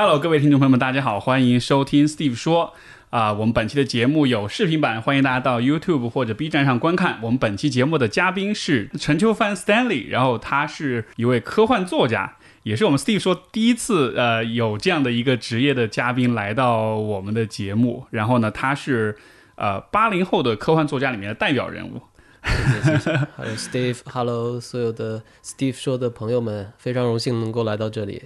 Hello，各位听众朋友们，大家好，欢迎收听 Steve 说啊、我们本期的节目有视频版，欢迎大家到 YouTube 或者 B 站上观看。我们本期节目的嘉宾是陈秋帆 Stanley，然后他是一位科幻作家，也是我们 Steve 说第一次呃有这样的一个职业的嘉宾来到我们的节目。然后呢，他是呃八零后的科幻作家里面的代表人物。谢谢谢谢。还有 Steve，Hello，所有的 Steve 说的朋友们，非常荣幸能够来到这里。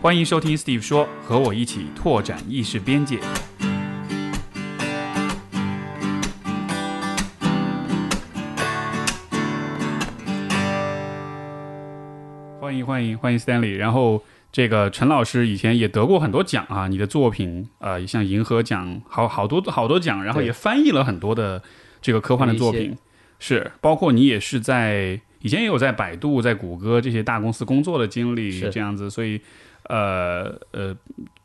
欢迎收听 Steve 说，和我一起拓展意识边界。欢迎欢迎欢迎 Stanley，然后这个陈老师以前也得过很多奖啊，你的作品呃像银河奖，好好多好多奖，然后也翻译了很多的这个科幻的作品，是包括你也是在以前也有在百度、在谷歌这些大公司工作的经历，是。这样子，所以呃呃，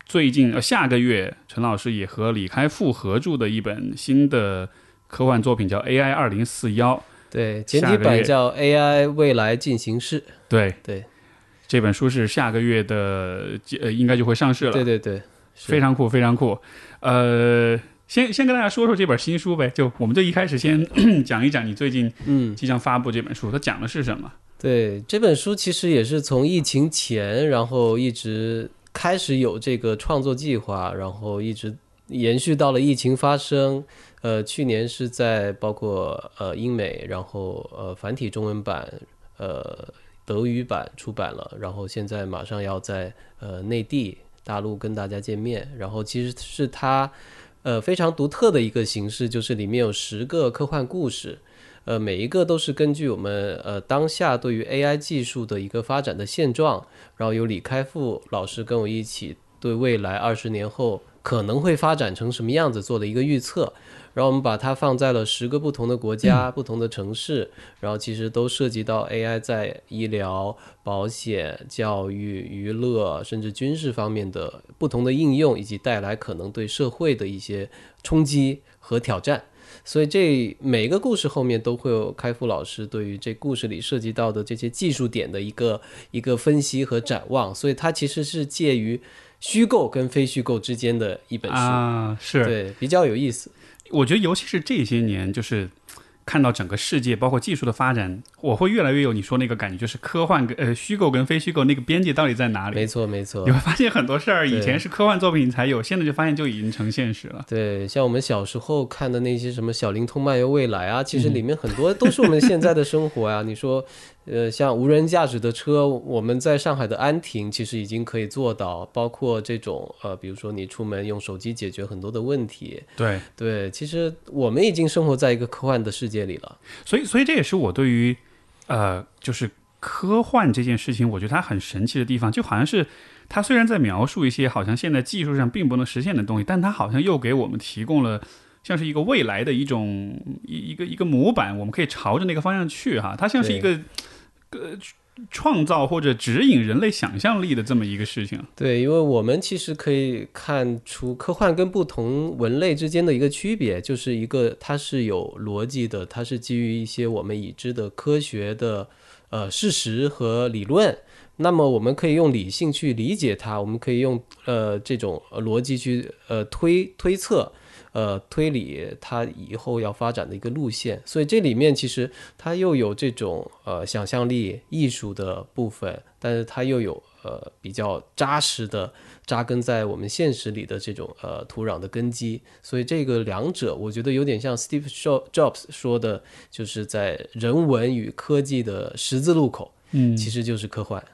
最近呃下个月陈老师也和李开复合著的一本新的科幻作品叫《AI 二零四幺》，对，简体版叫 AI 未来进行式。对对这本书是下个月的呃应该就会上市了，对对对，非常酷，非常酷。呃，先先跟大家说说这本新书呗，就我们就一开始先 讲一讲你最近嗯，即将发布这本书，它讲的是什么？对，这本书其实也是从疫情前，然后一直开始有这个创作计划，然后一直延续到了疫情发生。呃，去年是在包括呃英美，然后呃繁体中文版，呃德语版出版了，然后现在马上要在呃内地大陆跟大家见面。然后其实是它呃非常独特的一个形式，就是里面有十个科幻故事。呃，每一个都是根据我们呃当下对于 AI 技术的一个发展的现状，然后由李开复老师跟我一起对未来二十年后可能会发展成什么样子做了一个预测，然后我们把它放在了十个不同的国家、不同的城市，然后其实都涉及到 AI 在医疗、保险、教育、娱乐甚至军事方面的不同的应用，以及带来可能对社会的一些冲击和挑战。所以这每一个故事后面都会有开复老师对于这故事里涉及到的这些技术点的一个一个分析和展望，所以它其实是介于虚构跟非虚构之间的一本书，啊，是对，比较有意思。我觉得尤其是这些年，就是看到整个世界包括技术的发展，我会越来越有你说那个感觉，就是科幻跟呃虚构跟非虚构那个边界到底在哪里？没错，没错你。会发现很多事儿以前是科幻作品才有，现在就发现就已经成现实了。对，像我们小时候看的那些什么《小灵通漫游未来》啊，其实嗯里面很多都是我们现在的生活啊。你说，呃，像无人驾驶的车，我们在上海的安亭其实已经可以做到，包括这种呃，比如说你出门用手机解决很多的问题。对，对，其实我们已经生活在一个科幻的世界里了。所以所以这也是我对于呃就是科幻这件事情，我觉得它很神奇的地方，就好像是它虽然在描述一些好像现在技术上并不能实现的东西，但它好像又给我们提供了。像是一个未来的一种一一个一个模板，我们可以朝着那个方向去哈。它像是一个呃创造或者指引人类想象力的这么一个事情。对，因为我们其实可以看出科幻跟不同文类之间的一个区别，就是一个它是有逻辑的，它是基于一些我们已知的科学的呃事实和理论。那么我们可以用理性去理解它，我们可以用呃这种逻辑去呃推推测。呃，推理它以后要发展的一个路线，所以这里面其实它又有这种呃想象力、艺术的部分，但是它又有呃比较扎实的扎根在我们现实里的这种呃土壤的根基，所以这个两者我觉得有点像 Steve Jobs 说的，就是在人文与科技的十字路口，嗯。其实就是科幻。嗯，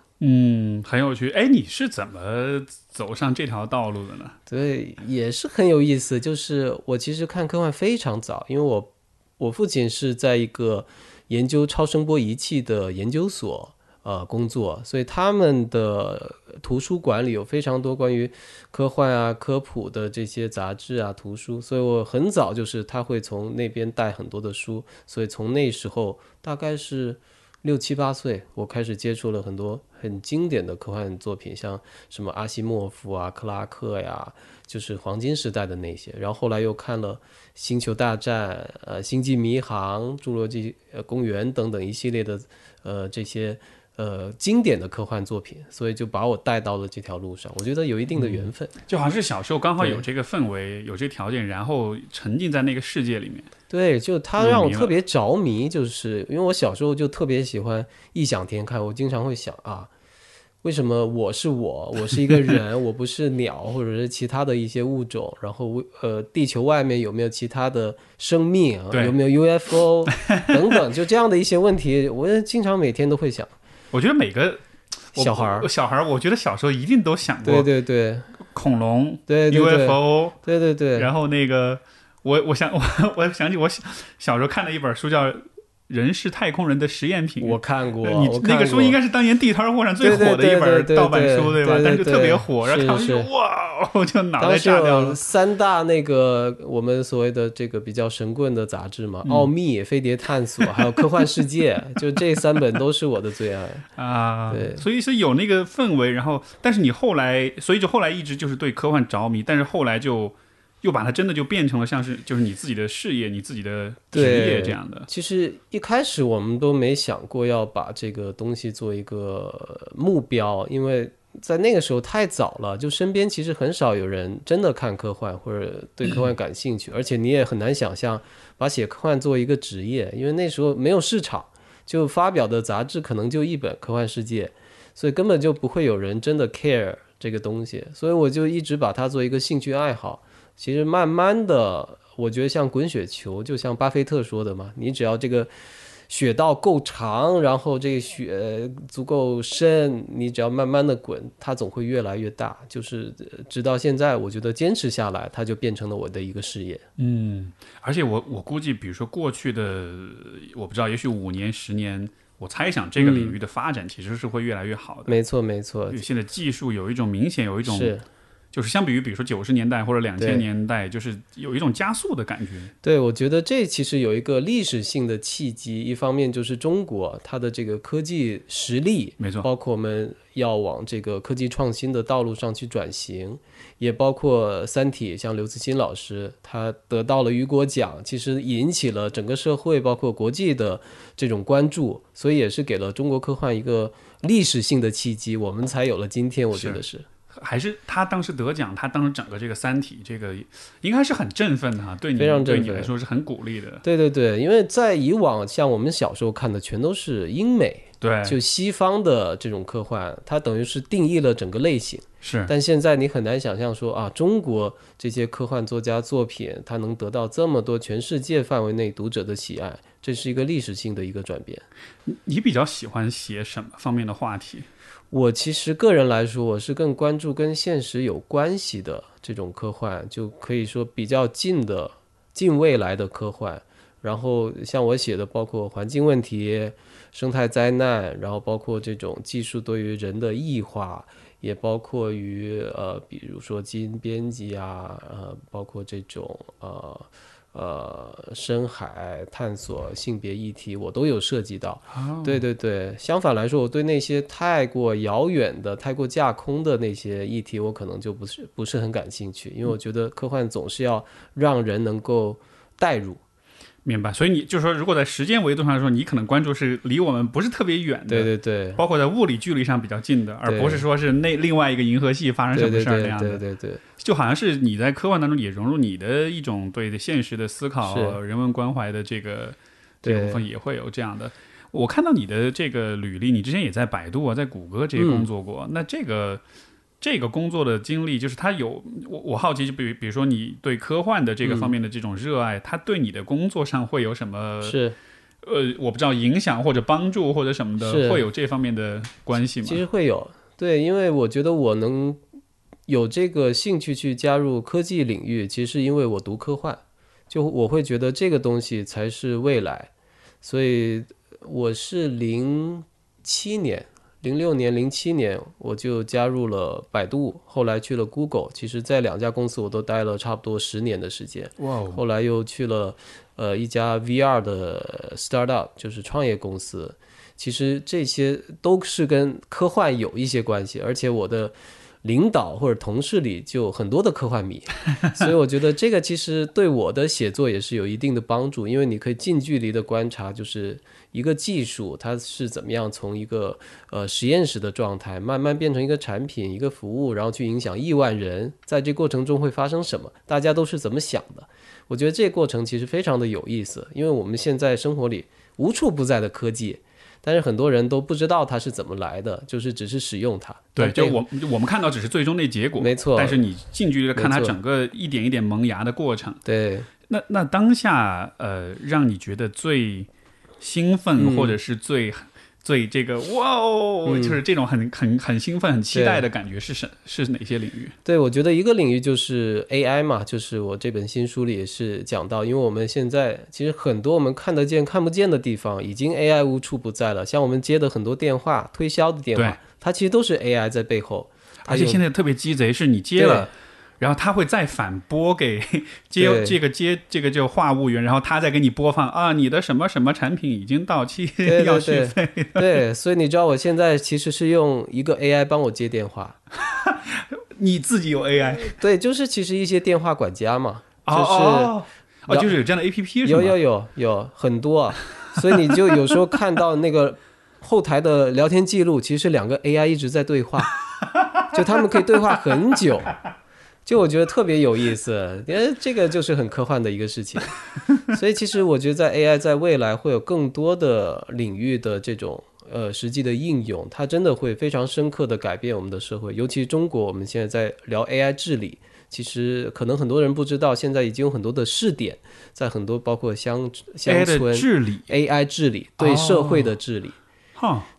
很有趣。哎，你是怎么走上这条道路的呢？对，也是很有意思。就是我其实看科幻非常早，因为我我父亲是在一个研究超声波仪器的研究所呃工作，所以他们的图书馆里有非常多关于科幻啊、科普的这些杂志啊、图书，所以我很早就是他会从那边带很多的书，所以从那时候大概是六七八岁，我开始接触了很多很经典的科幻作品，像什么阿西莫夫啊、克拉克呀，就是黄金时代的那些。然后后来又看了《星球大战》、呃《星际迷航》、《侏罗纪呃公园》等等一系列的呃这些呃经典的科幻作品，所以就把我带到了这条路上。我觉得有一定的缘分。就好像是小时候刚好有这个氛围，有这个条件，然后沉浸在那个世界里面。对，就他让我特别着迷，就是因为我小时候就特别喜欢异想天开，我经常会想啊，为什么我是我，我是一个 人，我不是鸟或者是其他的一些物种，然后呃，地球外面有没有其他的生命有没有 UFO 等等，就这样的一些问题，我经常每天都会想。我觉得每个小孩儿我小孩儿，我觉得小时候一定都想对过对对对恐龙、对 UFO，对对对，然后那个我我想我我想起我小小时候看了一本书叫《人是太空人的实验品》，我看过，你过那个书应该是当年地摊货上最火的一本盗版书？对吧但是特别火，然后看完是就哇，我就脑袋炸掉了。三大那个我们所谓的这个比较神棍的杂志嘛，嗯奥秘》《飞碟探索》还有《科幻世界》，就这三本都是我的最爱。啊，对所以是有那个氛围，然后但是你后来，所以就后来一直就是对科幻着迷，但是后来就又把它真的就变成了像是就是你自己的事业、你自己的职业这样的。其实一开始我们都没想过要把这个东西做一个目标，因为在那个时候太早了，就身边其实很少有人真的看科幻或者对科幻感兴趣，而且你也很难想象把写科幻作为一个职业，因为那时候没有市场，就发表的杂志可能就一本《科幻世界》，所以根本就不会有人真的 care 这个东西，所以我就一直把它做一个兴趣爱好。其实慢慢的，我觉得像滚雪球，就像巴菲特说的嘛，你只要这个雪道够长，然后这个雪足够深，你只要慢慢的滚，它总会越来越大。就是呃直到现在，我觉得坚持下来，它就变成了我的一个事业。嗯，而且我我估计，比如说过去的我不知道，也许五年、十年，我猜想这个领域的发展其实是会越来越好的。没错，没错现在技术有一种明显有一种，是就是相比于比如说九十年代或者两千年代，就是有一种加速的感觉。对，我觉得这其实有一个历史性的契机，一方面就是中国它的这个科技实力，没错，包括我们要往这个科技创新的道路上去转型，也包括《三体》，像刘慈欣老师，他得到了雨果奖，其实引起了整个社会包括国际的这种关注，所以也是给了中国科幻一个历史性的契机，我们才有了今天。我觉得是还是他当时得奖，他当时整个这个《三体》这个应该是很振奋的哈，对你非常振奋对你来说是很鼓励的。对对对，因为在以往像我们小时候看的全都是英美，对，就西方的这种科幻，它等于是定义了整个类型。是但现在你很难想象说啊，中国这些科幻作家作品，它能得到这么多全世界范围内读者的喜爱，这是一个历史性的一个转变。你比较喜欢写什么方面的话题？我其实个人来说，我是更关注跟现实有关系的这种科幻，就可以说比较近的、近未来的科幻。然后像我写的，包括环境问题、生态灾难，然后包括这种技术对于人的异化，也包括于呃，比如说基因编辑啊，呃，包括这种呃呃深海探索、性别议题，我都有涉及到。哦对对对，相反来说，我对那些太过遥远的、太过架空的那些议题，我可能就不是不是很感兴趣，因为我觉得科幻总是要让人能够代入。明白。所以你就是说，如果在时间维度上来说，你可能关注是离我们不是特别远的，对对对，包括在物理距离上比较近的，而不是说是那另外一个银河系发生什么事儿那样的。对对对，就好像是你在科幻当中也融入你的一种对现实的思考、人文关怀的这个这个部分，也会有这样的。我看到你的这个履历，你之前也在百度啊，在谷歌这些工作过。那这个这个工作的经历，就是他有我我好奇，就比如比如说你对科幻的这个嗯。方面的这种热爱，他对你的工作上会有什么是。呃，我不知道影响或者帮助或者什么的，会有这方面的关系吗？其实会有。对，因为我觉得我能有这个兴趣去加入科技领域，其实是因为我读科幻，就我会觉得这个东西才是未来，所以我是零七年。零六年、零七年我就加入了百度，后来去了 Google。其实，在两家公司我都待了差不多十年的时间。哇哦，后来又去了呃一家 VR 的 startup，就是创业公司。其实这些都是跟科幻有一些关系，而且我的。领导或者同事里就有很多的科幻迷，所以我觉得这个其实对我的写作也是有一定的帮助，因为你可以近距离的观察，就是一个技术它是怎么样从一个呃实验室的状态慢慢变成一个产品、一个服务，然后去影响亿万人，在这过程中会发生什么，大家都是怎么想的。我觉得这个过程其实非常的有意思，因为我们现在生活里无处不在的科技。但是很多人都不知道它是怎么来的，就是只是使用它。对，就我我们看到只是最终的结果，没错。但是你近距离的看它整个一点一点萌芽的过程。对。那那当下呃，让你觉得最兴奋或者是最。所以这个哇哦，就是这种很很很兴奋、很期待的感觉是什是哪些领域？对，我觉得一个领域就是 AI 嘛，就是我这本新书里也是讲到，因为我们现在其实很多我们看得见、看不见的地方，已经 AI 无处不在了。像我们接的很多电话、推销的电话，它其实都是 AI 在背后。而且现在特别鸡贼，是你接了。然后他会再反拨给 接这个接这个就话务员，然后他再给你播放啊，你的什么什么产品已经到期 要续费。对，所以你知道我现在其实是用一个 AI 帮我接电话。你自己有 AI？对，就是其实一些电话管家嘛，就是哦，就是有这样的 APP 有有有有很多，所以你就有时候看到那个后台的聊天记录，其实是两个 AI 一直在对话，就他们可以对话很久。就我觉得特别有意思，因为这个就是很科幻的一个事情，所以其实我觉得在 AI 在未来会有更多的领域的这种呃实际的应用，它真的会非常深刻的改变我们的社会。尤其中国，我们现在在聊 AI 治理，其实可能很多人不知道，现在已经有很多的试点，在很多包括乡乡村治理 AI 治理对社会的治理。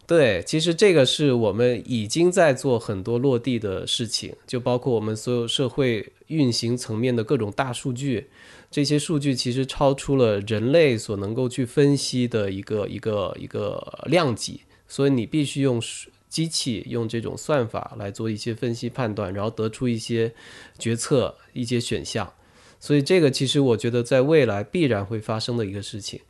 对，其实这个是我们已经在做很多落地的事情，就包括我们所有社会运行层面的各种大数据，这些数据其实超出了人类所能够去分析的一个一个一个量级，所以你必须用机器用这种算法来做一些分析判断，然后得出一些决策一些选项，所以这个其实我觉得在未来必然会发生的一个事情。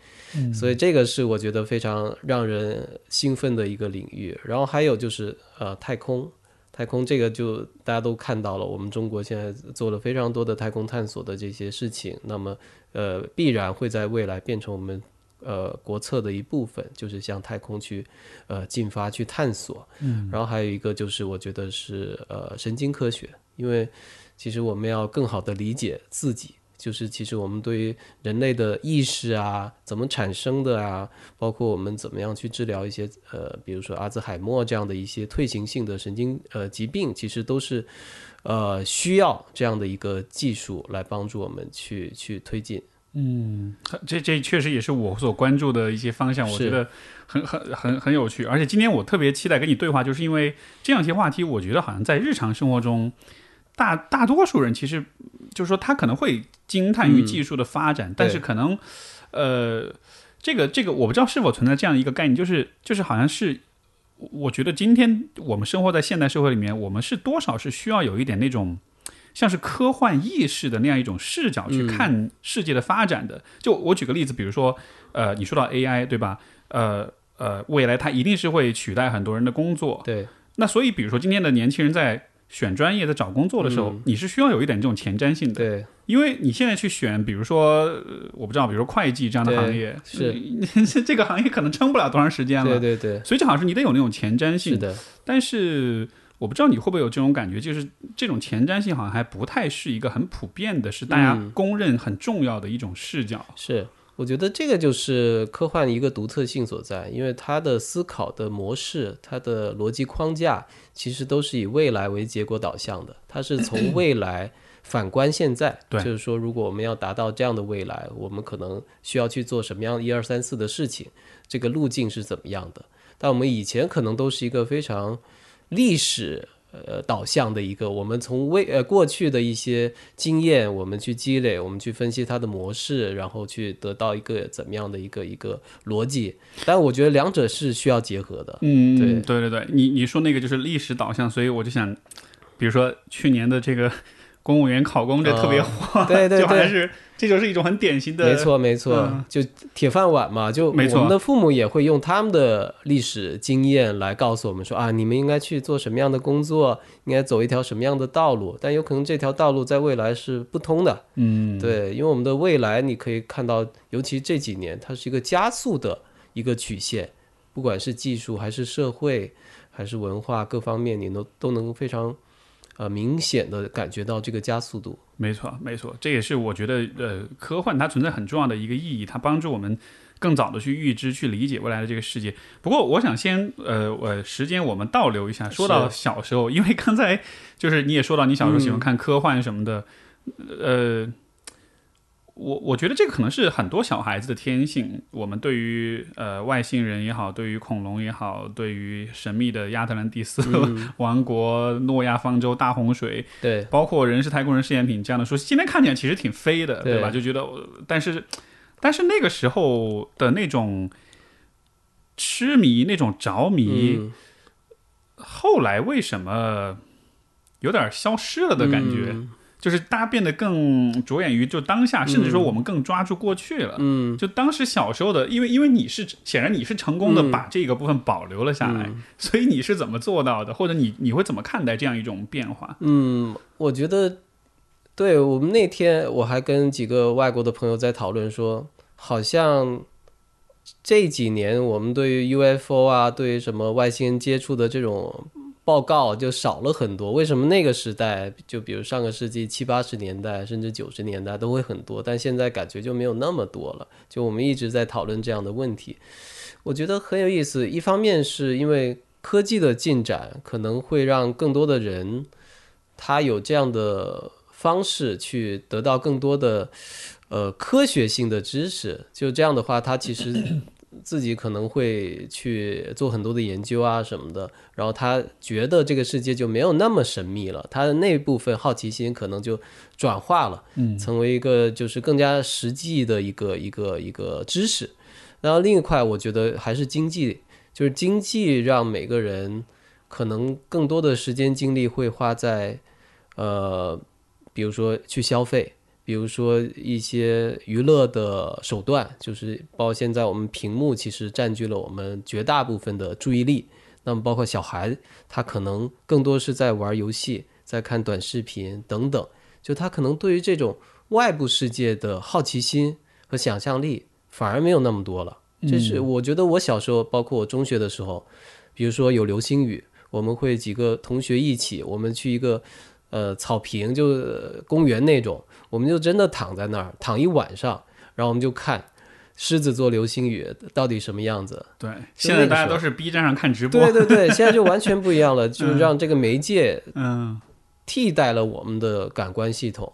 所以这个是我觉得非常让人兴奋的一个领域。然后还有就是呃太空，太空这个就大家都看到了，我们中国现在做了非常多的太空探索的这些事情。那么呃必然会在未来变成我们呃国策的一部分，就是向太空去呃进发去探索。嗯。然后还有一个就是我觉得是呃神经科学，因为其实我们要更好的理解自己。就是其实我们对于人类的意识啊，怎么产生的啊，包括我们怎么样去治疗一些呃，比如说阿兹海默这样的一些退行性的神经呃疾病，其实都是呃需要这样的一个技术来帮助我们去去推进。嗯，这这确实也是我所关注的一些方向，我觉得很很很很有趣。而且今天我特别期待跟你对话，就是因为这样一些话题，我觉得好像在日常生活中。大大多数人其实就是说，他可能会惊叹于技术的发展，但是可能，呃，这个这个我不知道是否存在这样一个概念，就是就是好像是，我觉得今天我们生活在现代社会里面，我们是多少是需要有一点那种像是科幻意识的那样一种视角去看世界的发展的。就我举个例子，比如说，呃，你说到 AI 对吧？呃呃，未来它一定是会取代很多人的工作。对。那所以，比如说今天的年轻人在。选专业在找工作的时候，你是需要有一点这种前瞻性的，对，因为你现在去选，比如说，我不知道，比如说会计这样的行业，是。这个行业可能撑不了多长时间了，对对对，所以正好是你得有那种前瞻性，是的。但是我不知道你会不会有这种感觉，就是这种前瞻性好像还不太是一个很普遍的，是大家公认很重要的一种视角，是。我觉得这个就是科幻一个独特性所在，因为它的思考的模式、它的逻辑框架，其实都是以未来为结果导向的。它是从 未来反观现在，就是说，如果我们要达到这样的未来，我们可能需要去做什么样一二三四的事情，这个路径是怎么样的？但我们以前可能都是一个非常历史。呃，导向的一个，我们从未呃过去的一些经验，我们去积累，我们去分析它的模式，然后去得到一个怎么样的一个一个逻辑。但我觉得两者是需要结合的。嗯，对对对对，你你说那个就是历史导向，所以我就想，比如说去年的这个公务员考公这特别火，对对对，这就是一种很典型的，没错没错，嗯。就铁饭碗嘛，就我们的父母也会用他们的历史经验来告诉我们说啊，你们应该去做什么样的工作，应该走一条什么样的道路，但有可能这条道路在未来是不通的，嗯，对，因为我们的未来你可以看到，尤其这几年，它是一个加速的一个曲线，不管是技术还是社会还是文化各方面，你都都能非常呃明显的感觉到这个加速度。没错，没错，这也是我觉得，呃，科幻它存在很重要的一个意义，它帮助我们更早的去预知、去理解未来的这个世界。不过，我想先，呃，呃时间我们倒流一下，说到小时候，因为刚才就是你也说到你小时候喜欢看科幻什么的，呃。我我觉得这个可能是很多小孩子的天性。我们对于呃外星人也好，对于恐龙也好，对于神秘的亚特兰蒂斯、王国、诺亚方舟、大洪水，对，包括人是太空人试验品这样的书，今天看起来其实挺飞的，对对吧？就觉得，呃但是，但是那个时候的那种痴迷、那种着迷，嗯后来为什么有点消失了的感觉？嗯就是大家变得更着眼于就当下，甚至说我们更抓住过去了。嗯，就当时小时候的，因为因为你是显然你是成功的嗯把这个部分保留了下来，所以你是怎么做到的？或者你你会怎么看待这样一种变化？嗯，我觉得，对我们那天我还跟几个外国的朋友在讨论说，好像这几年我们对于 UFO 啊，对于什么外星人接触的这种报告就少了很多。为什么那个时代，就比如上个世纪七八十年代甚至九十年代都会很多，但现在感觉就没有那么多了。就我们一直在讨论这样的问题，我觉得很有意思。一方面是因为科技的进展，可能会让更多的人。他有这样的方式去得到更多的呃科学性的知识，就这样的话，他其实自己可能会去做很多的研究啊什么的，然后他觉得这个世界就没有那么神秘了，他的那部分好奇心可能就转化了，嗯，成为一个就是更加实际的一个一个一个知识。然后另一块，我觉得还是经济，就是经济让每个人可能更多的时间精力会花在。呃，比如说去消费，比如说一些娱乐的手段，就是包括现在我们屏幕其实占据了我们绝大部分的注意力。那么包括小孩，他可能更多是在玩游戏，在看短视频等等，就他可能对于这种外部世界的好奇心和想象力反而没有那么多了。这是我觉得我小时候，包括我中学的时候，比如说有流星雨，我们会几个同学一起，我们去一个。呃，草坪就呃公园那种，我们就真的躺在那儿躺一晚上，然后我们就看狮子座流星雨到底什么样子。对，现在大家都是 B 站上看直播，对对对，现在就完全不一样了，就是让这个媒介嗯替代了我们的感官系统。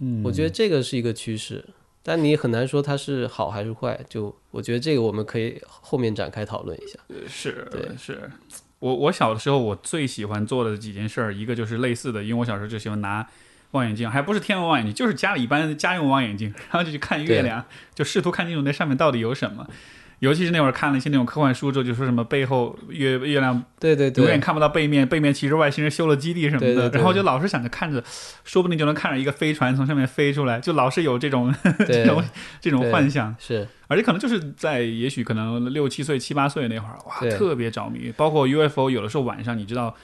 嗯，我觉得这个是一个趋势，但你很难说它是好还是坏。就我觉得这个我们可以后面展开讨论一下。是对是。我我小的时候，我最喜欢做的几件事儿，一个就是类似的，因为我小时候就喜欢拿望远镜，还不是天文望远镜，就是家里一般的家用望远镜，然后就去看月亮，就试图看清楚那上面到底有什么。尤其是那会儿看了一些那种科幻书之后，就说什么背后月月亮对对对，永远看不到背面，背面其实外星人修了基地什么的，对对对然后就老是想着看着，说不定就能看着一个飞船从上面飞出来，就老是有这种 这种这种幻想。是而且可能就是在也许可能六七岁、七八岁那会儿，哇，特别着迷。包括 UFO，有的时候晚上你知道，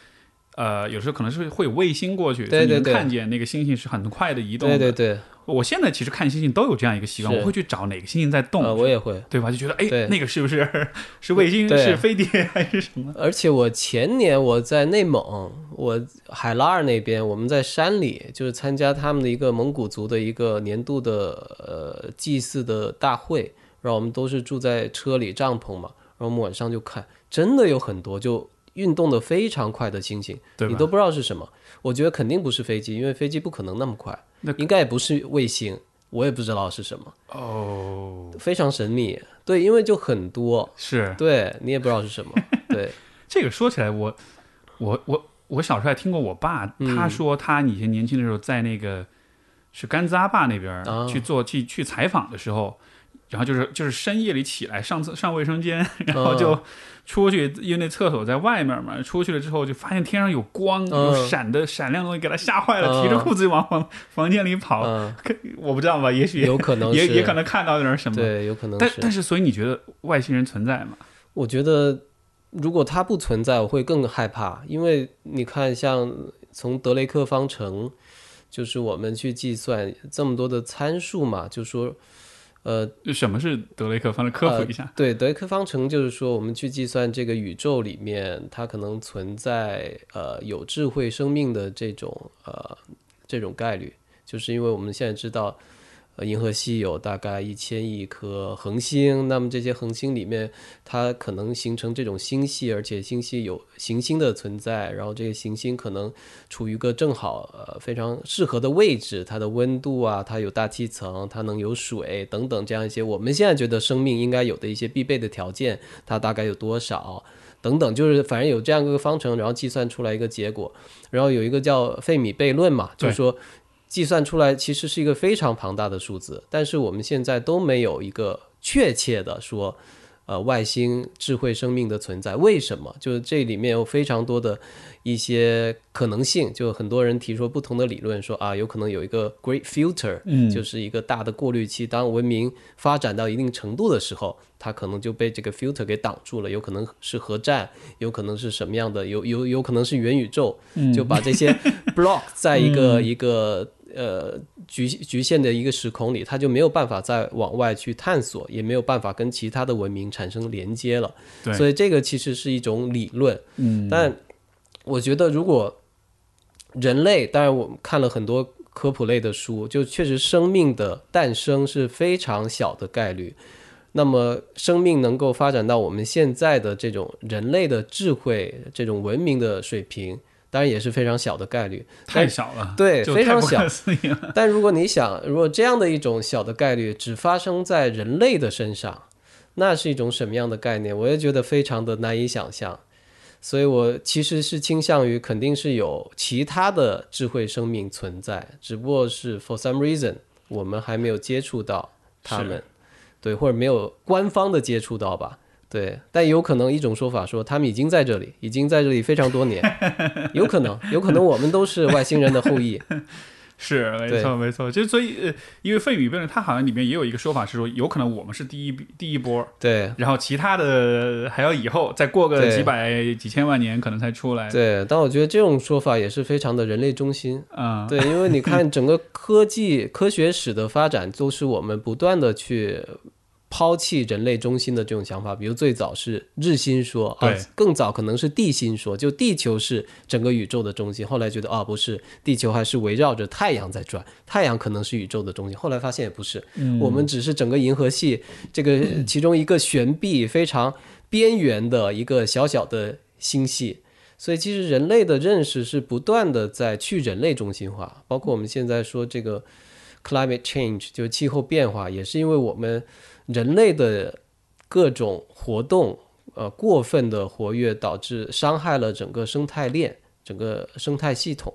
呃，有时候可能是会有卫星过去，对对对看见那个星星是很快的移动的。对对对，我现在其实看星星都有这样一个习惯，我会去找哪个星星在动，呃，我也会。对吧？就觉得哎，那个是不是 是卫星、是飞碟还是什么？而且我前年我在内蒙，我海拉尔那边，我们在山里，就是参加他们的一个蒙古族的一个年度的呃祭祀的大会，然后我们都是住在车里帐篷嘛，然后我们晚上就看，真的有很多就运动的非常快的星星，你都不知道是什么。我觉得肯定不是飞机，因为飞机不可能那么快。那，应该也不是卫星，我也不知道是什么，哦，非常神秘。对，因为就很多，是。对你也不知道是什么，对。这个说起来，我我我我小时候还听过我爸，嗯。他说他以前年轻的时候在那个是甘孜阿坝那边去做去去采访的时候，然后就是就是深夜里起来上厕上卫生间，然后就出去，因为那厕所在外面嘛。出去了之后就发现天上有光，有闪的闪亮东西，给他吓坏了，提着裤子就往房房间里跑。我不知道吧，也许有可能也也可能看到点什么。对，有可能。但但是，所以你觉得外星人存在吗？我觉得如果它不存在，我会更害怕，因为你看，像从德雷克方程，就是我们去计算这么多的参数嘛，就说。呃，什么是德雷克方程？科普一下。对，德雷克方程就是说，我们去计算这个宇宙里面它可能存在呃有智慧生命的这种呃这种概率，就是因为我们现在知道。呃，银河系有大概一千亿颗恒星，那么这些恒星里面，它可能形成这种星系，而且星系有行星的存在，然后这个行星可能处于一个正好呃非常适合的位置，它的温度啊，它有大气层，它能有水等等这样一些我们现在觉得生命应该有的一些必备的条件，它大概有多少等等，就是反正有这样一个方程，然后计算出来一个结果，然后有一个叫费米悖论嘛，就是说。计算出来其实是一个非常庞大的数字，但是我们现在都没有一个确切的说，呃，外星智慧生命的存在。为什么？就是这里面有非常多的一些可能性。就很多人提出不同的理论，说啊，有可能有一个 great filter，嗯，就是一个大的过滤器。当文明发展到一定程度的时候，它可能就被这个 filter 给挡住了。有可能是核战，有可能是什么样的？有有有可能是元宇宙，就把这些 block 在一个一个。呃，局局限的一个时空里，它就没有办法再往外去探索，也没有办法跟其他的文明产生连接了。对，所以这个其实是一种理论。嗯，但我觉得，如果人类，当然我们看了很多科普类的书，就确实生命的诞生是非常小的概率。那么，生命能够发展到我们现在的这种人类的智慧、这种文明的水平。当然也是非常小的概率，太小了，对，非常小。但如果你想，如果这样的一种小的概率只发生在人类的身上，那是一种什么样的概念？我也觉得非常的难以想象。所以我其实是倾向于肯定是有其他的智慧生命存在，只不过是 for some reason 我们还没有接触到他们，对，或者没有官方的接触到吧。对，但有可能一种说法说他们已经在这里，已经在这里非常多年，有可能，有可能我们都是外星人的后裔。是，没错，没错。就所以，呃，因为费米悖论，它好像里面也有一个说法是说，有可能我们是第一第一波，对，然后其他的还要以后再过个几百几千万年可能才出来。对，但我觉得这种说法也是非常的人类中心啊。对，因为你看整个科技科学史的发展，都是我们不断的去。抛弃人类中心的这种想法，比如最早是日心说啊，更早可能是地心说，就地球是整个宇宙的中心。后来觉得啊，不是，地球还是围绕着太阳在转，太阳可能是宇宙的中心。后来发现也不是，我们只是整个银河系这个其中一个悬臂非常边缘的一个小小的星系。所以其实人类的认识是不断的在去人类中心化，包括我们现在说这个 climate change 就是气候变化，也是因为我们。人类的各种活动，呃，过分的活跃导致伤害了整个生态链、整个生态系统，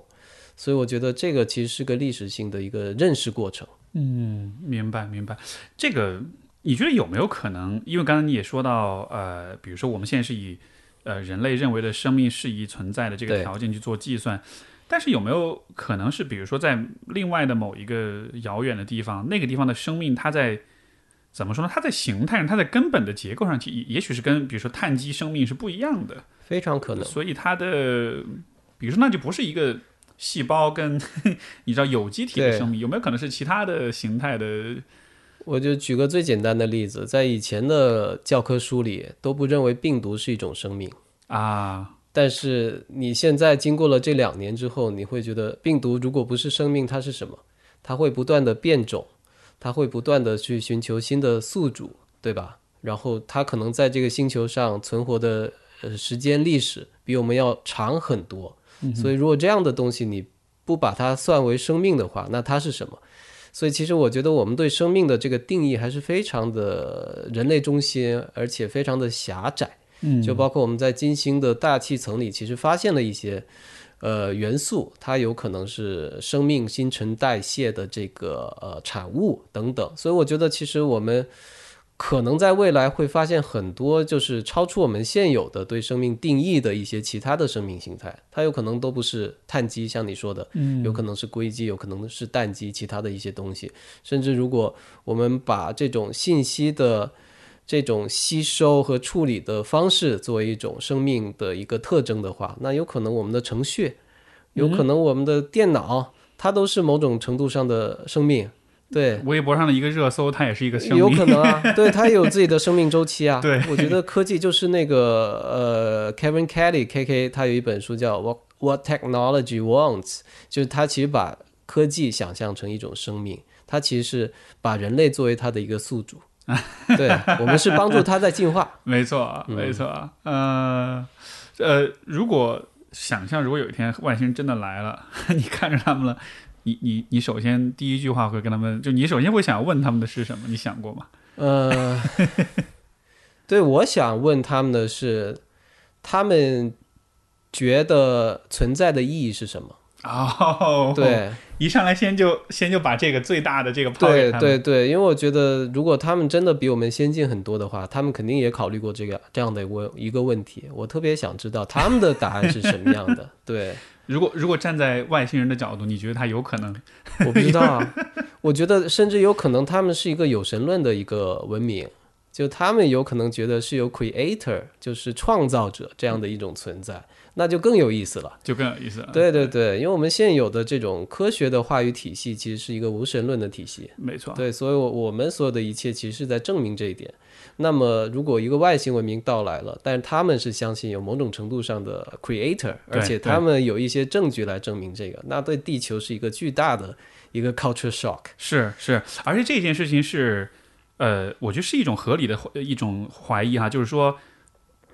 所以我觉得这个其实是个历史性的一个认识过程。嗯，明白明白。这个你觉得有没有可能？因为刚才你也说到，呃，比如说我们现在是以呃人类认为的生命适宜存在的这个条件去做计算，但是有没有可能是，比如说在另外的某一个遥远的地方，那个地方的生命它在？怎么说呢？它在形态上，它在根本的结构上，也也许是跟比如说碳基生命是不一样的，非常可能。所以它的，比如说那就不是一个细胞跟 你知道有机体的生命，有没有可能是其他的形态的？我就举个最简单的例子，在以前的教科书里都不认为病毒是一种生命啊，但是你现在经过了这两年之后，你会觉得病毒如果不是生命，它是什么？它会不断的变种。它会不断的去寻求新的宿主，对吧？然后它可能在这个星球上存活的呃时间历史比我们要长很多，所以如果这样的东西你不把它算为生命的话，那它是什么？所以其实我觉得我们对生命的这个定义还是非常的人类中心，而且非常的狭窄。嗯，就包括我们在金星的大气层里，其实发现了一些。呃，元素它有可能是生命新陈代谢的这个呃产物等等，所以我觉得其实我们可能在未来会发现很多就是超出我们现有的对生命定义的一些其他的生命形态，它有可能都不是碳基，像你说的，嗯有可能是硅基，有可能是氮基，其他的一些东西。甚至如果我们把这种信息的这种吸收和处理的方式作为一种生命的一个特征的话，那有可能我们的程序，有可能我们的电脑，它都是某种程度上的生命。对，微博上的一个热搜，它也是一个生命。有可能啊，对，它有自己的生命周期啊。对，我觉得科技就是那个呃，Kevin Kelly K K，他有一本书叫《What What Technology Wants》，就是他其实把科技想象成一种生命，他其实是把人类作为他的一个宿主。对我们是帮助它在进化。没错，没错。呃呃，如果想象如果有一天外星人真的来了，你看着他们了。你你你首先第一句话会跟他们，就你首先会想问他们的是什么？你想过吗？呃，对，我想问他们的是，他们觉得存在的意义是什么？哦，对，一上来先就先就把这个最大的这个抛给对对对，因为我觉得如果他们真的比我们先进很多的话，他们肯定也考虑过这个这样的问一个问题。我特别想知道他们的答案是什么样的。对，如果如果站在外星人的角度，你觉得他有可能？我不知道啊，我觉得甚至有可能他们是一个有神论的一个文明，就他们有可能觉得是有 creator，就是创造者这样的一种存在，那就更有意思了。就更有意思了。对对对，因为我们现有的这种科学的话语体系其实是一个无神论的体系，没错。对，所以我我们所有的一切其实是在证明这一点。那么，如果一个外星文明到来了，但是他们是相信有某种程度上的 creator，而且他们有一些证据来证明这个，那对地球是一个巨大的一个 culture shock。是是，而且这件事情是，呃，我觉得是一种合理的一种怀疑哈，就是说，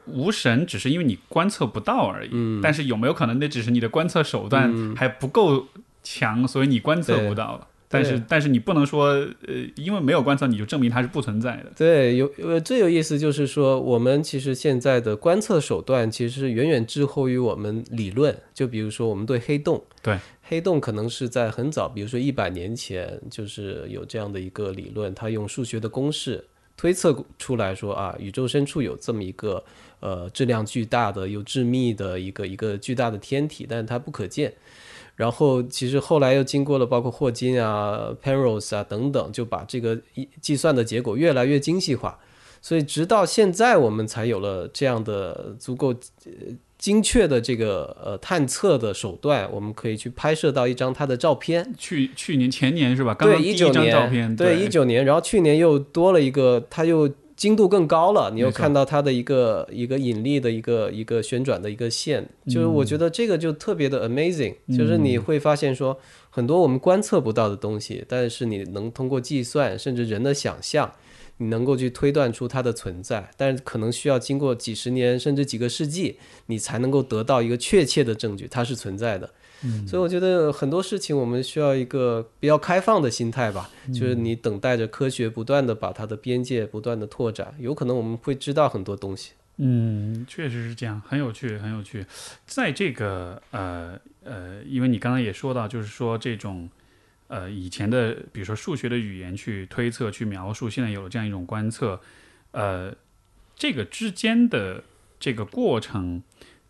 无神只是因为你观测不到而已，嗯但是有没有可能那只是你的观测手段还不够强，所以你观测不到了？但是但是你不能说，呃，因为没有观测你就证明它是不存在的。对，有呃最有意思就是说，我们其实现在的观测手段其实是远远滞后于我们理论。就比如说我们对黑洞，对黑洞可能是在很早，比如说一百年前，就是有这样的一个理论，它用数学的公式推测出来说啊，宇宙深处有这么一个呃质量巨大的又致密的一个一个巨大的天体，但是它不可见。然后其实后来又经过了包括霍金啊、Penrose 啊等等，就把这个一计算的结果越来越精细化，所以直到现在我们才有了这样的足够呃精确的这个呃探测的手段，我们可以去拍摄到一张它的照片。去去年前年是吧？刚一九年，照片，对一九年，然后去年又多了一个，它又精度更高了，你又看到它的一个一个引力的一个一个旋转的一个线，就是我觉得这个就特别的 amazing，、就是你会发现说很多我们观测不到的东西，但是你能通过计算甚至人的想象。你能够去推断出它的存在，但是可能需要经过几十年甚至几个世纪，你才能够得到一个确切的证据，它是存在的。所以我觉得很多事情我们需要一个比较开放的心态吧，就是你等待着科学不断的把它的边界不断的拓展，有可能我们会知道很多东西。嗯，确实是这样，很有趣，很有趣。在这个呃呃，因为你刚刚也说到，就是说这种呃以前的，比如说数学的语言去推测、去描述，现在有了这样一种观测，呃，这个之间的这个过程，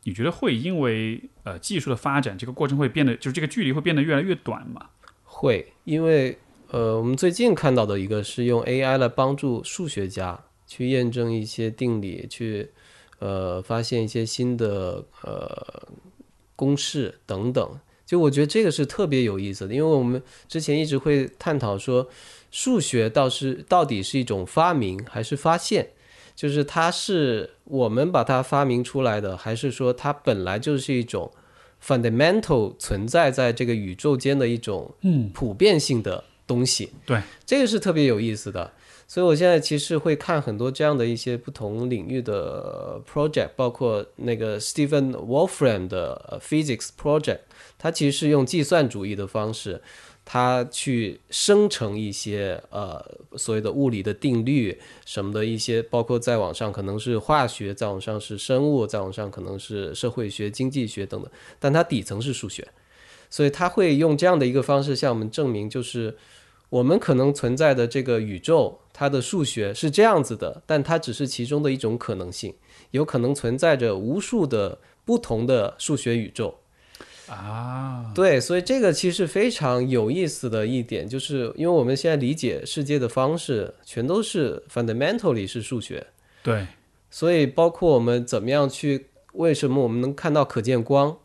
你觉得会因为呃技术的发展，这个过程会变得，就是这个距离会变得越来越短吗？会，因为呃，我们最近看到的一个是用 AI 来帮助数学家去验证一些定理，去呃发现一些新的呃公式等等。就我觉得这个是特别有意思的，因为我们之前一直会探讨说，数学倒是到底是一种发明还是发现？就是它是我们把它发明出来的，还是说它本来就是一种 fundamental 存在在这个宇宙间的一种嗯，普遍性的东西？对，这个是特别有意思的。所以我现在其实会看很多这样的一些不同领域的 project，包括那个 Stephen Wolfram 的呃 Physics Project，它其实是用计算主义的方式，它去生成一些呃所谓的物理的定律什么的一些，包括在网上可能是化学，在网上是生物，在网上可能是社会学、经济学等等，但它底层是数学，所以它会用这样的一个方式向我们证明，就是我们可能存在的这个宇宙，它的数学是这样子的，但它只是其中的一种可能性，有可能存在着无数的不同的数学宇宙。啊，对，所以这个其实非常有意思的一点，就是因为我们现在理解世界的方式全都是 fundamentally 是数学，对，所以包括我们怎么样去，为什么我们能看到可见光，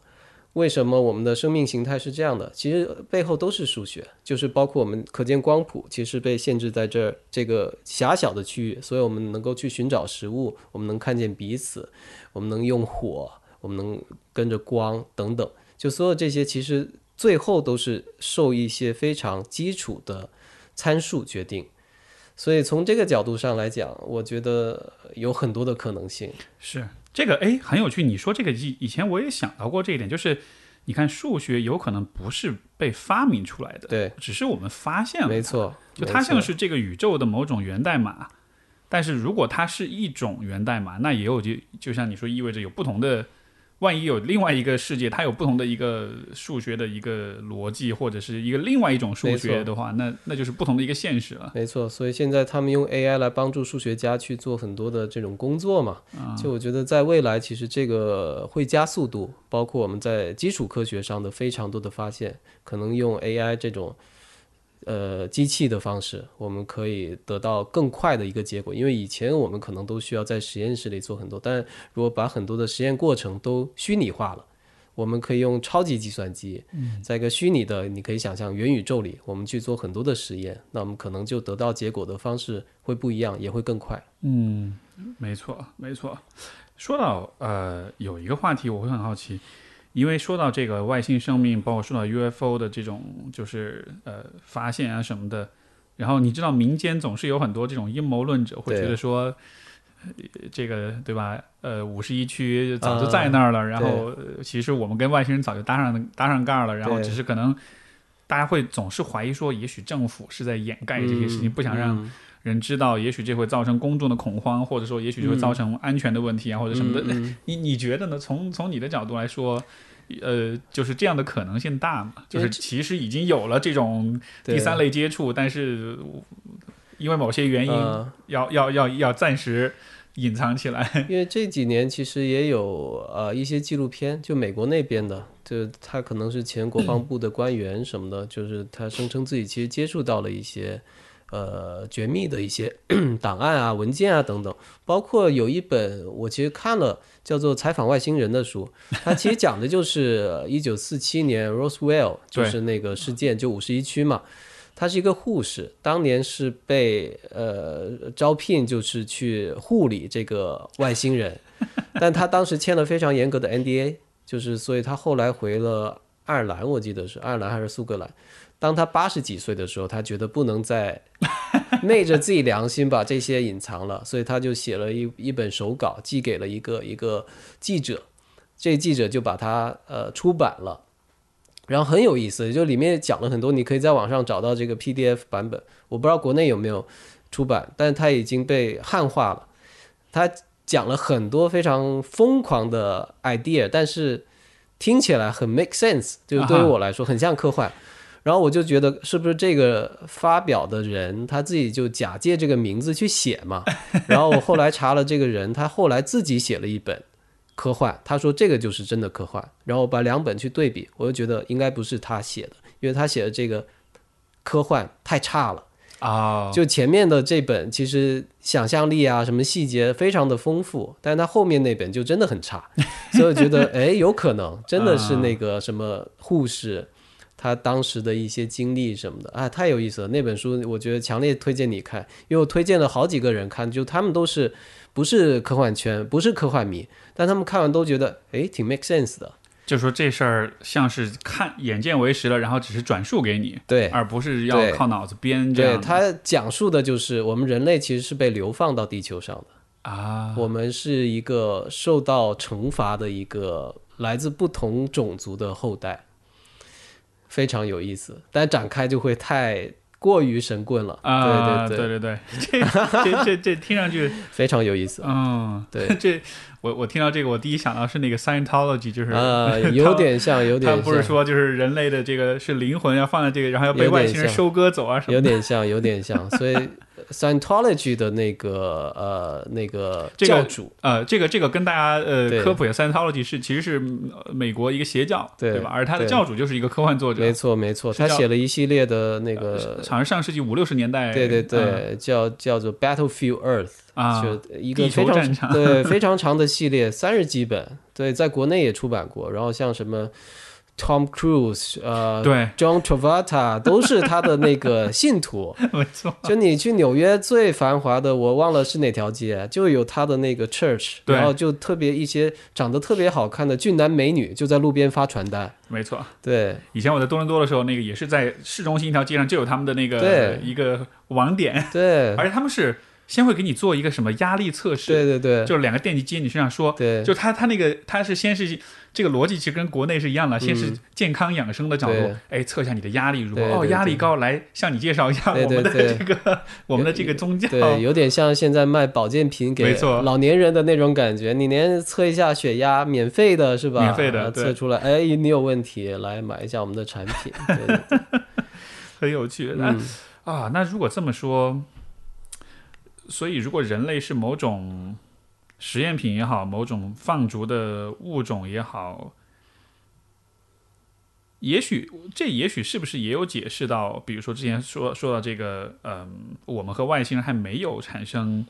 为什么我们的生命形态是这样的，其实背后都是数学，就是包括我们可见光谱，其实被限制在这儿这个狭小的区域，所以我们能够去寻找食物，我们能看见彼此，我们能用火，我们能跟着光等等。就所有这些，其实最后都是受一些非常基础的参数决定。所以从这个角度上来讲，我觉得有很多的可能性。是这个，哎，很有趣。你说这个以以前我也想到过这一点，就是你看数学有可能不是被发明出来的，对，只是我们发现了，没错，就它像是这个宇宙的某种源代码。但是如果它是一种源代码，那也有就就像你说，意味着有不同的。万一有另外一个世界，它有不同的一个数学的一个逻辑，或者是一个另外一种数学的话，那那就是不同的一个现实了。没错，所以现在他们用 AI 来帮助数学家去做很多的这种工作嘛。就我觉得在未来，其实这个会加速度，包括我们在基础科学上的非常多的发现，可能用 AI 这种呃机器的方式，我们可以得到更快的一个结果。因为以前我们可能都需要在实验室里做很多，但如果把很多的实验过程都虚拟化了。我们可以用超级计算机，在一个虚拟的，你可以想象元宇宙里，我们去做很多的实验，那我们可能就得到结果的方式会不一样，也会更快。嗯，没错，没错。说到呃，有一个话题我会很好奇，因为说到这个外星生命，包括说到 UFO 的这种就是呃发现啊什么的，然后你知道民间总是有很多这种阴谋论者会觉得说。呃这个对吧？呃，五十一区早就在那儿了，然后呃其实我们跟外星人早就搭上搭上盖儿了，然后只是可能大家会总是怀疑说，也许政府是在掩盖这些事情，不想让嗯人知道，也许这会造成公众的恐慌，或者说也许就会造成安全的问题啊，或者什么的。你你觉得呢？从从你的角度来说，呃，就是这样的可能性大吗？就是其实已经有了这种第三类接触，但是因为某些原因，嗯要要要要暂时隐藏起来。因为这几年其实也有呃一些纪录片，就美国那边的，就他可能是前国防部的官员什么的，就是他声称自己其实接触到了一些呃绝密的一些 档案啊、文件啊等等，包括有一本我其实看了叫做《采访外星人》的书，它其实讲的就是一九四七年 Roswell 就是那个事件，就五十一区嘛。他是一个护士，当年是被呃招聘，就是去护理这个外星人，但他当时签了非常严格的 NDA，就是所以他后来回了爱尔兰，我记得是爱尔兰还是苏格兰。当他八十几岁的时候，他觉得不能再昧着自己良心把这些隐藏了，所以他就写了一一本手稿，寄给了一个一个记者，这记者就把它呃出版了。然后很有意思，就里面讲了很多，你可以在网上找到这个 PDF 版本，我不知道国内有没有出版，但是它已经被汉化了。它讲了很多非常疯狂的 idea，但是听起来很 make sense，就是对于我来说很像科幻。然后我就觉得，是不是这个发表的人他自己就假借这个名字去写嘛？然后我后来查了这个人，他后来自己写了一本科幻，他说这个就是真的科幻。然后我把两本去对比，我就觉得应该不是他写的，因为他写的这个科幻太差了。啊，就前面的这本其实想象力啊，什么细节非常的丰富，但是他后面那本就真的很差，所以我觉得哎，有可能真的是那个什么护士。他当时的一些经历什么的啊，太有意思了。那本书我觉得强烈推荐你看，因为我推荐了好几个人看，就他们都是不是科幻圈，不是科幻迷，但他们看完都觉得哎挺 make sense 的。就说这事儿像是看眼见为实了，然后只是转述给你，对，而不是要靠脑子编这对。他讲述的就是我们人类其实是被流放到地球上的。啊，我们是一个受到惩罚的一个来自不同种族的后代，非常有意思，但展开就会太过于神棍了。啊，对对对对，这这这这听上去，非常有意思。嗯，对，这我我听到这个，我第一想到是那个 Scientology，就是啊，有点像，有点像。他不是说就是人类的这个是灵魂要放在这个，然后要被外星人收割走啊什么？有点像，有点像。所以 Scientology 的那个呃那个教主呃，这个这个跟大家呃科普一下，Scientology 是其实是美国一个邪教，对吧？而他的教主就是一个科幻作者，没错没错，他写了一系列的那个，好像上世纪五六十年代，对对对，叫叫做 Battlefield Earth。啊，就一个非常对非常长的系列，三十几本，对，在国内也出版过。然后像什么 Tom Cruise，呃，对，John Travolta 都是他的那个信徒。没错，就你去纽约最繁华的，我忘了是哪条街，就有他的那个 church，然后就特别一些长得特别好看的俊男美女就在路边发传单。没错，对。以前我在多伦多的时候，那个也是在市中心一条街上就有他们的那个一个网点。对，而且他们是。先会给你做一个什么压力测试？对对对，就是两个电极接你身上，说，对，就他他那个他是先是这个逻辑，其实跟国内是一样的，先是健康养生的角度，哎，测一下你的压力如何？哦，压力高，来向你介绍一下我们的这个我们的这个宗教，对，有点像现在卖保健品给老年人的那种感觉，你连测一下血压，免费的是吧？免费的，测出来，哎，你有问题，来买一下我们的产品，很有趣。那啊，那如果这么说。所以，如果人类是某种实验品也好，某种放逐的物种也好，也许这也许是不是也有解释到，比如说之前说说到这个，嗯，我们和外星人还没有产生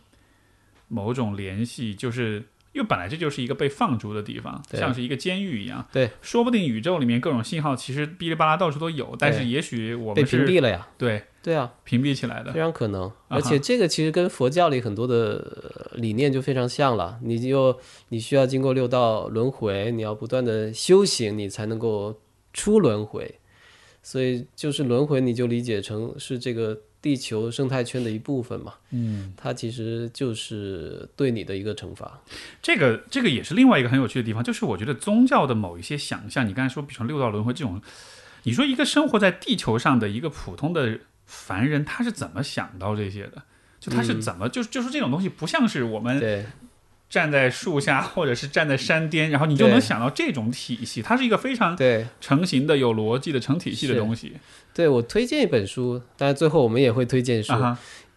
某种联系，就是因为本来这就是一个被放逐的地方，像是一个监狱一样。对，说不定宇宙里面各种信号其实哔哩吧啦到处都有，但是也许我们被屏蔽了呀。对。对啊，屏蔽起来的非常可能，而且这个其实跟佛教里很多的理念就非常像了。你就你需要经过六道轮回，你要不断的修行，你才能够出轮回。所以就是轮回，你就理解成是这个地球生态圈的一部分嘛。嗯，它其实就是对你的一个惩罚。这个这个也是另外一个很有趣的地方，就是我觉得宗教的某一些想象，你刚才说，比如说六道轮回这种，你说一个生活在地球上的一个普通的。凡人他是怎么想到这些的？就他是怎么就就是这种东西不像是我们站在树下或者是站在山巅，然后你就能想到这种体系。它是一个非常对成型的、有逻辑的、成体系的东西。对我推荐一本书，当然最后我们也会推荐书，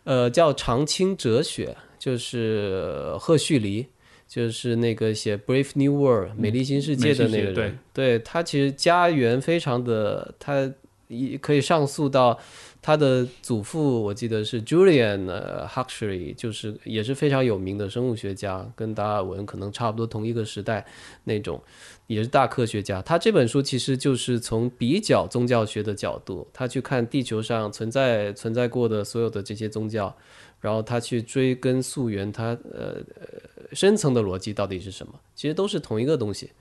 呃，叫《长青哲学》，就是赫胥黎，就是那个写《Brave New World》美丽新世界的那个人。对他其实家园非常的，他一可以上溯到。他的祖父我记得是 Julian Huxley，就是也是非常有名的生物学家，跟达尔文可能差不多同一个时代那种，也是大科学家。他这本书其实就是从比较宗教学的角度，他去看地球上存在存在过的所有的这些宗教，然后他去追根溯源，他呃深层的逻辑到底是什么？其实都是同一个东西。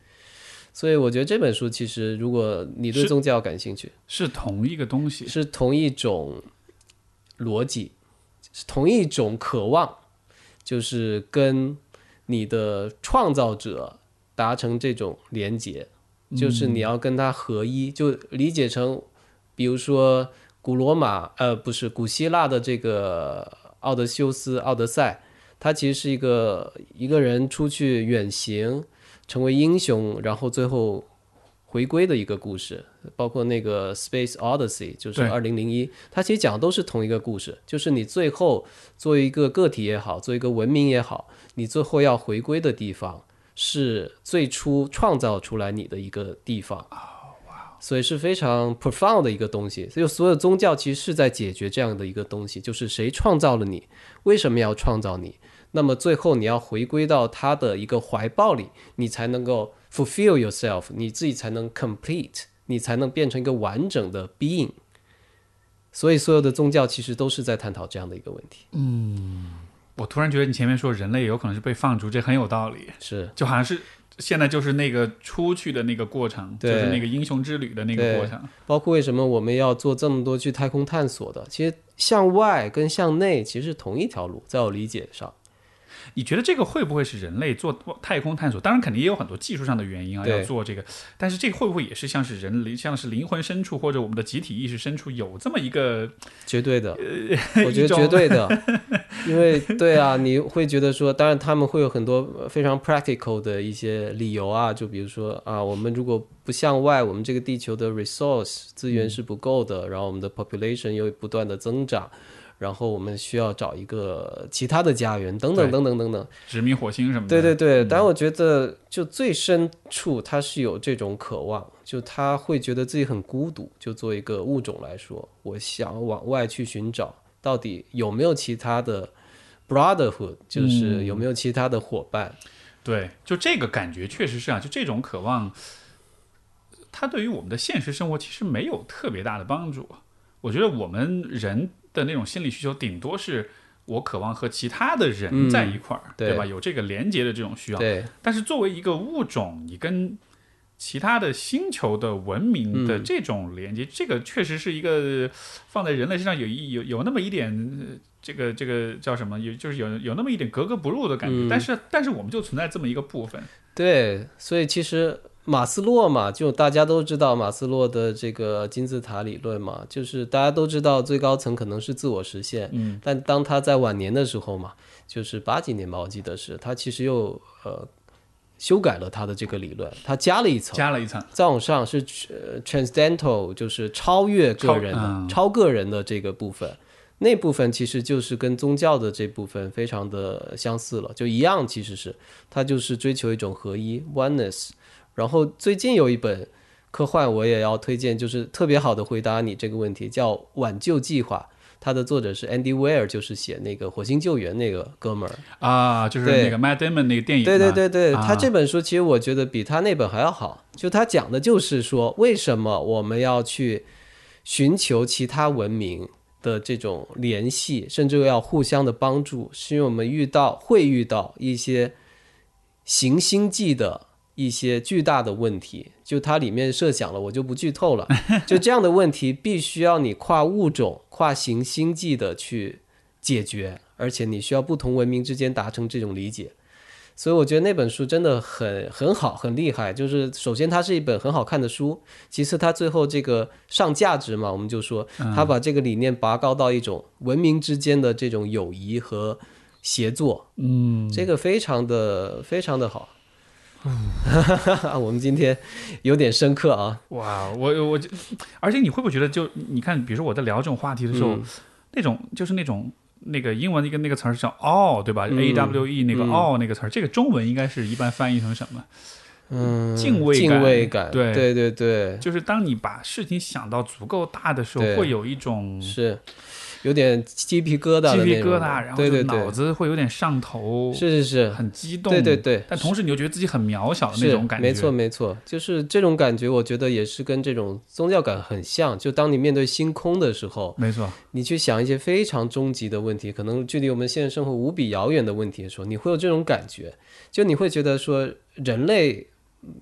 所以我觉得这本书其实，如果你对宗教感兴趣，是同一个东西，是同一种逻辑，是同一种渴望，就是跟你的创造者达成这种连结，就是你要跟他合一，就理解成，比如说古罗马，呃，不是古希腊的这个奥德修斯、奥德赛，他其实是一个一个人出去远行。成为英雄，然后最后回归的一个故事，包括那个《Space Odyssey》，就是二零零一，它其实讲的都是同一个故事，就是你最后作为一个个体也好，作为一个文明也好，你最后要回归的地方是最初创造出来你的一个地方。所以是非常 profound 的一个东西。所以所有宗教其实是在解决这样的一个东西，就是谁创造了你，为什么要创造你？那么最后你要回归到他的一个怀抱里，你才能够 fulfill yourself，你自己才能 complete，你才能变成一个完整的 being。所以所有的宗教其实都是在探讨这样的一个问题。嗯，我突然觉得你前面说人类有可能是被放逐，这很有道理。是，就好像是现在就是那个出去的那个过程，就是那个英雄之旅的那个过程。包括为什么我们要做这么多去太空探索的，其实向外跟向内其实是同一条路，在我理解上。你觉得这个会不会是人类做太空探索？当然，肯定也有很多技术上的原因啊，要做这个。但是这个会不会也是像是人类，像是灵魂深处或者我们的集体意识深处有这么一个？绝对的，我觉得绝对的，因为对啊，你会觉得说，当然他们会有很多呃非常 practical 的一些理由啊，就比如说啊，我们如果不向外，我们这个地球的 resource 资源是不够的，然后我们的 population 又不断的增长，然后我们需要找一个其他的家园，等等等等等等。殖民火星什么的？对对对，但我觉得就最深处他是有这种渴望，就他会觉得自己很孤独。就作为一个物种来说，我想往外去寻找，到底有没有其他的 brotherhood，就是有没有其他的伙伴。对，就这个感觉确实是啊，就这种渴望，它对于我们的现实生活其实没有特别大的帮助。我觉得我们人的那种心理需求，顶多是我渴望和其他的人嗯在一块儿，对吧？有这个连接的这种需要。对但是作为一个物种，你跟其他的星球的文明的嗯这种连接，这个确实是一个放在人类身上有一有有那么一点，呃这个这个叫什么？有就是有有那么一点格格不入的感觉。嗯但是但是我们就存在这么一个部分。对，所以其实马斯洛嘛，就大家都知道马斯洛的这个金字塔理论嘛，就是大家都知道最高层可能是自我实现，嗯，但当他在晚年的时候嘛，就是八几年吧，我记得是他其实又呃修改了他的这个理论，他加了一层，加了一层。再往上是呃 transcendental，就是超越个人的、超嗯超个人的这个部分。那部分其实就是跟宗教的这部分非常的相似了，就一样，其实是它就是追求一种合一 （oneness）。然后最近有一本科幻我也要推荐，就是特别好的回答你这个问题，叫《挽救计划》，它的作者是 Andy Weir，就是写那个火星救援那个哥们儿。啊，就是对那个 Matt Damon 那个电影，对对对对，啊他这本书其实我觉得比他那本还要好。就他讲的就是说，为什么我们要去寻求其他文明的这种联系，甚至要互相的帮助，是因为我们遇到会遇到一些行星际的一些巨大的问题。就它里面设想了，我就不剧透了。就这样的问题，必须要你跨物种、跨行星际的去解决，而且你需要不同文明之间达成这种理解。所以我觉得那本书真的很很好，很厉害。就是首先它是一本很好看的书，其次它最后这个上价值嘛，我们就说它把这个理念拔高到一种文明之间的这种友谊和协作，嗯，这个非常的非常的好。我们今天有点深刻啊，哇，我我就，而且你会不会觉得就，你看，比如说我在聊这种话题的时候，嗯。那种就是那种那个英文的一个那个词儿叫 all，对吧、嗯。A W E 那个嗯。all 那个词儿，这个中文应该是一般翻译成什么？嗯，敬畏感。敬畏感，对。对对对，就是当你把事情想到足够大的时候，会有一种是有点鸡皮疙瘩鸡皮疙瘩，然后就脑子会有点上头，是是是，很激动，对对对，但同时你又觉得自己很渺小的那种感觉，没错没错，就是这种感觉，我觉得也是跟这种宗教感很像。就当你面对星空的时候，没错，你去想一些非常终极的问题，可能距离我们现实生活无比遥远的问题的时候，你会有这种感觉，就你会觉得说，人类嗯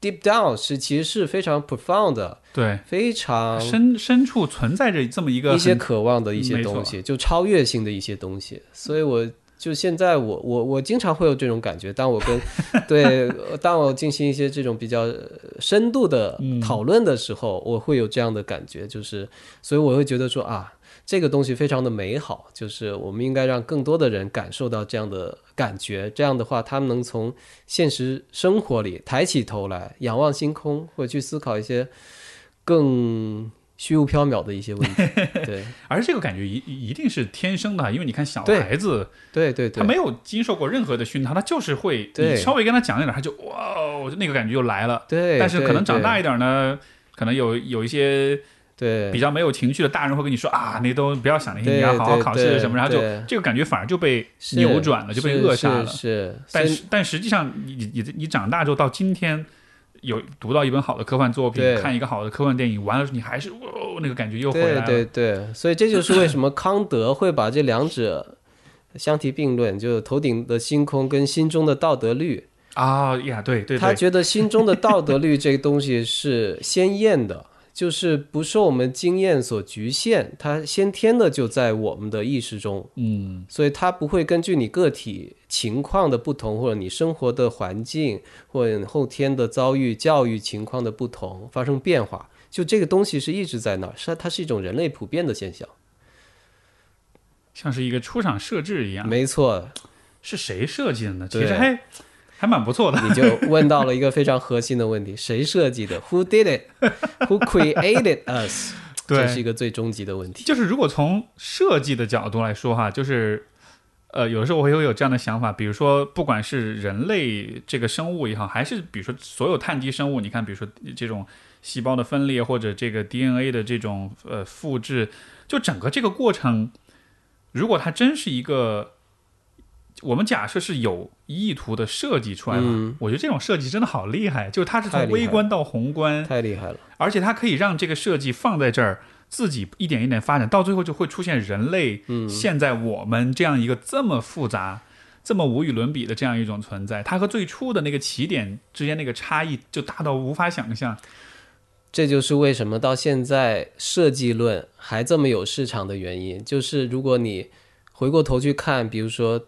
deep down 是其实是非常 profound 的，对，非常深深处存在着这么一个一些渴望的一些东西，就超越性的一些东西。所以我就现在我我我经常会有这种感觉，当我跟 对当我进行一些这种比较呃深度的嗯讨论的时候，我会有这样的感觉，就是所以我会觉得说啊。这个东西非常的美好，就是我们应该让更多的人感受到这样的感觉。这样的话，他们能从现实生活里抬起头来，仰望星空，或者去思考一些更虚无缥缈的一些问题。对，而这个感觉一一定是天生的，因为你看小孩子，对对对，他没有经受过任何的熏陶，他就是会，你稍微跟他讲一点，他就哇哦，那个感觉就来了。对，但是可能长大一一点呢，可能有有一些对比较没有情绪的大人会跟你说啊，你都不要想那些，你要好好考试什么，然后就这个感觉反而就被扭转了，就被扼杀了。是是，但是但实际上你，你你你长大之后到今天。有读到一本好的科幻作品，看一个好的科幻电影，完了你还是、哦，那个感觉又回来了。对对，所以这就是为什么康德会把这两者相提并论，就是头顶的星空跟心中的道德律。啊呀，对对对，他觉得心中的道德律这个东西是鲜艳的，就是不受我们经验所局限，它先天的就在我们的意识中，嗯所以它不会根据你个体情况的不同，或者你生活的环境，或者你后天的遭遇、教育情况的不同发生变化。就这个东西是一直在那儿，是它是一种人类普遍的现象。像是一个出厂设置一样。没错，是谁设计的呢？其实还还蛮不错的。你就问到了一个非常核心的问题：谁设计的？Who did it? Who created us？对这是一个最终极的问题。就是如果从设计的角度来说哈，就是呃，有的时候我会有这样的想法，比如说不管是人类这个生物也好，还是比如说所有碳基生物，你看，比如说这种细胞的分裂或者这个 DNA 的这种呃复制，就整个这个过程，如果它真是一个。我们假设是有意图的设计出来的，嗯我觉得这种设计真的好厉害，就是它是从微观到宏观，太厉害了，而且它可以让这个设计放在这儿，自己一点一点发展，到最后就会出现人类嗯现在我们这样一个这么复杂、这么无与伦比的这样一种存在。它和最初的那个起点之间那个差异就大到无法想象。这就是为什么到现在设计论还这么有市场的原因。就是如果你回过头去看，比如说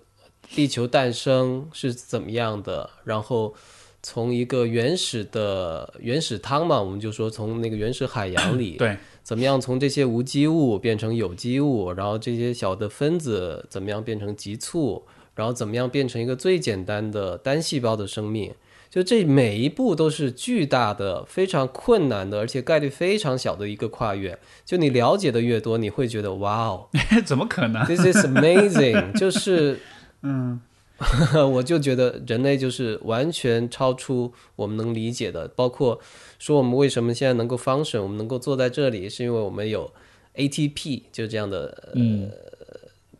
地球诞生是怎么样的，然后从一个原始的原始汤嘛，我们就说从那个原始海洋里，对，怎么样从这些无机物变成有机物，然后这些小的分子怎么样变成急促，然后怎么样变成一个最简单的单细胞的生命。就这每一步都是巨大的、非常困难的，而且概率非常小的一个跨越。就你了解的越多，你会觉得哇哦 怎么可能？，this is amazing！就是，嗯，我就觉得人类就是完全超出我们能理解的，包括说我们为什么现在能够 function，我们能够坐在这里，是因为我们有 ATP，就这样的嗯，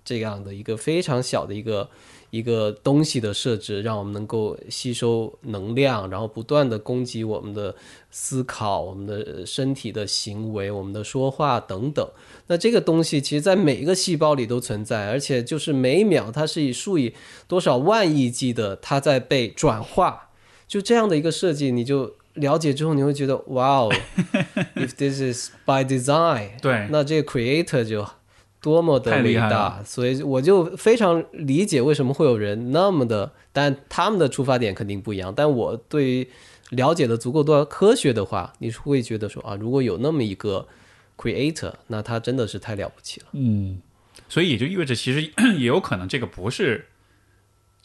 这样的一个非常小的一个一个东西的设置，让我们能够吸收能量，然后不断的供给我们的思考、我们的身体的行为、我们的说话等等。那这个东西其实在每一个细胞里都存在，而且就是每秒它是以数以多少万亿计的它在被转化。就这样的一个设计，你就了解之后，你会觉得哇哦，if this is by design，对，那这个 creator 就多么的伟大，所以我就非常理解为什么会有人那么的，但他们的出发点肯定不一样。但我对于了解的足够多科学的话，你是会觉得说啊，如果有那么一个 creator，那他真的是太了不起了。嗯，所以也就意味着，其实也有可能这个不是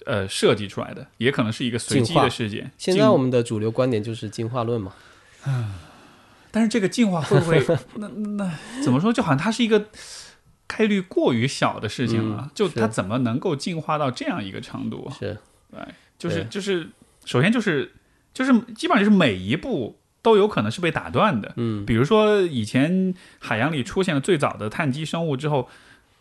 呃设计出来的，也可能是一个随机的事件。现在我们的主流观点就是进化论嘛，但是这个进化会不会 那那怎么说？就好像它是一个概率过于小的事情了，嗯就它怎么能够进化到这样一个程度？是对，就是就是，首先就是就是基本上就是每一步都有可能是被打断的。嗯，比如说以前海洋里出现了最早的碳基生物之后。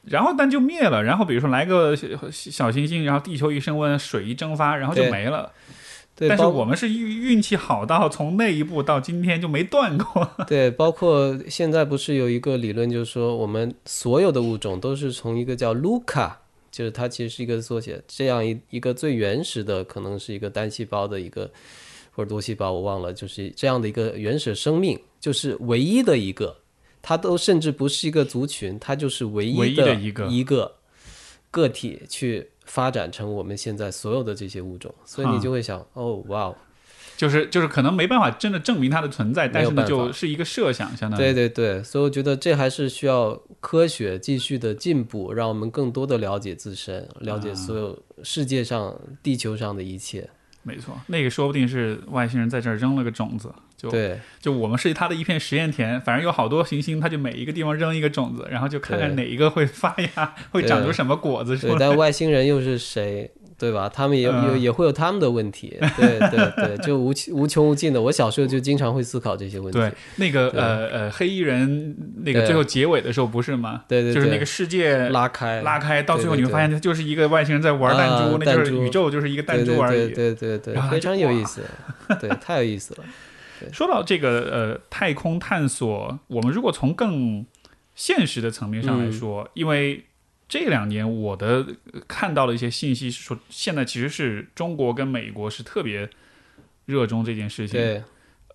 然后但就灭了，然后比如说来个小小行星，然后地球一升温，水一蒸发，然后就没了。对，但是我们是运运气好到从那一步到今天就没断过。对，包括现在不是有一个理论，就是说我们所有的物种都是从一个叫 Luca，就是它其实是一个缩写，这样一一个最原始的，可能是一个单细胞的一个或者多细胞，我忘了，就是这样的一个原始生命，就是唯一的一个，它都甚至不是一个族群，它就是唯唯一的一个一个。个体去发展成我们现在所有的这些物种，所以你啊。就会想，哦，哇哦。就是就是可能没办法真的证明它的存在，但是呢，就是一个设想，相当于。对对对，所以我觉得这还是需要科学继续的进步，让我们更多的了解自身，了解所有世界上、地球上的一切。没错，那个说不定是外星人在这儿扔了个种子，就对就我们是它的一片实验田，反正有好多行星，它就每一个地方扔一个种子，然后就看看哪一个会发芽，会长出什么果子出对，来。但外星人又是谁？对吧？他们也也、嗯也会有他们的问题，对对对，就无穷无穷无尽的。我小时候就经常会思考这些问题。对，那个呃呃，黑衣人那个最后结尾的时候不是吗？对对对，就是那个世界拉开拉开，到最后你会发现它就是一个外星人在玩弹珠，啊那就是宇宙就是一个弹珠而已。对对对对对对，非常有意思，对，太有意思了。说到这个呃太空探索，我们如果从更现实的层面上来说，因为这两年我的呃看到的一些信息是说，现在其实是中国跟美国是特别热衷这件事情。对，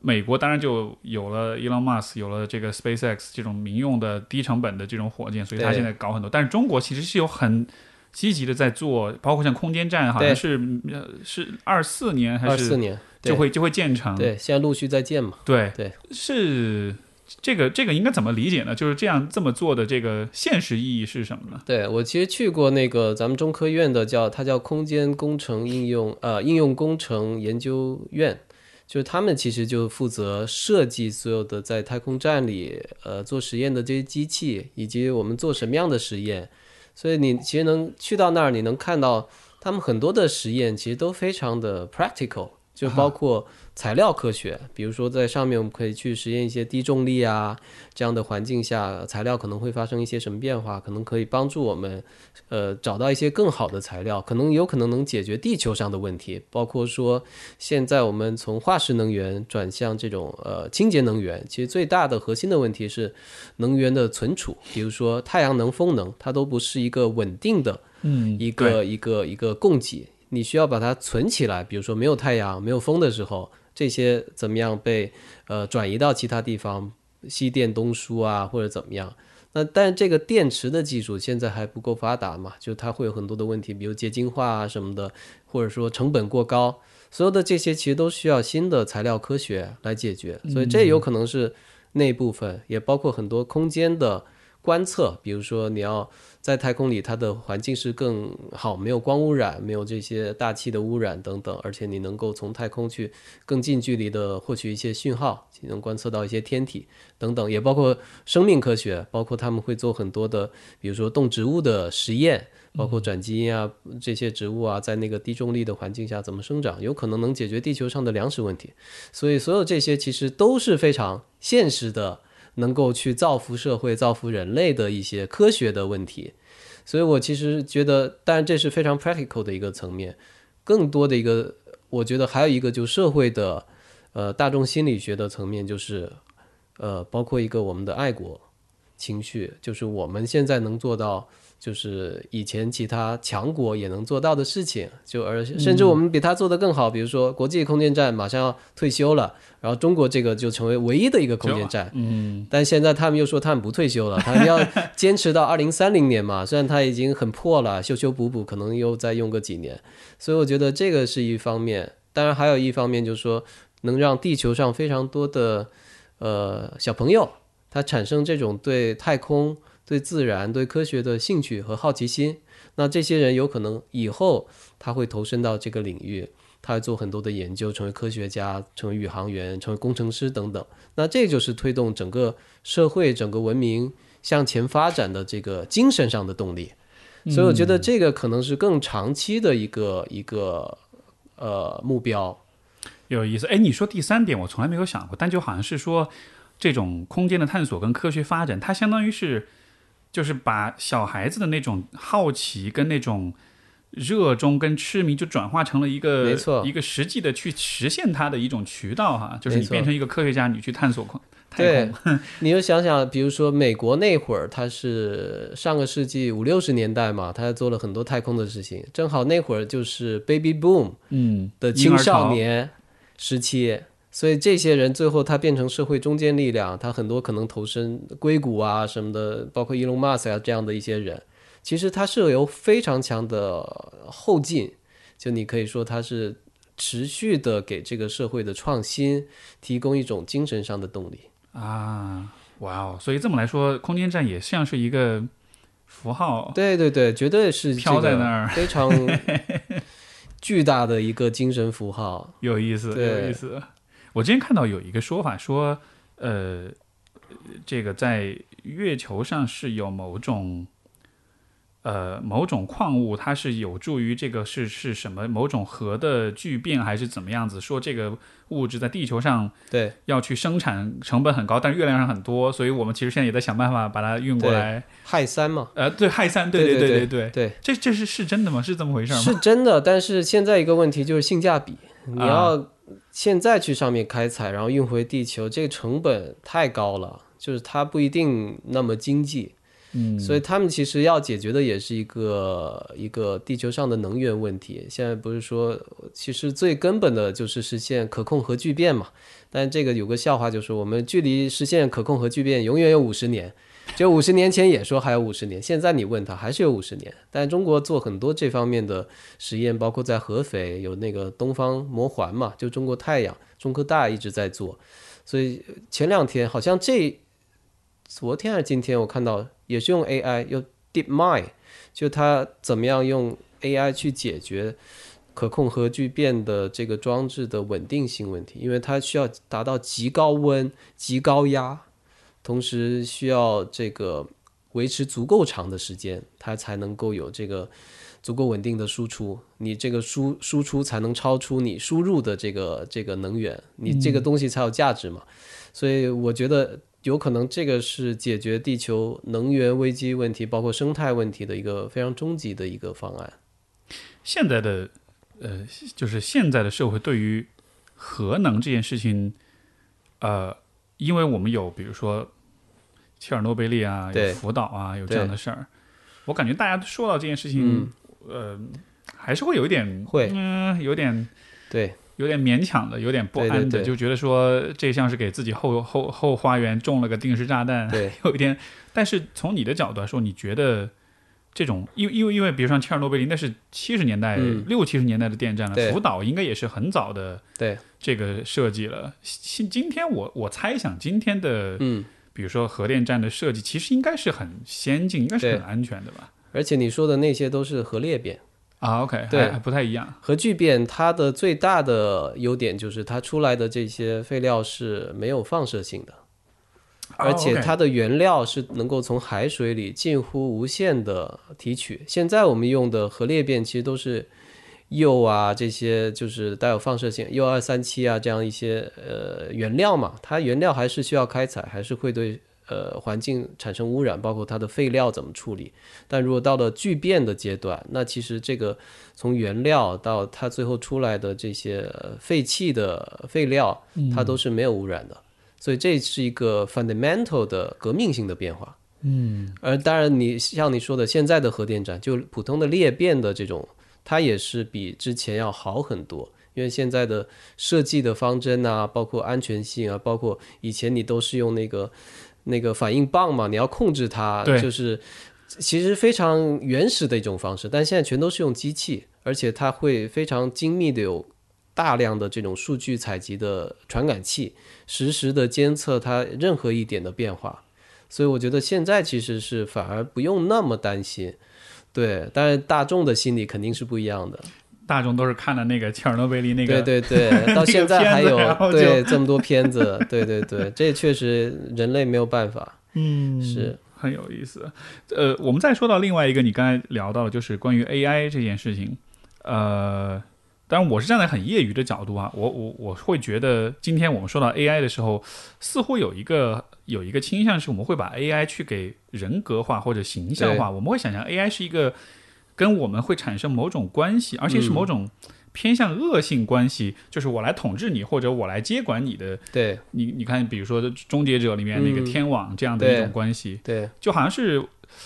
美国当然就有了 Elon Musk，有了这个 SpaceX 这种民用的低成本的这种火箭，所以它现在搞很多。但是中国其实是有很积极的在做，包括像空间站，好像是呃是二四年还是二四年。对就会就会建成。对，现在陆续在建嘛。对对是这个这个应该怎么理解呢？就是这样这么做的这个现实意义是什么呢？对我其实去过那个咱们中科院的叫它叫空间工程应用呃应用工程研究院，就是他们其实就负责设计所有的在太空站里呃做实验的这些机器，以及我们做什么样的实验。所以你其实能去到那儿，你能看到他们很多的实验其实都非常的 practical，就包括材料科学，比如说在上面我们可以去实验一些低重力啊这样的环境下，材料可能会发生一些什么变化，可能可以帮助我们呃找到一些更好的材料，可能有可能能解决地球上的问题，包括说现在我们从化石能源转向这种呃清洁能源，其实最大的核心的问题是能源的存储，比如说太阳能、风能，它都不是一个稳定的嗯一个一个一个供给，你需要把它存起来。比如说没有太阳、没有风的时候，这些怎么样被呃转移到其他地方，西电东输啊，或者怎么样？那但这个电池的技术现在还不够发达嘛，就它会有很多的问题，比如结晶化啊什么的，或者说成本过高，所有的这些其实都需要新的材料科学来解决，所以这有可能是那部分，也包括很多空间的观测，比如说你要在太空里，它的环境是更好，没有光污染，没有这些大气的污染等等，而且你能够从太空去更近距离的获取一些讯号，能观测到一些天体等等，也包括生命科学，包括他们会做很多的，比如说动植物的实验，包括转基因啊，这些植物啊，在那个低重力的环境下怎么生长，有可能能解决地球上的粮食问题。所以，所有这些其实都是非常现实的，能够去造福社会、造福人类的一些科学的问题。所以我其实觉得，当然这是非常 practical 的一个层面，更多的一个，我觉得还有一个就社会的，呃，大众心理学的层面，就是，呃，包括一个我们的爱国情绪，就是我们现在能做到。就是以前其他强国也能做到的事情，就而甚至我们比他做得更好。比如说，国际空间站马上要退休了，然后中国这个就成为唯一的一个空间站。嗯，但现在他们又说他们不退休了，他们要坚持到二零三零年嘛。虽然它已经很破了，修修补补可能又再用个几年。所以我觉得这个是一方面，当然还有一方面就是说，能让地球上非常多的呃小朋友，他产生这种对太空。对自然、对科学的兴趣和好奇心，那这些人有可能以后他会投身到这个领域，他会做很多的研究，成为科学家、成为宇航员、成为工程师等等。那这就是推动整个社会、整个文明向前发展的这个精神上的动力。所以我觉得这个可能是更长期的一个一个呃目标。有意思。哎，你说第三点，我从来没有想过，但就好像是说，这种空间的探索跟科学发展，它相当于是。就是把小孩子的那种好奇跟那种热衷跟痴迷，就转化成了一个没错一个实际的去实现它的一种渠道哈。就是你变成一个科学家，你去探索空太对空。你就想想，比如说美国那会儿，它是上个世纪五六十年代嘛，他做了很多太空的事情，正好那会儿就是 baby boom 嗯的青少年时期。所以这些人最后他变成社会中坚力量，他很多可能投身硅谷啊什么的，包括伊隆马斯啊这样的一些人，其实他是有非常强的后劲，就你可以说他是持续的给这个社会的创新提供一种精神上的动力。啊，哇哦！所以这么来说，空间站也像是一个符号，对对对，绝对是飘在那儿非常 巨大的一个精神符号。有意思，对有意思。我之前看到有一个说法说，呃，这个在月球上是有某种。呃，某种矿物它是有助于这个是是什么某种核的聚变还是怎么样子？说这个物质在地球上对要去生产成本很高，但是月亮上很多，所以我们其实现在也在想办法把它运过来。氦三嘛，呃，对，氦三，对对对对对对，这这是是真的吗？是这么回事吗？是真的。但是现在一个问题就是性价比，你要现在去上面开采，然后运回地球，这个成本太高了，就是它不一定那么经济。嗯，所以他们其实要解决的也是一个一个地球上的能源问题。现在不是说，其实最根本的就是实现可控核聚变嘛。但这个有个笑话，就是我们距离实现可控核聚变永远有五十年。就五十年前也说还有五十年，现在你问他还是有五十年。但中国做很多这方面的实验，包括在合肥有那个东方魔环嘛，就中国太阳，中科大一直在做。所以前两天好像这昨天还是今天，我看到也是用 AI，用 DeepMind，就它怎么样用 AI 去解决可控核聚变的这个装置的稳定性问题，因为它需要达到极高温、极高压。同时需要这个维持足够长的时间，它才能够有这个足够稳定的输出。你这个输输出才能超出你输入的这个这个能源，你这个东西才有价值嘛。所以我觉得有可能这个是解决地球能源危机问题，包括生态问题的一个非常终极的一个方案。现在的呃，就是现在的社会对于核能这件事情，呃。因为我们有，比如说切尔诺贝利啊，有福岛啊，有这样的事儿，我感觉大家说到这件事情，呃，还是会有一点，会，嗯，有点，对，有点勉强的，有点不安的，就觉得说这像是给自己后后后花园种了个定时炸弹，对，有一点。但是从你的角度来说，你觉得这种，因为因为因为，比如说切尔诺贝利，那是七十年代六七十年代的电站了，福岛应该也是很早的，对。这个设计了，今今天我我猜想今天的，嗯，比如说核电站的设计，其实应该是很先进，应该是很安全的吧？而且你说的那些都是核裂变啊，OK，对，不太一样。核聚变它的最大的优点就是它出来的这些废料是没有放射性的，而且它的原料是能够从海水里近乎无限的提取。现在我们用的核裂变其实都是。铀啊，这些就是带有放射性，铀二三七啊，这样一些呃原料嘛，它原料还是需要开采，还是会对呃环境产生污染，包括它的废料怎么处理。但如果到了聚变的阶段，那其实这个从原料到它最后出来的这些废弃的废料，它都是没有污染的。所以这是一个 fundamental 的革命性的变化。嗯，而当然你像你说的，现在的核电站就普通的裂变的这种。它也是比之前要好很多，因为现在的设计的方针啊，包括安全性啊，包括以前你都是用那个那个反应棒嘛，你要控制它，就是其实非常原始的一种方式。但现在全都是用机器，而且它会非常精密的有大量的这种数据采集的传感器，实时的监测它任何一点的变化。所以我觉得现在其实是反而不用那么担心。对，但是大众的心理肯定是不一样的。大众都是看了那个切尔诺贝利那个，对对对，到现在还有对这么多片子，对对对，这确实人类没有办法。嗯，是很有意思。呃，我们再说到另外一个，你刚才聊到的，就是关于 AI 这件事情。呃，当然我是站在很业余的角度啊，我我我会觉得，今天我们说到 AI 的时候，似乎有一个。有一个倾向是，我们会把 AI 去给人格化或者形象化。我们会想象 AI 是一个跟我们会产生某种关系，而且是某种偏向恶性关系，就是我来统治你，或者我来接管你的。对，你你看，比如说《终结者》里面那个天网这样的一种关系，对，就好像是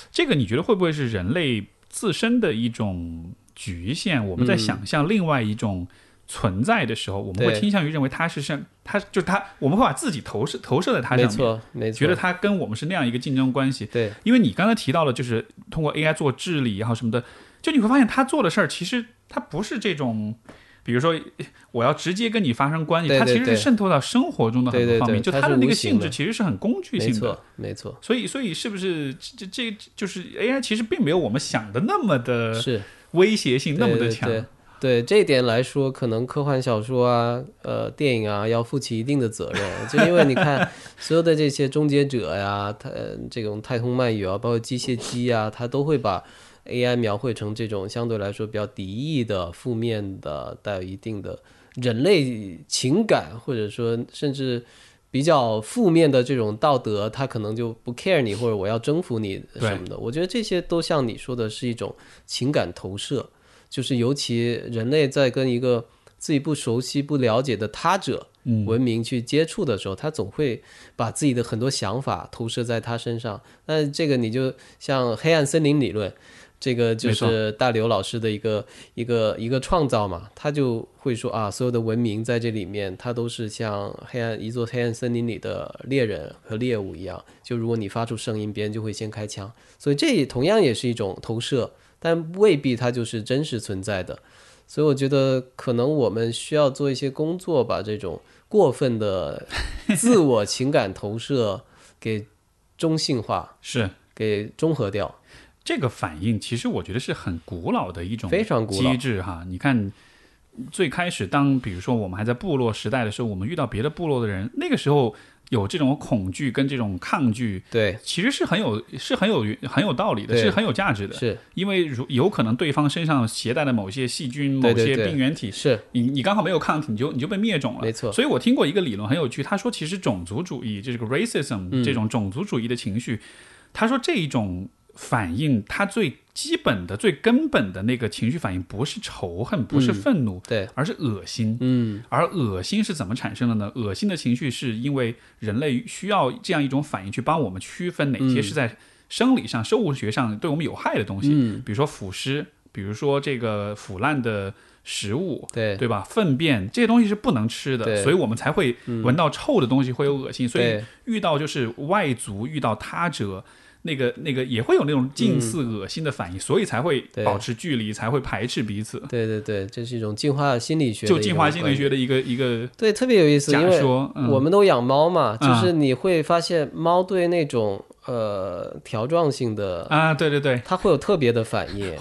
这个，你觉得会不会是人类自身的一种局限？我们在想象另外一种。存在的时候，我们会倾向于认为它是像他就是他，我们会把自己投射投射在它上面，没错，没错，觉得它跟我们是那样一个竞争关系。对，因为你刚才提到了，就是通过 AI 做治理也好什么的，就你会发现他做的事儿其实它不是这种，比如说我要直接跟你发生关系，它其实是渗透到生活中的很多方面，就它的那个性质其实是很工具性的，没错，没错。所以，所以是不是这这就是 AI 其实并没有我们想的那么的是威胁性那么的强。对这一点来说，可能科幻小说啊、呃电影啊要负起一定的责任，就因为你看所有的这些终结者呀，它这种太空漫游啊，包括机械机啊，它都会把 AI 描绘成这种相对来说比较敌意的、负面的、带有一定的人类情感，或者说甚至比较负面的这种道德，他可能就不 care 你，或者我要征服你什么的。我觉得这些都像你说的是一种情感投射。就是尤其人类在跟一个自己不熟悉、不了解的他者嗯文明去接触的时候，他总会把自己的很多想法投射在他身上。那这个你就像黑暗森林理论，这个就是大刘老师的一个一个一个创造嘛，他就会说啊，所有的文明在这里面，它都是像黑暗一座黑暗森林里的猎人和猎物一样，就如果你发出声音，别人就会先开枪，所以这也同样也是一种投射，但未必它就是真实存在的。所以我觉得可能我们需要做一些工作，把这种过分的自我情感投射给中性化，是给中和掉。这个反应，其实我觉得是很古老的一种非常机制哈。你看，最开始当比如说我们还在部落时代的时候，我们遇到别的部落的人，那个时候有这种恐惧跟这种抗拒，对，其实是很有是很有很有道理的，是很有价值的。是因为如有可能对方身上携带的某些细菌、某些病原体，是，你你刚好没有抗体，你就你就被灭种了。没错所以我听过一个理论很有趣，他说其实种族主义，就是个 racism、嗯这种种族主义的情绪，他说这一种反应，它最基本的、最根本的那个情绪反应不是仇恨，不是嗯愤怒，对，而是恶心。嗯而恶心是怎么产生的呢？恶心的情绪是因为人类需要这样一种反应去帮我们区分哪些嗯是在生理上、生物学上对我们有害的东西，嗯，比如说腐尸，比如说这个腐烂的食物，对，对吧？粪便这些东西是不能吃的，所以我们才会闻到臭的东西会有恶心。所以，遇到就是外族遇到他者。那个那个也会有那种近似恶心的反应，所以才会保持距离，才会排斥彼此。对对对，这是一种进化心理学就进化心理学的一个一个对，特别有意思，假说，嗯、我们都养猫嘛，就嗯是你会发现猫对那种呃条状性的，啊，对对对，它会有特别的反应。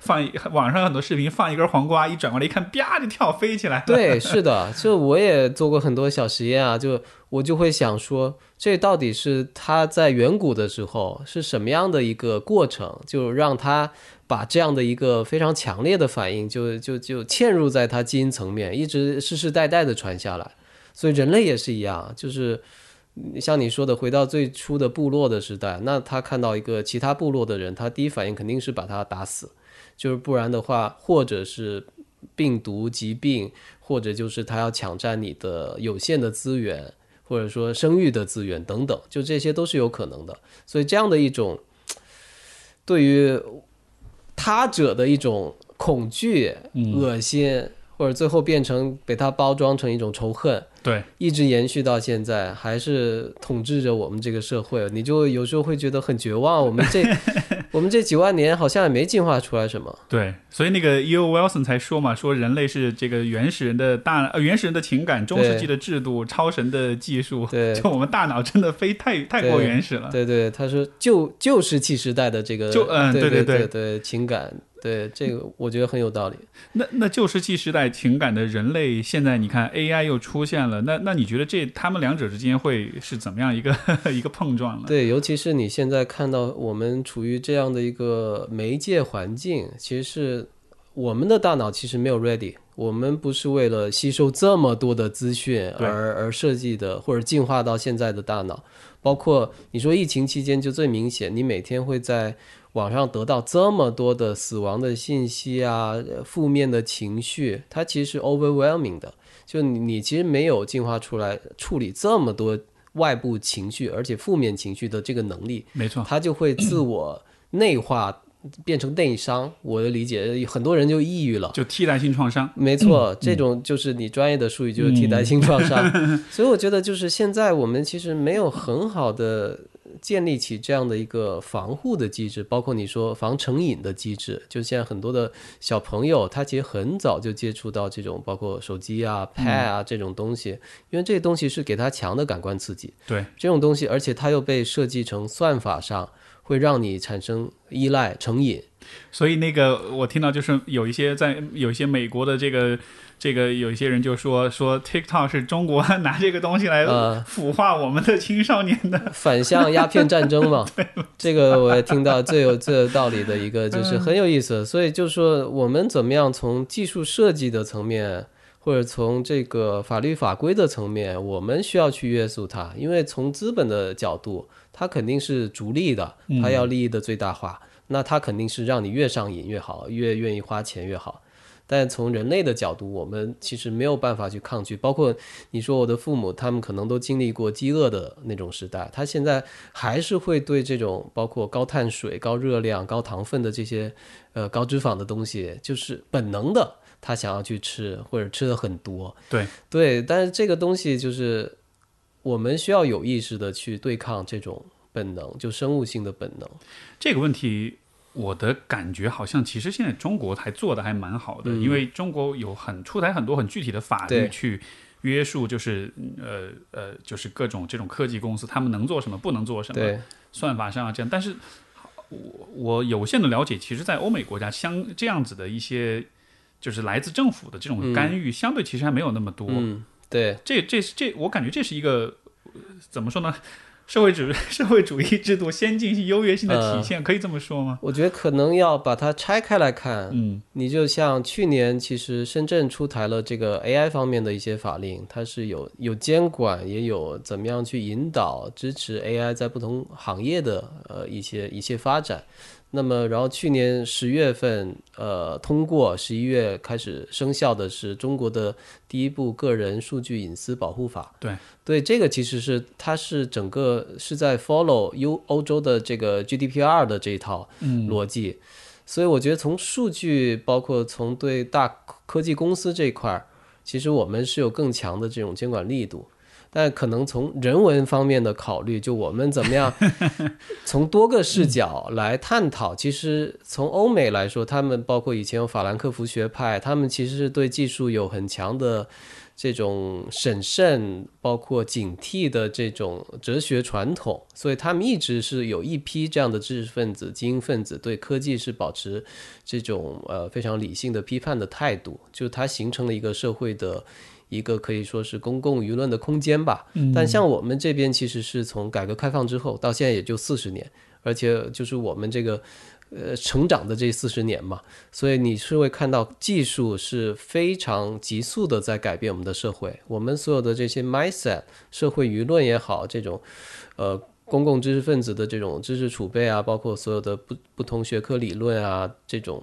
放网上很多视频，放一根黄瓜，一转过来一看，啪就跳飞起来。对，是的，就我也做过很多小实验啊，就我就会想说，这到底是它在远古的时候是什么样的一个过程，就让它把这样的一个非常强烈的反应就就就嵌入在它基因层面，一直世世代代的传下来。所以人类也是一样，就是像你说的，回到最初的部落的时代，那他看到一个其他部落的人，他第一反应肯定是把他打死，就是不然的话，或者是病毒疾病，或者就是他要抢占你的有限的资源，或者说生育的资源等等，就这些都是有可能的。所以这样的一种对于他者的一种恐惧、嗯恶心，或者最后变成被它包装成一种仇恨，对，一直延续到现在，还是统治着我们这个社会。你就有时候会觉得很绝望。我们这 我们这几万年好像也没进化出来什么。对，所以那个 E.O. Wilson 才说嘛，说人类是这个原始人的大呃原始人的情感、中世纪的制度、超神的技术。对就我们大脑真的非太太过原始了。对对，他说旧旧石器时代的这个，就嗯对对对对对情感，对这个我觉得很有道理。那那旧石器时代情感的人类，现在你看 AI 又出现了，那那你觉得这他们两者之间会是怎么样一个 一个碰撞呢？对，尤其是你现在看到我们处于这样的一个媒介环境，其实是我们的大脑其实没有 ready，我们不是为了吸收这么多的资讯而而设计的，或者进化到现在的大脑。包括你说疫情期间就最明显，你每天会在网上得到这么多的死亡的信息啊，呃负面的情绪，它其实是 overwhelming 的。就你你其实没有进化出来处理这么多外部情绪，而且负面情绪的这个能力，没错，它就会自我内化，变成内伤。我的理解，很多人就抑郁了。就替代性创伤。没错，这种就是你专业的术语，就是替代性创伤。所以我觉得，就是现在我们其实没有很好的建立起这样的一个防护的机制，包括你说防成瘾的机制。就现在很多的小朋友，他其实很早就接触到这种，包括手机啊、Pad 啊这种东西，因为这些东西是给他强的感官刺激。对，这种东西，而且它又被设计成算法上会让你产生依赖、成瘾。所以那个我听到就是有一些在有一些美国的这个这个有一些人就说说 TikTok 是中国拿这个东西来呃腐化我们的青少年的。反向鸦片战争嘛，这个我也听到最有最有道理的一个，就是很有意思。所以就说我们怎么样从技术设计的层面，或者从这个法律法规的层面，我们需要去约束它，因为从资本的角度，它肯定是逐利的，它要利益的最大化，那它肯定是让你越上瘾越好，越愿意花钱越好。但从人类的角度，我们其实没有办法去抗拒。包括你说我的父母，他们可能都经历过饥饿的那种时代，他现在还是会对这种包括高碳水、高热量、高糖分的这些呃高脂肪的东西，就是本能的他想要去吃，或者吃的很多。对对，但是这个东西就是我们需要有意识的去对抗这种本能，就生物性的本能。这个问题。我的感觉好像，其实现在中国还做的还蛮好的，因为中国有很出台很多很具体的法律去约束，就是呃呃，就是各种这种科技公司，他们能做什么，不能做什么，算法上啊这样。但是，我我有限的了解，其实，在欧美国家，相这样子的一些，就是来自政府的这种干预，相对其实还没有那么多。对，这这这，我感觉这是一个怎么说呢？社会主 社会主义制度先进性、优越性的体现，可以这么说吗？我觉得可能要把它拆开来看。嗯，你就像去年，其实深圳出台了这个 AI 方面的一些法令，它是有有监管，也有怎么样去引导、支持 AI 在不同行业的呃一些一些发展。那么，然后去年十月份，呃，通过十一月开始生效的是中国的第一部个人数据隐私保护法。对，对，这个其实是它是整个是在 follow 欧欧洲的这个 GDPR 的这一套逻辑，所以我觉得从数据，包括从对大科技公司这一块儿，其实我们是有更强的这种监管力度。但可能从人文方面的考虑，就我们怎么样 从多个视角来探讨。其实从欧美来说，他们包括以前有法兰克福学派，他们其实是对技术有很强的这种审慎、包括警惕的这种哲学传统，所以他们一直是有一批这样的知识分子、精英分子，对科技是保持这种呃非常理性的批判的态度，就是它形成了一个社会的。一个可以说是公共舆论的空间吧，但像我们这边其实是从改革开放之后到现在也就四十年，而且就是我们这个呃成长的这四十年嘛，所以你是会看到技术是非常急速的在改变我们的社会，我们所有的这些 mindset、社会舆论也好，这种呃公共知识分子的这种知识储备啊，包括所有的不不同学科理论啊这种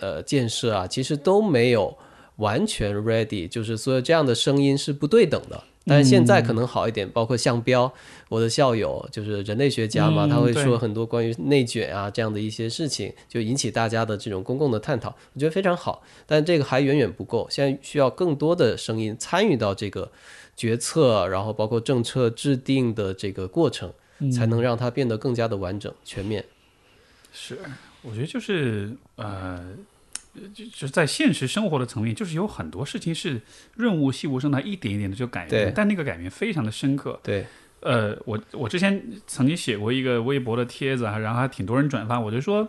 呃建设啊，其实都没有。完全 ready，就是所有这样的声音是不对等的。但是现在可能好一点，包括向标，我的校友就是人类学家嘛，他会说很多关于内卷啊这样的一些事情，就引起大家的这种公共的探讨，我觉得非常好。但这个还远远不够，现在需要更多的声音参与到这个决策，然后包括政策制定的这个过程，才能让它变得更加的完整全面。是，我觉得就是呃。就就是在现实生活的层面，就是有很多事情是润物细无声，的一点一点的就改变，但那个改变非常的深刻。对，呃，我我之前曾经写过一个微博的帖子，然后还挺多人转发，我就说，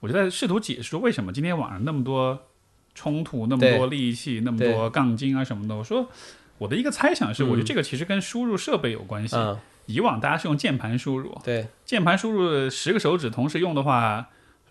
我就在试图解释说，为什么今天网上那么多冲突，那么多戾气，那么多杠精啊什么的。我说，我的一个猜想是，我觉得这个其实跟输入设备有关系。以往大家是用键盘输入，对，键盘输入十个手指同时用的话。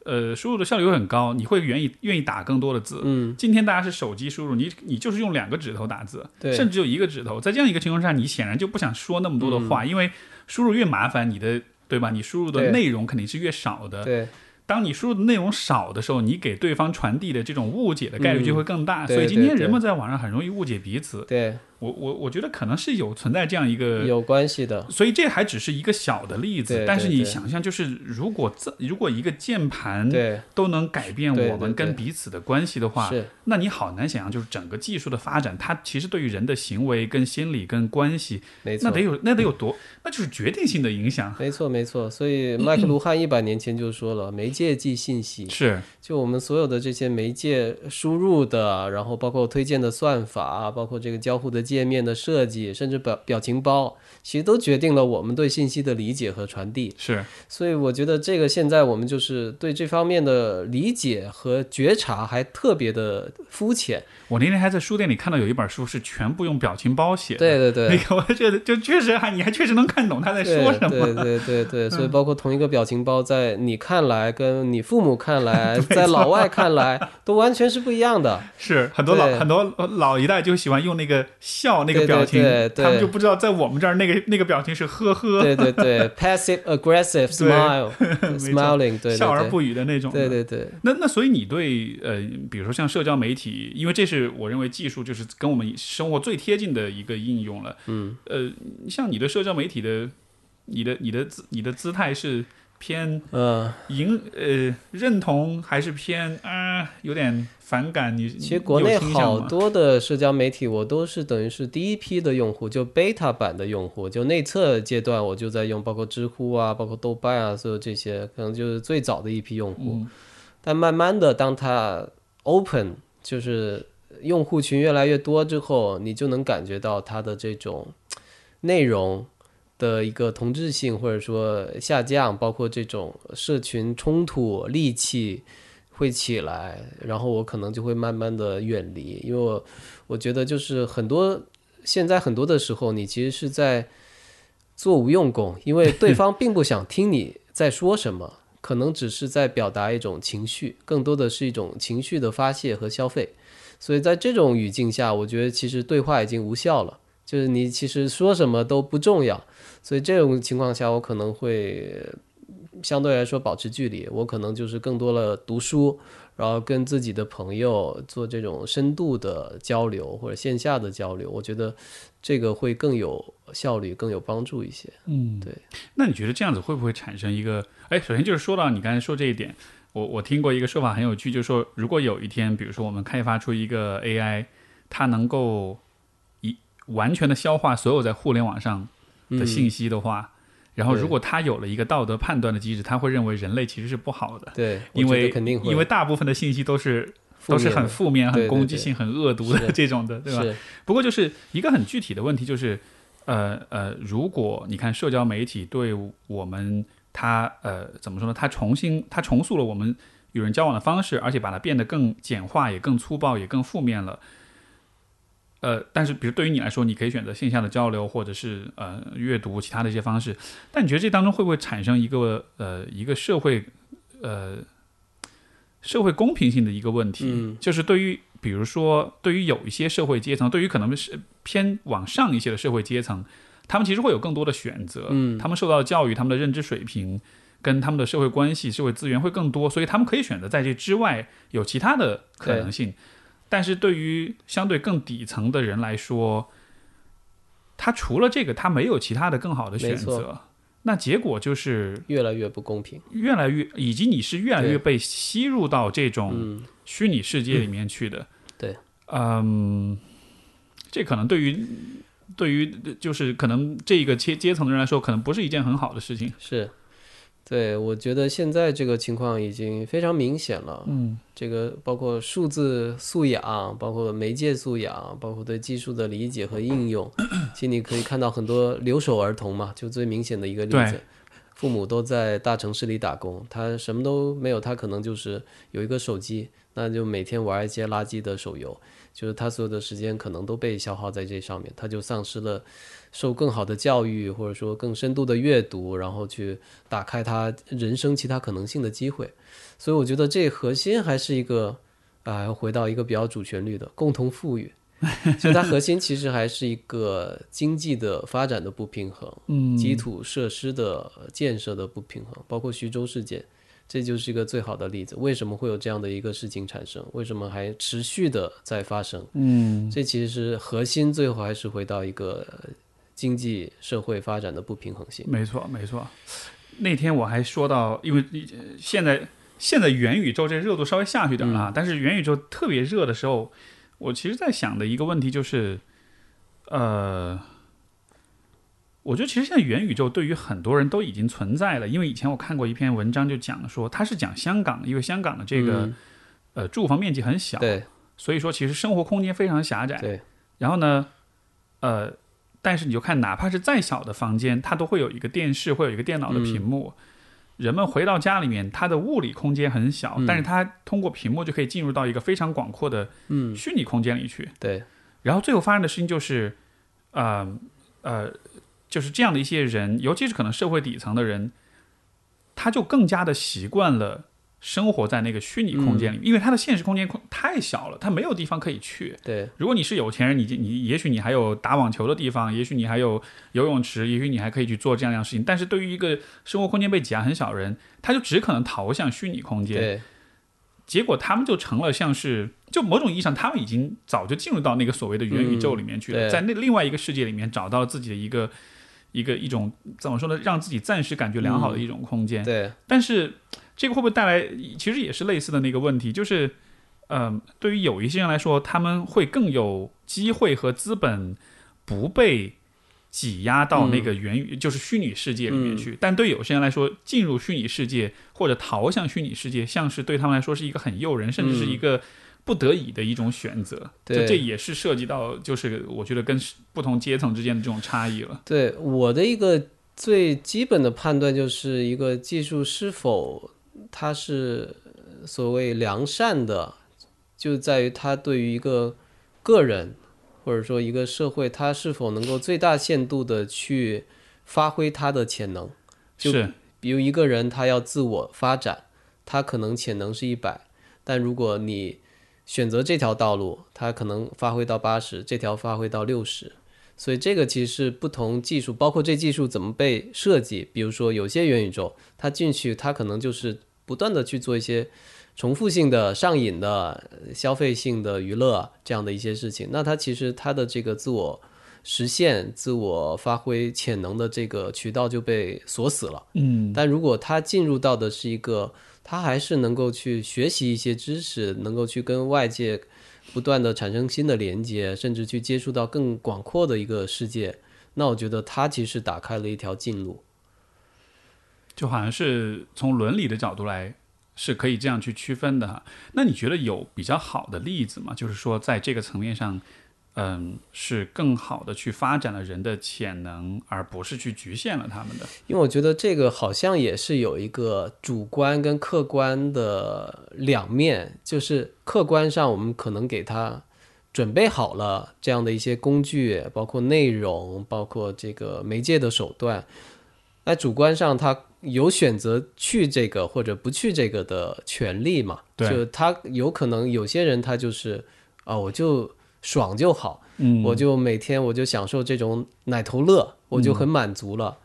呃，输入的效率会很高，你会愿意愿意打更多的字。嗯，今天大家是手机输入，你你就是用两个指头打字，对，甚至只有一个指头。在这样一个情况下，你显然就不想说那么多的话，因为输入越麻烦，你的对吧？你输入的内容肯定是越少的。对，当你输入的内容少的时候，你给对方传递的这种误解的概率就会更大。所以今天人们在网上很容易误解彼此。对。我我我觉得可能是有存在这样一个有关系的，所以这还只是一个小的例子。但是你想象，就是如果这如果一个键盘都能改变我们跟彼此的关系的话，那你好难想象，就是整个技术的发展，它其实对于人的行为、跟心理、跟关系，那得有那得有多，那就是决定性的影响。没错没错，所以麦克卢汉一百年前就说了，媒介即信息。是，就我们所有的这些媒介输入的，然后包括推荐的算法，包括这个交互的。界面的设计，甚至表表情包，其实都决定了我们对信息的理解和传递。是，所以我觉得这个现在我们就是对这方面的理解和觉察还特别的肤浅。我那天还在书店里看到有一本书是全部用表情包写的，对对对，那个我觉得就确实还你还确实能看懂他在说什么，对对对对，所以包括同一个表情包，在你看来跟你父母看来，在老外 看来都完全是不一样的。是很多老很多老一代就喜欢用那个。笑那个表情，对对对他们就不知道在我们这儿那个那个表情是呵呵，对对对，passive aggressive smile，smiling，对，笑而不语的那种。对对对。那那所以你对呃，比如说像社交媒体，因为这是我认为技术就是跟我们生活最贴近的一个应用了。嗯。呃，像你的社交媒体的，你的你的姿你的姿态是。偏呃迎呃认同还是偏啊有点反感你其实国内好多的社交媒体我都是等于是第一批的用户，就 beta 版的用户，就内测阶段我就在用，包括知乎啊，包括豆瓣啊，所有这些可能就是最早的一批用户。但慢慢的，当它 open 就是用户群越来越多之后，你就能感觉到它的这种内容。的一个同质性或者说下降，包括这种社群冲突戾气会起来，然后我可能就会慢慢的远离，因为我我觉得就是很多现在很多的时候，你其实是在做无用功，因为对方并不想听你在说什么，可能只是在表达一种情绪，更多的是一种情绪的发泄和消费，所以在这种语境下，我觉得其实对话已经无效了。就是你其实说什么都不重要，所以这种情况下，我可能会相对来说保持距离。我可能就是更多了读书，然后跟自己的朋友做这种深度的交流或者线下的交流。我觉得这个会更有效率、更有帮助一些。嗯，对。那你觉得这样子会不会产生一个？哎，首先就是说到你刚才说这一点，我我听过一个说法很有趣，就是说如果有一天，比如说我们开发出一个 AI，它能够一。完全的消化所有在互联网上的信息的话，然后如果他有了一个道德判断的机制，他会认为人类其实是不好的。对，因为肯定因为大部分的信息都是都是很负面、很攻击性、很恶毒的这种的，对吧？不过就是一个很具体的问题，就是呃呃，如果你看社交媒体对我们，它呃怎么说呢？它重新它重塑了我们与人交往的方式，而且把它变得更简化，也更粗暴，也更负面了。呃，但是比如对于你来说，你可以选择线下的交流，或者是呃阅读其他的一些方式。但你觉得这当中会不会产生一个呃一个社会呃社会公平性的一个问题？就是对于比如说对于有一些社会阶层，对于可能是偏往上一些的社会阶层，他们其实会有更多的选择。嗯，他们受到的教育、他们的认知水平跟他们的社会关系、社会资源会更多，所以他们可以选择在这之外有其他的可能性。但是对于相对更底层的人来说，他除了这个，他没有其他的更好的选择。那结果就是越来越不公平，越来越，以及你是越来越被吸入到这种虚拟世界里面去的。对，嗯，这可能对于对于就是可能这个阶阶层的人来说，可能不是一件很好的事情。是。对，我觉得现在这个情况已经非常明显了。嗯，这个包括数字素养，包括媒介素养，包括对技术的理解和应用。其实你可以看到很多留守儿童嘛，就最明显的一个例子，父母都在大城市里打工，他什么都没有，他可能就是有一个手机，那就每天玩一些垃圾的手游，就是他所有的时间可能都被消耗在这上面，他就丧失了。受更好的教育，或者说更深度的阅读，然后去打开他人生其他可能性的机会。所以我觉得这核心还是一个啊，要回到一个比较主旋律的共同富裕。所以它核心其实还是一个经济的发展的不平衡，嗯，基础设施的建设的不平衡，包括徐州事件，这就是一个最好的例子。为什么会有这样的一个事情产生？为什么还持续的在发生？嗯，这其实是核心，最后还是回到一个。经济社会发展的不平衡性，没错没错。那天我还说到，因为现在现在元宇宙这热度稍微下去点了，但是元宇宙特别热的时候，我其实在想的一个问题就是，呃，我觉得其实现在元宇宙对于很多人都已经存在了，因为以前我看过一篇文章，就讲说它是讲香港，因为香港的这个呃住房面积很小，对，所以说其实生活空间非常狭窄，对。然后呢，呃。但是你就看，哪怕是再小的房间，它都会有一个电视，会有一个电脑的屏幕。人们回到家里面，它的物理空间很小，但是它通过屏幕就可以进入到一个非常广阔的虚拟空间里去。对。然后最后发生的事情就是，呃呃，就是这样的一些人，尤其是可能社会底层的人，他就更加的习惯了生活在那个虚拟空间里，因为他的现实空间空太小了，他没有地方可以去。对，如果你是有钱人，你你也许你还有打网球的地方，也许你还有游泳池，也许你还可以去做这样样事情。但是对于一个生活空间被挤压很小的人，他就只可能逃向虚拟空间。对，结果他们就成了像是，就某种意义上，他们已经早就进入到那个所谓的元宇宙里面去了，嗯在那另外一个世界里面找到了自己的一个一个一种怎么说呢，让自己暂时感觉良好的一种空间。对，但是这个会不会带来，其实也是类似的那个问题，就是，嗯、对于有一些人来说，他们会更有机会和资本不被挤压到那个元宇，就是虚拟世界里面去。但对有些人来说，进入虚拟世界或者逃向虚拟世界，像是对他们来说是一个很诱人，甚至是一个不得已的一种选择。对这也是涉及到，就是我觉得跟不同阶层之间的这种差异了。对我的一个最基本的判断就是一个技术是否它是所谓良善的，就在于他对于一个个人或者说一个社会，他是否能够最大限度的去发挥他的潜能。就是比如一个人他要自我发展，他可能潜能是一百，但如果你选择这条道路，他可能发挥到八十，这条发挥到六十。所以这个其实是不同技术，包括这技术怎么被设计。比如说有些元宇宙，它进去它可能就是不断的去做一些重复性的、上瘾的、消费性的娱乐这样的一些事情。那他其实他的这个自我实现、自我发挥潜能的这个渠道就被锁死了。嗯，但如果他进入到的是一个，他还是能够去学习一些知识，能够去跟外界不断的产生新的连接，甚至去接触到更广阔的一个世界，那我觉得他其实打开了一条近路。就好像是从伦理的角度来，是可以这样去区分的哈。那你觉得有比较好的例子吗？就是说，在这个层面上，嗯，是更好的去发展了人的潜能，而不是去局限了他们的。因为我觉得这个好像也是有一个主观跟客观的两面，就是客观上我们可能给他准备好了这样的一些工具，包括内容，包括这个媒介的手段。那主观上他有选择去这个或者不去这个的权利嘛？对就他有可能有些人他就是啊，我就爽就好，嗯我就每天我就享受这种奶头乐，我就很满足了。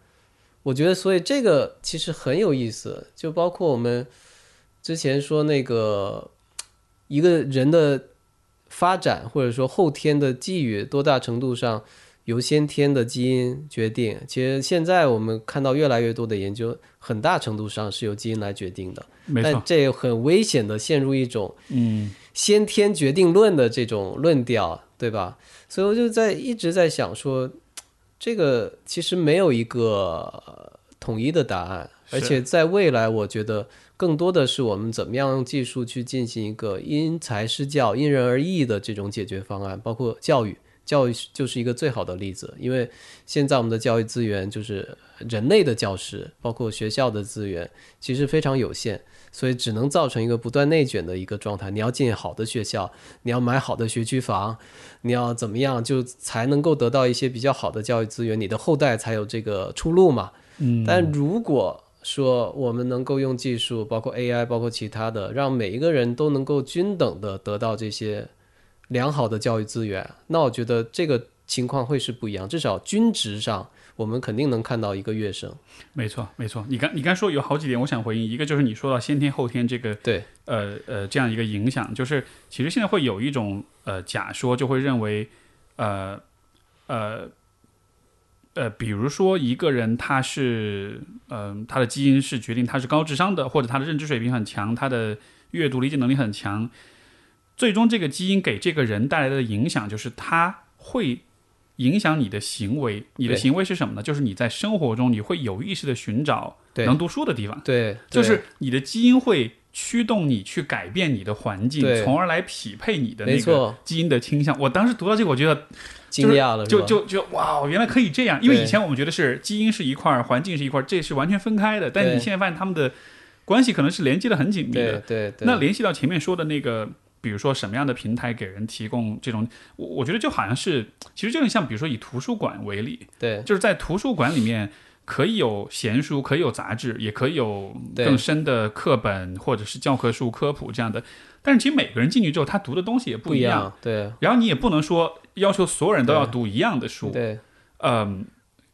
我觉得，所以这个其实很有意思，就包括我们之前说那个一个人的发展，或者说后天的际遇，多大程度上由先天的基因决定。其实现在我们看到越来越多的研究，很大程度上是由基因来决定的。但这很危险的陷入一种嗯先天决定论的这种论调，对吧？所以我就在一直在想说，这个其实没有一个呃统一的答案，而且在未来，我觉得更多的是我们怎么样用技术去进行一个因材施教、因人而异的这种解决方案，包括教育。教育就是一个最好的例子，因为现在我们的教育资源就是人类的教师，包括学校的资源，其实非常有限。所以只能造成一个不断内卷的一个状态。你要进好的学校，你要买好的学区房，你要怎么样就才能够得到一些比较好的教育资源，你的后代才有这个出路嘛。嗯，但如果说我们能够用技术，包括 AI，包括其他的，让每一个人都能够均等的得到这些良好的教育资源，那我觉得这个情况会是不一样。至少均值上，我们肯定能看到一个跃升。没错没错。你刚你刚说有好几点，我想回应，一个就是你说到先天后天这个对，呃呃这样一个影响，就是其实现在会有一种呃假说，就会认为呃呃呃，比如说一个人他是嗯、呃他的基因是决定他是高智商的，或者他的认知水平很强，他的阅读理解能力很强，最终这个基因给这个人带来的影响就是他会。影响你的行为，你的行为是什么呢？就是你在生活中你会有意识的寻找能读书的地方，对，对就是你的基因会驱动你去改变你的环境，从而来匹配你的那个，基因的倾向。我当时读到这个，我觉得惊讶了，就就就哇，原来可以这样。因为以前我们觉得是基因是一块儿，环境是一块儿，这是完全分开的。但你现在发现他们的关系可能是连接的很紧密对的。对对，那联系到前面说的那个，比如说什么样的平台给人提供这种，我我觉得就好像是，其实就很像，比如说以图书馆为例，对。就是在图书馆里面，可以有闲书，可以有杂志，也可以有更深的课本或者是教科书科普这样的。但是其实每个人进去之后，他读的东西也不一样。样，对。然后你也不能说要求所有人都要读一样的书，对。嗯，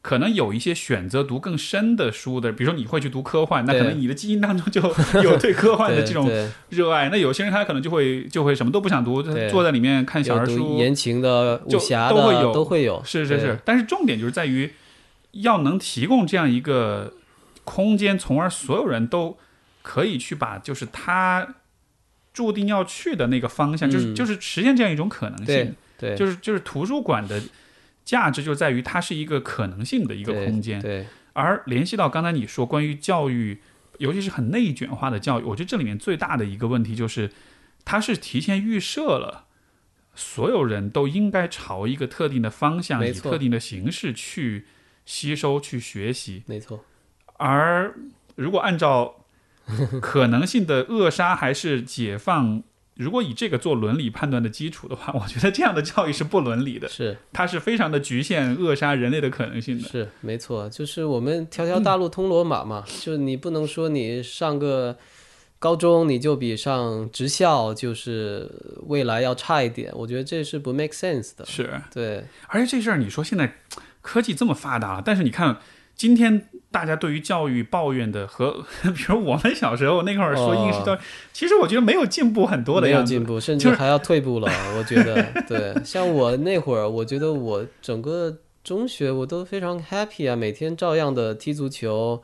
可能有一些选择读更深的书的，比如说你会去读科幻，那可能你的基因当中就有对科幻的这种热爱。那有些人他可能就会就会什么都不想读，对。坐在里面看小有读人书，言情的、就武侠都会有。的都会有，是是是。但是重点就是在于要能提供这样一个空间，从而所有人都可以去把就是他注定要去的那个方向，就是嗯。就是实现这样一种可能性。对。对，就是就是图书馆的价值就在于它是一个可能性的一个空间，对。而联系到刚才你说关于教育，尤其是很内卷化的教育，我觉得这里面最大的一个问题就是，它是提前预设了所有人都应该朝一个特定的方向，以特定的形式去吸收、去学习，没错，而如果按照可能性的扼杀还是解放。如果以这个做伦理判断的基础的话，我觉得这样的教育是不伦理的。是它是非常的局限扼杀人类的可能性的。是没错，就是我们条条大路通罗马嘛，就你不能说你上个高中你就比上职校就是未来要差一点，我觉得这是不 make sense 的。是，对而且这事儿你说现在科技这么发达了，但是你看今天大家对于教育抱怨的和，比如我们小时候那会儿说应试教育，其实我觉得没有进步很多的哦没有。进步，甚至还要退步了。我觉得，对，像我那会儿，我觉得我整个中学我都非常 happy 啊，每天照样的踢足球，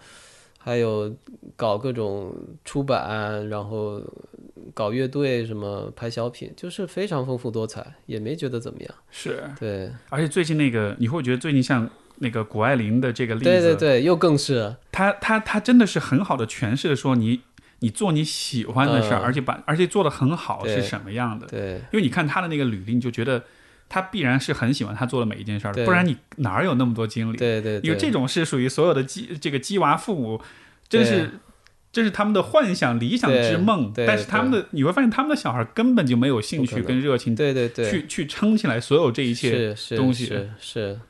还有搞各种出版，然后搞乐队，什么拍小品，就是非常丰富多彩，也没觉得怎么样。是，对，而且最近那个你会觉得最近像那个谷爱凌的这个例子，对对对，又更是。他他他真的是很好的诠释了说你你做你喜欢的事儿，嗯。而且把而且做的很好是什么样的。对。因为你看他的那个履历，你就觉得他必然是很喜欢他做的每一件事儿的，不然你哪儿有那么多精力？对对对，因为这种是属于所有的鸡这个鸡娃父母，真是对。这是他们的幻想理想之梦，但是他们的你会发现他们的小孩根本就没有兴趣跟热情对对对，去去撑起来所有这一切。东西是是，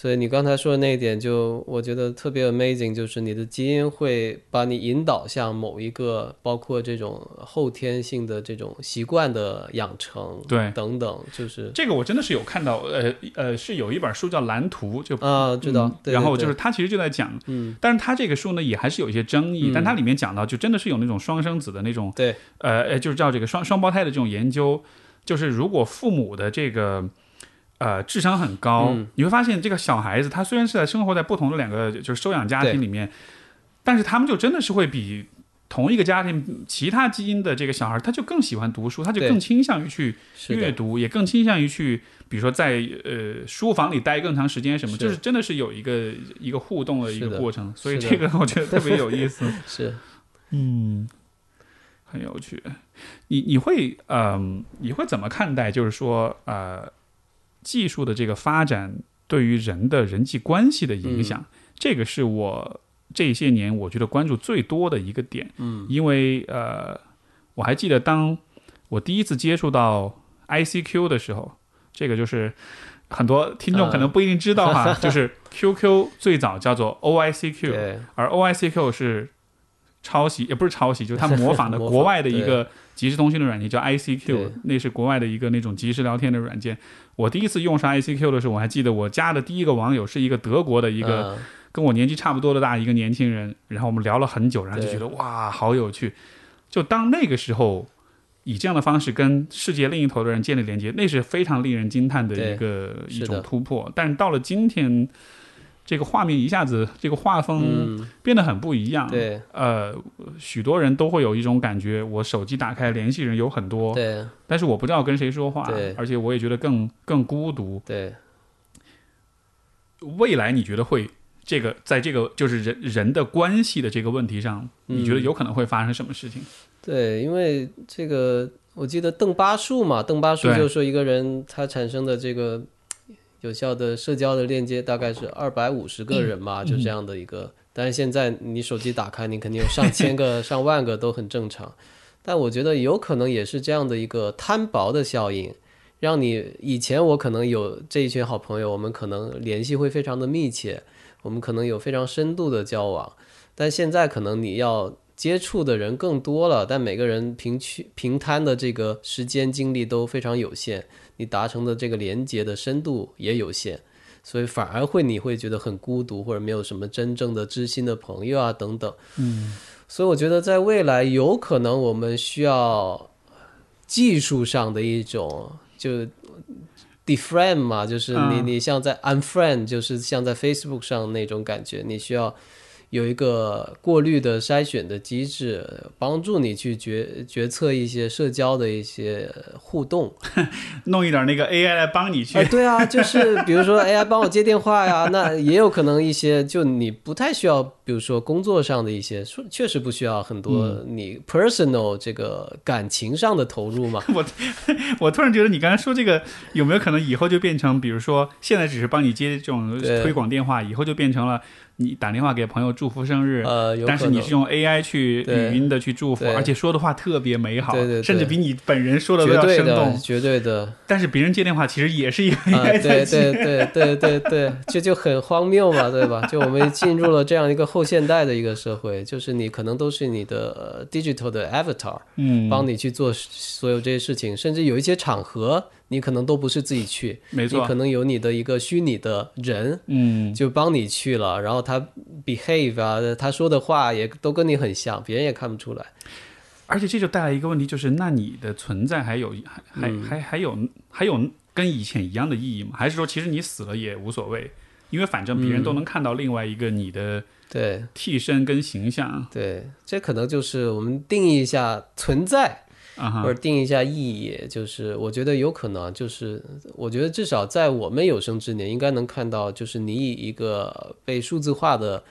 所以你刚才说的那一点就，我觉得特别 amazing，就是你的基因会把你引导向某一个，包括这种后天性的这种习惯的养成，对。等等，就是这个我真的是有看到，呃呃，是有一本书叫《蓝图》，就啊，知道，然后就是他其实就在讲，嗯，但是他这个书呢也还是有一些争议，嗯但它里面讲到就真的是有那种双生子的那种，对，呃呃，就是叫这个双双胞胎的这种研究，就是如果父母的这个呃智商很高，嗯。你会发现这个小孩子他虽然是在生活在不同的两个就是收养家庭里面，但是他们就真的是会比。同一个家庭，其他基因的这个小孩，他就更喜欢读书，他就更倾向于去，阅读，也更倾向于去，比如说在呃书房里待更长时间什么，就是真的是有一个一个互动的一个过程，所以这个我觉得特别有意思，是。嗯，很有趣。你你会嗯、你会怎么看待？就是说呃，技术的这个发展对于人的人际关系的影响，这个是我这些年我觉得关注最多的一个点。嗯，因为呃，我还记得当我第一次接触到 ICQ 的时候，这个就是很多听众可能不一定知道哈，就是 QQ 最早叫做 OICQ，而 OICQ 是抄袭，也不是抄袭，就是它模仿的 国外的一个即时通讯的软件叫 ICQ，那是国外的一个那种即时聊天的软件。我第一次用上 ICQ 的时候，我还记得我加的第一个网友是一个德国的一个。嗯跟我年纪差不多的大一个年轻人，然后我们聊了很久，然后就觉得哇，好有趣。就当那个时候，以这样的方式跟世界另一头的人建立连接，那是非常令人惊叹的一个一种突破。但是到了今天，这个画面一下子，这个画风嗯，变得很不一样。对。呃，许多人都会有一种感觉，我手机打开联系人有很多，对。但是我不知道跟谁说话对，而且我也觉得更更孤独。对，未来你觉得会这个在这个就是人人的关系的这个问题上，你觉得嗯有可能会发生什么事情？对，因为这个我记得邓巴数嘛，邓巴数就是说一个人他产生的这个有效的社交的链接大概是二百五十个人嘛，就这样的一个。但是现在你手机打开，你肯定有上千个、上万个都很正常。但我觉得有可能也是这样的一个摊薄的效应，让你以前我可能有这一群好朋友，我们可能联系会非常的密切，我们可能有非常深度的交往，但现在可能你要接触的人更多了，但每个人平去平摊的这个时间精力都非常有限，你达成的这个连接的深度也有限，所以反而会你会觉得很孤独，或者没有什么真正的知心的朋友啊等等。嗯，所以我觉得在未来有可能我们需要技术上的一种就 defriend 嘛，就是你嗯你像在 unfriend，就是像在 Facebook 上那种感觉，你需要有一个过滤的筛选的机制，帮助你去决决策一些社交的一些互动。弄一点那个 AI 来帮你去哎，对啊，就是比如说 AI 帮我接电话呀，那也有可能一些就你不太需要，比如说工作上的一些，确实不需要很多你 personal 这个感情上的投入嘛。我我突然觉得你刚才说这个有没有可能以后就变成，比如说现在只是帮你接这种推广电话，以后就变成了你打电话给朋友祝福生日，呃，但是你是用 AI 去语音的去祝福，而且说的话特别美好，对对对甚至比你本人说的要生动。绝对的。但是别人接电话其实也是一个啊，AI 在对接。对对对对对，这就很荒谬嘛，对吧？就我们进入了这样一个后现代的一个社会，就是你可能都是你的呃 digital 的 avatar，嗯，帮你去做所有这些事情，甚至有一些场合你可能都不是自己去，没错你可，能有你的一个虚拟的人嗯，就帮你去了，然后他 behave 啊，他说的话也都跟你很像，别人也看不出来。而且这就带来一个问题，就是那你的存在还有还还嗯还还有还有跟以前一样的意义吗？还是说其实你死了也无所谓？因为反正别人嗯都能看到另外一个你的对替身跟形象对，这可能就是我们定义一下存在。或者定一下意义，就是我觉得有可能，就是我觉得至少在我们有生之年，应该能看到，就是你以一个被数字化的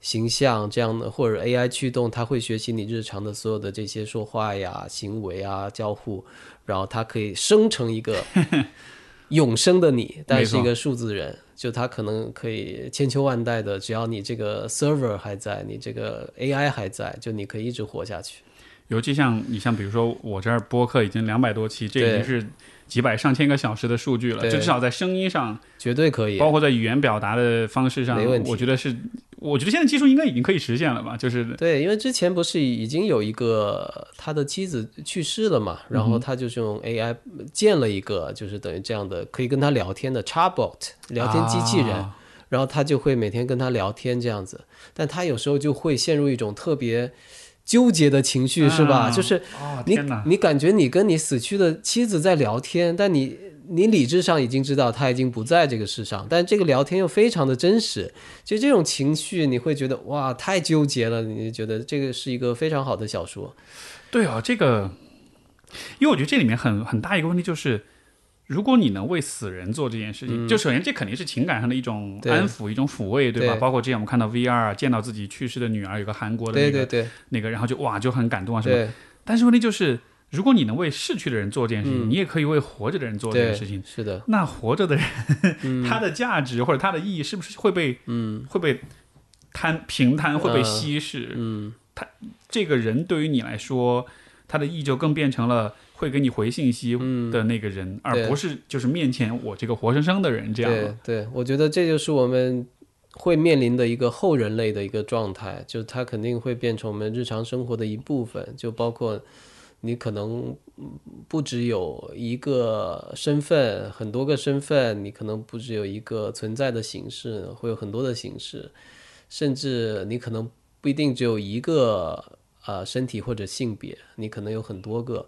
形象这样的，或者 AI 驱动，它会学习你日常的所有的这些说话呀、行为啊、交互，然后它可以生成一个 永生的你，但是一个数字人，就它可能可以千秋万代的，只要你这个 server 还在，你这个 AI 还在，就你可以一直活下去。尤其像你像比如说我这儿播客已经两百多期，这已经是几百上千个小时的数据了，对。就至少在声音上，绝对可以，包括在语言表达的方式上我觉得是，我觉得现在技术应该已经可以实现了吧？就是对，因为之前不是已经有一个他的妻子去世了嘛，然后他就是用 AI 建了一个，就是等于这样的可以跟他聊天的 chatbot 聊天机器人，啊。然后他就会每天跟他聊天这样子，但他有时候就会陷入一种特别纠结的情绪，是吧？啊就是哦，你！你感觉你跟你死去的妻子在聊天，但你你理智上已经知道他已经不在这个世上，但这个聊天又非常的真实，就这种情绪你会觉得哇太纠结了，你觉得这个是一个非常好的小说。对啊，这个，因为我觉得这里面很很大一个问题就是，如果你能为死人做这件事情，就首先这肯定是情感上的一种安抚、一种抚慰，对吧？对。包括之前我们看到 VR 啊见到自己去世的女儿，有个韩国的那个那个，然后就哇就很感动啊什么。但是问题就是，如果你能为逝去的人做这件事情，嗯。你也可以为活着的人做这件事情。，是的，那活着的人，他的价值或者他的意义，是不是会被嗯。会被摊平摊，会被嗯。稀释？嗯，他这个人对于你来说，他的意义就更变成了会给你回信息嗯的那个人，而不是就是面前我这个活生生的人这样。对对，我觉得这就是我们会面临的一个后人类的一个状态，就是它肯定会变成我们日常生活的一部分，就包括你可能嗯不只有一个身份，很多个身份，你可能不只有一个存在的形式，会有很多的形式，甚至你可能不一定只有一个呃身体或者性别，你可能有很多个。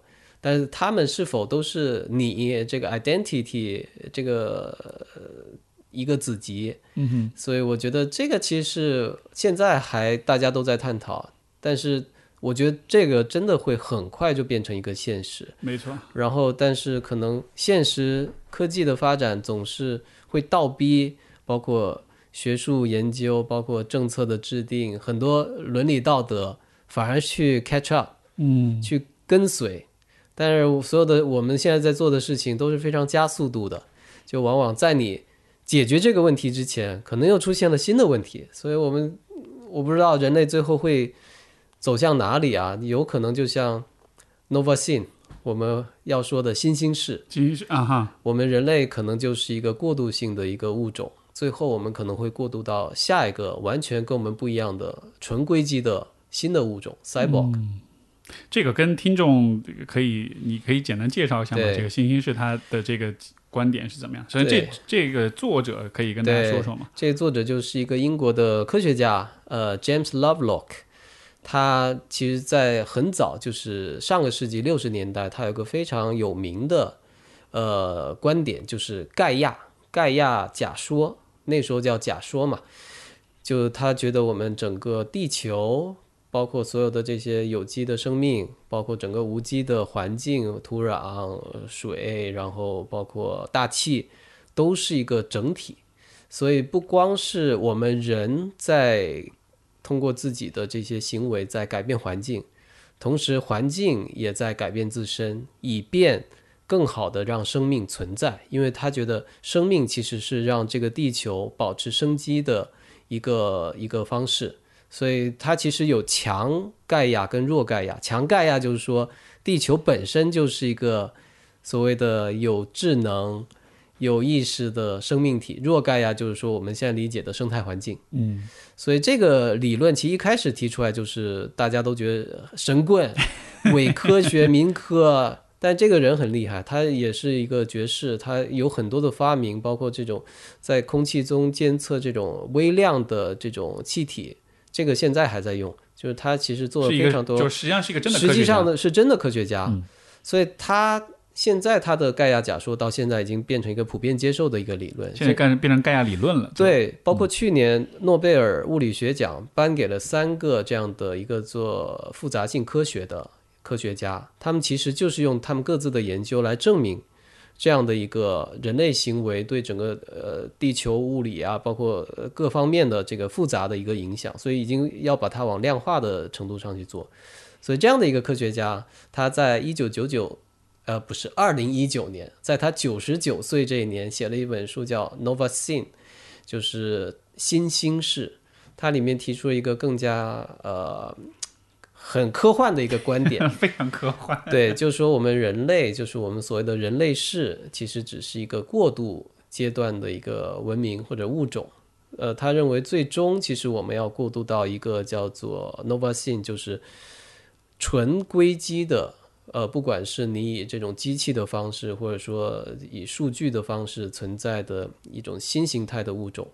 但是他们是否都是你这个 identity 这个呃一个子集？嗯哼，所以我觉得这个其实是现在还大家都在探讨，但是我觉得这个真的会很快就变成一个现实。没错，然后，但是可能现实科技的发展总是会倒逼，包括学术研究，包括政策的制定，很多伦理道德反而去 catch up。嗯，去跟随。但是所有的我们现在在做的事情都是非常加速度的，就往往在你解决这个问题之前，可能又出现了新的问题。所以我们我不知道人类最后会走向哪里啊？有可能就像 Nova Sin 我们要说的新兴世，继续啊哈，我们人类可能就是一个过渡性的一个物种，最后我们可能会过渡到下一个完全跟我们不一样的纯硅基的新的物种 cyborg。这个跟听众可以，你可以简单介绍一下吗？这个星星是他的这个观点是怎么样？首先这对这个作者可以跟大家说说吗？这个作者就是一个英国的科学家，呃，James Lovelock。他其实，在很早，就是上个世纪六十年代，他有个非常有名的呃观点，就是盖亚盖亚假说，那时候叫假说嘛。就他觉得我们整个地球，包括所有的这些有机的生命，包括整个无机的环境、土壤、水，然后包括大气，都是一个整体。所以不光是我们人在通过自己的这些行为在改变环境，同时环境也在改变自身，以便更好的让生命存在。因为他觉得生命其实是让这个地球保持生机的一个一个方式。所以它其实有强盖亚跟弱盖亚。强盖亚就是说，地球本身就是一个所谓的有智能、有意识的生命体。弱盖亚就是说我们现在理解的生态环境。嗯，所以这个理论其实一开始提出来就是大家都觉得神棍、伪科学、民科。但这个人很厉害，他也是一个爵士，他有很多的发明，包括这种在空气中监测这种微量的这种气体，这个现在还在用。就是他其实做了非常多，就实际上是一个真的科实际学家上呢是真的科学家，嗯所以他现在他的盖亚假说到现在已经变成一个普遍接受的一个理论。现在变变成盖亚理论了。对，包括去年诺贝尔物理学奖颁给了三个这样的一个做复杂性科学的科学家，他们其实就是用他们各自的研究来证明这样的一个人类行为对整个呃地球物理啊，包括各方面的这个复杂的一个影响，所以已经要把它往量化的程度上去做。所以这样的一个科学家，他在一九九九。呃，不是，二零一九年，在他九十九岁这一年，写了一本书叫《Nova Sin》，就是新兴世。它里面提出一个更加呃很科幻的一个观点，非常科幻。对，就是说我们人类，就是我们所谓的人类世，其实只是一个过渡阶段的一个文明或者物种。呃，他认为最终其实我们要过渡到一个叫做 Nova Scene，就是纯硅基的。呃，不管是你以这种机器的方式，或者说以数据的方式存在的一种新形态的物种，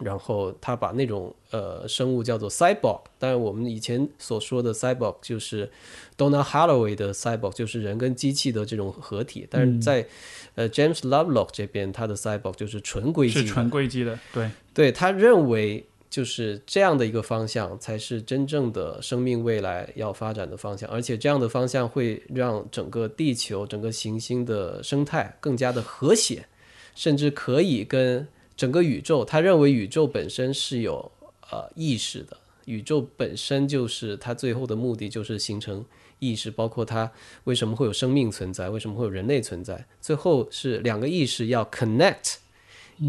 然后他把那种呃生物叫做 cyborg，当然我们以前所说的 cyborg 就是 Donna Haraway 的 cyborg，就是人跟机器的这种合体，但是在、呃 James Lovelock 这边，他的 cyborg 就是纯硅基的，是纯硅基的，对，对他认为就是这样的一个方向才是真正的生命未来要发展的方向，而且这样的方向会让整个地球、整个行星的生态更加的和谐，甚至可以跟整个宇宙。他认为宇宙本身是有呃意识的，宇宙本身就是它最后的目的就是形成意识，包括它为什么会有生命存在，为什么会有人类存在，最后是两个意识要 connect，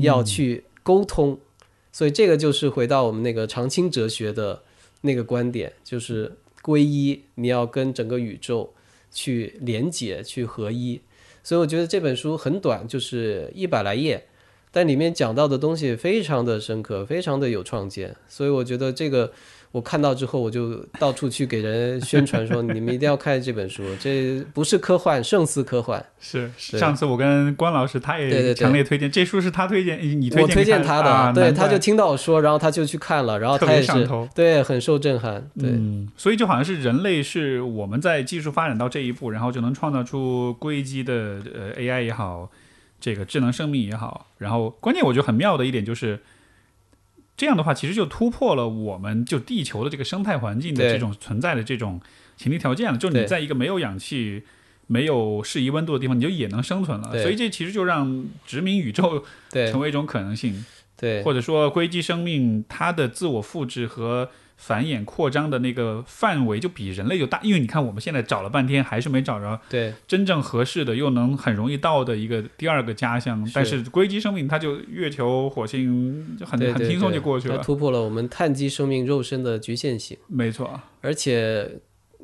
要去沟通。所以这个就是回到我们那个常青哲学的那个观点，就是归一，你要跟整个宇宙去连接、去合一。所以我觉得这本书很短，就是一百来页，但里面讲到的东西非常的深刻，非常的有创建。所以我觉得这个我看到之后，我就到处去给人宣传说，你们一定要看这本书，这不是科幻，胜似科幻。是对上次我跟关老师，他也强烈推荐这书，是他推荐你推我推荐他的，啊、对，他就听到我说，然后他就去看了，然后他也是。对很受震撼，对。嗯，所以就好像是人类是我们在技术发展到这一步，然后就能创造出硅基的呃 AI 也好，这个智能生命也好，然后关键我觉得很妙的一点就是。这样的话，其实就突破了我们就地球的这个生态环境的这种存在的这种前提条件了。就你在一个没有氧气、没有适宜温度的地方，你就也能生存了。所以这其实就让殖民宇宙成为一种可能性。对。或者说硅基生命它的自我复制和繁衍扩张的那个范围就比人类就大，因为你看我们现在找了半天还是没找着对。真正合适的又能很容易到的一个第二个家乡，但是硅基生命它就月球、火星就很很轻松就过去了，它突破了我们碳基生命肉身的局限性，没错，而且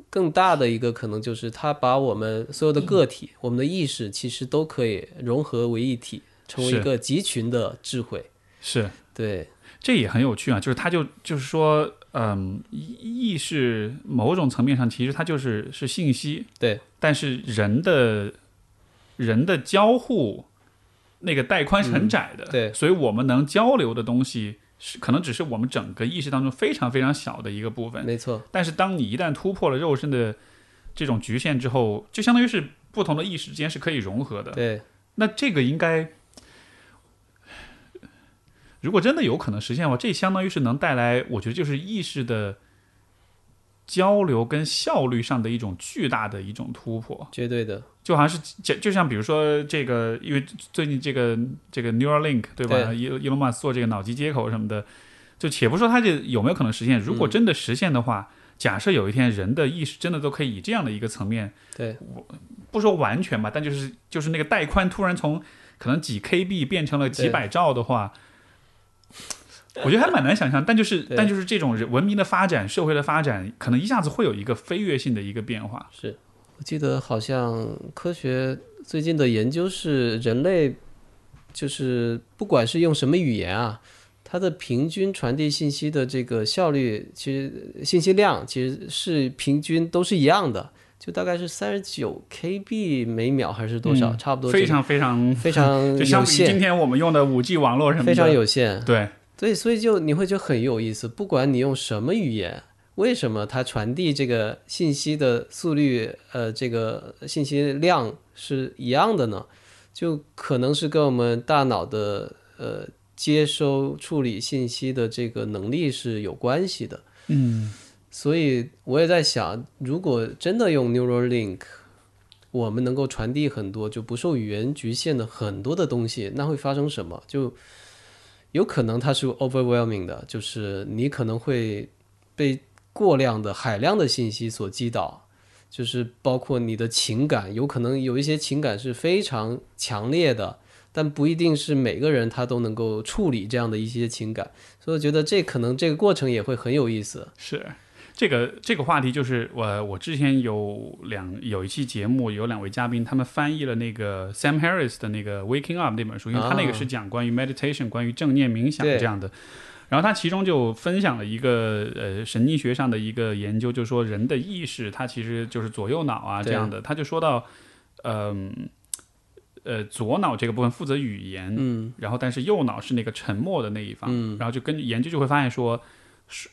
更大的一个可能就是它把我们所有的个体、我们的意识其实都可以融合为一体，成为一个集群的智慧。是。对，这也很有趣啊，就是他就就是说，嗯，意意识某种层面上其实它就是是信息，对，但是人的人的交互那个带宽是很窄的，嗯对。所以我们能交流的东西是可能只是我们整个意识当中非常非常小的一个部分，没错，但是当你一旦突破了肉身的这种局限之后，就相当于是不同的意识之间是可以融合的，对，那这个应该，如果真的有可能实现的话，这相当于是能带来，我觉得就是意识的交流跟效率上的一种巨大的一种突破，绝对的，就好像是就就像比如说这个，因为最近这个这个 Neuralink 对吧？对伊伊隆马斯做这个脑机接口什么的，就且不说它这有没有可能实现，如果真的实现的话。假设有一天人的意识真的都可以以这样的一个层面，对，不说完全吧，但就是就是那个带宽突然从可能几 KB 变成了几百兆的话，我觉得还蛮难想象。但就是但就是这种人文明的发展、社会的发展，可能一下子会有一个飞跃性的一个变化。是我记得好像科学最近的研究是人类，就是不管是用什么语言啊，它的平均传递信息的这个效率，其实信息量其实是平均都是一样的，就大概是三十九 KB 每秒还是多少，嗯差不多这个非常非常非 常就相比今天我们用的五 G 网络什么的，非常有限。对，对，所以就你会觉得很有意思，不管你用什么语言，为什么它传递这个信息的速率，呃，这个信息量是一样的呢？就可能是跟我们大脑的呃接收处理信息的这个能力是有关系的。嗯，所以我也在想，如果真的用 Neuralink，我们能够传递很多就不受语言局限的很多的东西，那会发生什么？就有可能它是 overwhelming 的，就是你可能会被过量的海量的信息所击倒，就是包括你的情感，有可能有一些情感是非常强烈的。但不一定是每个人他都能够处理这样的一些情感，所以我觉得这可能这个过程也会很有意思。是。这个这个话题就是我我之前有两有一期节目有两位嘉宾，他们翻译了那个 Sam Harris 的那个《Waking Up》那本书，因为他那个是讲关于 meditation、关于正念冥想这样的。然后他其中就分享了一个呃神经学上的一个研究，就是说人的意识它其实就是左右脑啊这样的。他就说到，嗯呃左脑这个部分负责语言，嗯。然后但是右脑是那个沉默的那一方，嗯。然后就根据研究就会发现说，是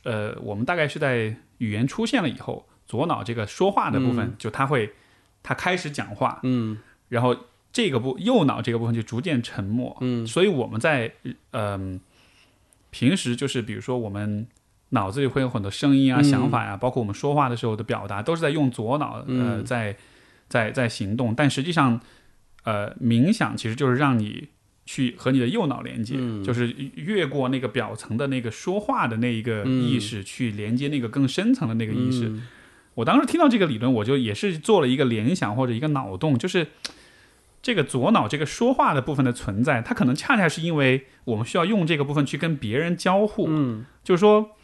呃，我们大概是在语言出现了以后，左脑这个说话的部分，就他会，他开始讲话，嗯。然后这个部右脑这个部分就逐渐沉默，嗯。所以我们在嗯、平时就是比如说我们脑子里会有很多声音啊、嗯。想法呀、包括我们说话的时候的表达，都是在用左脑呃嗯。在在在行动，但实际上呃冥想其实就是让你去和你的右脑连接，嗯。就是越过那个表层的那个说话的那一个嗯。意识，去连接那个更深层的那个意识。嗯。我当时听到这个理论，我就也是做了一个联想或者一个脑洞，就是这个左脑这个说话的部分的存在，它可能恰恰是因为我们需要用这个部分去跟别人交互，嗯，就是说，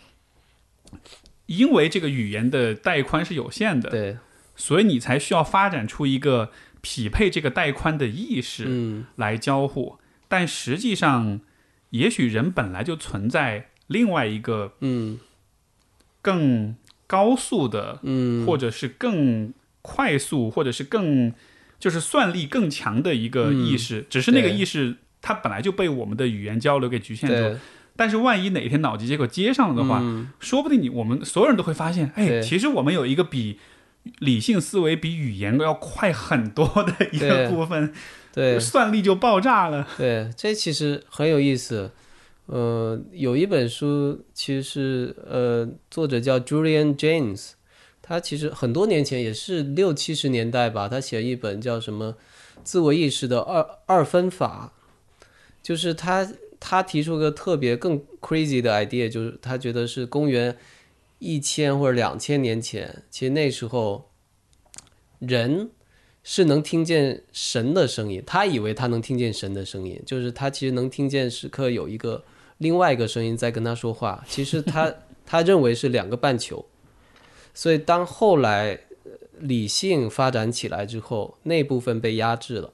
因为这个语言的带宽是有限的，对，所以你才需要发展出一个匹配这个带宽的意识嗯。来交互。但实际上，也许人本来就存在另外一个嗯。更高速的嗯，或者是更快速，或者是更就是算力更强的一个意识，只是那个意识它本来就被我们的语言交流给局限住。对但是万一哪天脑机接口接上了的话，嗯。说不定你我们所有人都会发现，哎，其实我们有一个比理性思维比语言要快很多的一个部分，对算力就爆炸了。对，这其实很有意思。呃，有一本书，其实是呃，作者叫 Julian James，他其实很多年前也是六七十年代吧，他写一本叫什么《自我意识的二二分法》，就是他他提出个特别更 crazy 的 idea，就是他觉得是公元一千或者两千年前，其实那时候人是能听见神的声音，他以为他能听见神的声音，就是他其实能听见时刻有一个另外一个声音在跟他说话，其实他 他认为是两个半球，所以当后来呃理性发展起来之后，那部分被压制了，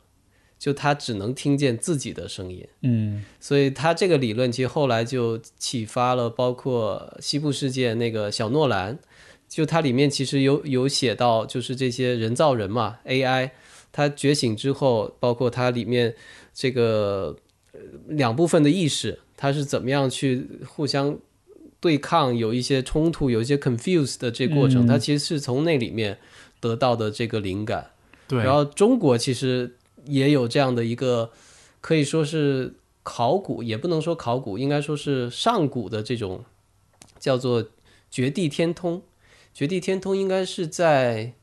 就他只能听见自己的声音。嗯所以他这个理论其实后来就启发了包括西部世界那个小诺兰，就它里面其实有有写到，就是这些人造人嘛，AI，它觉醒之后，包括它里面这个呃两部分的意识，它是怎么样去互相对抗，有一些冲突，有一些 confuse 的这过程，嗯它其实是从那里面得到的这个灵感。对，然后中国其实也有这样的一个，可以说是考古，也不能说考古，应该说是上古的这种叫做绝地天通。绝地天通应该是在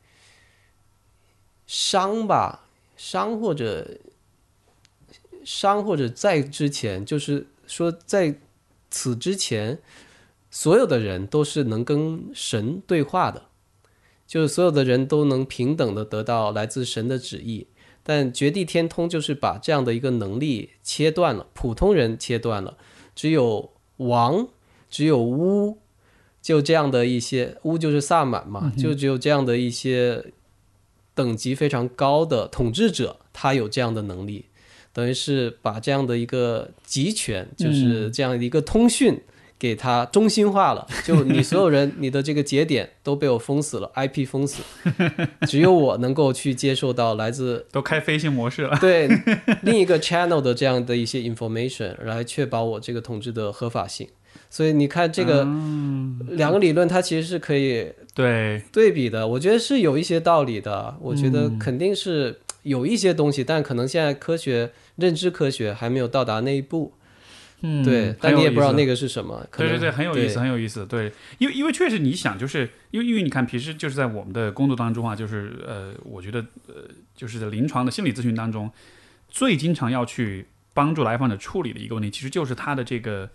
商吧，商或者商或者在之前，就是说在此之前，所有的人都是能跟神对话的。就是所有的人都能平等的得到来自神的旨意，但绝地天通就是把这样的一个能力切断了，普通人切断了，只有王，只有巫，就这样的一些巫就是萨满嘛，就只有这样的一些等级非常高的统治者，他有这样的能力，等于是把这样的一个集权，就是这样的一个通讯。给它中心化了，就你所有人，你的这个节点都被我封死了，IP 封死，只有我能够去接受到来自 都开飞行模式了。对另一个 channel 的这样的一些 information，来确保我这个统治的合法性。所以你看这个两个理论，它其实是可以对，对比的，我觉得是有一些道理的。我觉得肯定是有一些东西，但可能现在科学认知科学还没有到达那一步。嗯，对，但你也不知道那个。是什么。可对对对，很有意思，很有意思。对，因为因为确实你想，就是因为因为你看，平时就是在我们的工作当中啊，就是呃，我觉得呃，就是在临床的心理咨询当中，最经常要去帮助来访者处理的一个问题，其实就是他的这个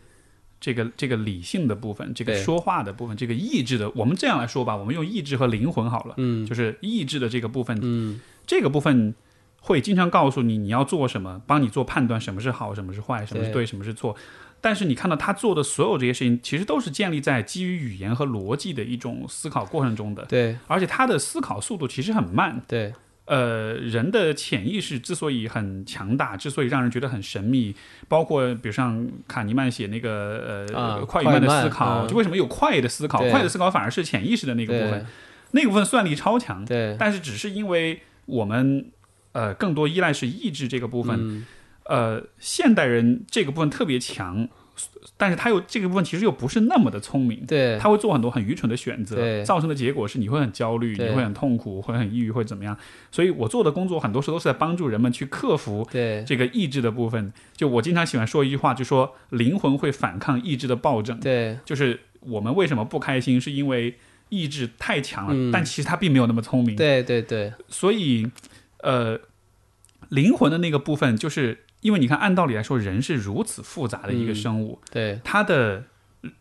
这个这个理性的部分，这个说话的部分，这个意志的。我们这样来说吧，我们用意志和灵魂好了，嗯就是意志的这个部分，嗯这个部分会经常告诉你你要做什么，帮你做判断，什么是好，什么是坏，什么是对对，什么是错。但是你看到他做的所有这些事情，其实都是建立在基于语言和逻辑的一种思考过程中的，对而且他的思考速度其实很慢。对呃，人的潜意识之所以很强大，之所以让人觉得很神秘，包括比如像卡尼曼写那个呃、啊快与慢的思考，嗯。就为什么有快的思考？快的思考反而是潜意识的那个部分，那个部分算力超强。对。但是只是因为我们呃更多依赖是意志这个部分，嗯。呃，现代人这个部分特别强，但是他又这个部分其实又不是那么的聪明，对他会做很多很愚蠢的选择，造成的结果是你会很焦虑，你会很痛苦，会很抑郁，会怎么样？所以我做的工作很多时候都是在帮助人们去克服。对这个意志的部分，就我经常喜欢说一句话，就说灵魂会反抗意志的暴政。对就是我们为什么不开心，是因为意志太强了，嗯但其实他并没有那么聪明。对对对所以，呃，灵魂的那个部分，就是因为你看，按道理来说，人是如此复杂的一个嗯生物，对它的呃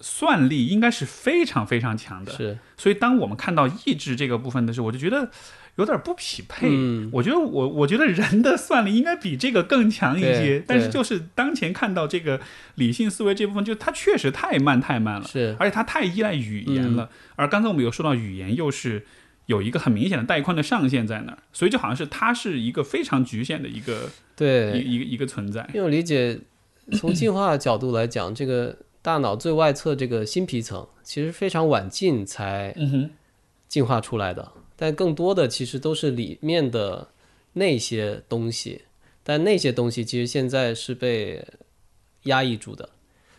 算力应该是非常非常强的。是所以，当我们看到意志这个部分的时候，我就觉得有点不匹配。嗯我觉得我我觉得人的算力应该比这个更强一些，但是就是当前看到这个理性思维这部分，就它确实太慢太慢了。是而且它太依赖语言嗯了。而刚才我们有说到语言，又是有一个很明显的带宽的上限在那儿，所以就好像是它是一个非常局限的一个对，一个一个存在。因为我理解，从进化角度来讲，这个大脑最外侧这个新皮层其实非常晚近才进化出来的，但更多的其实都是里面的那些东西，但那些东西其实现在是被压抑住的，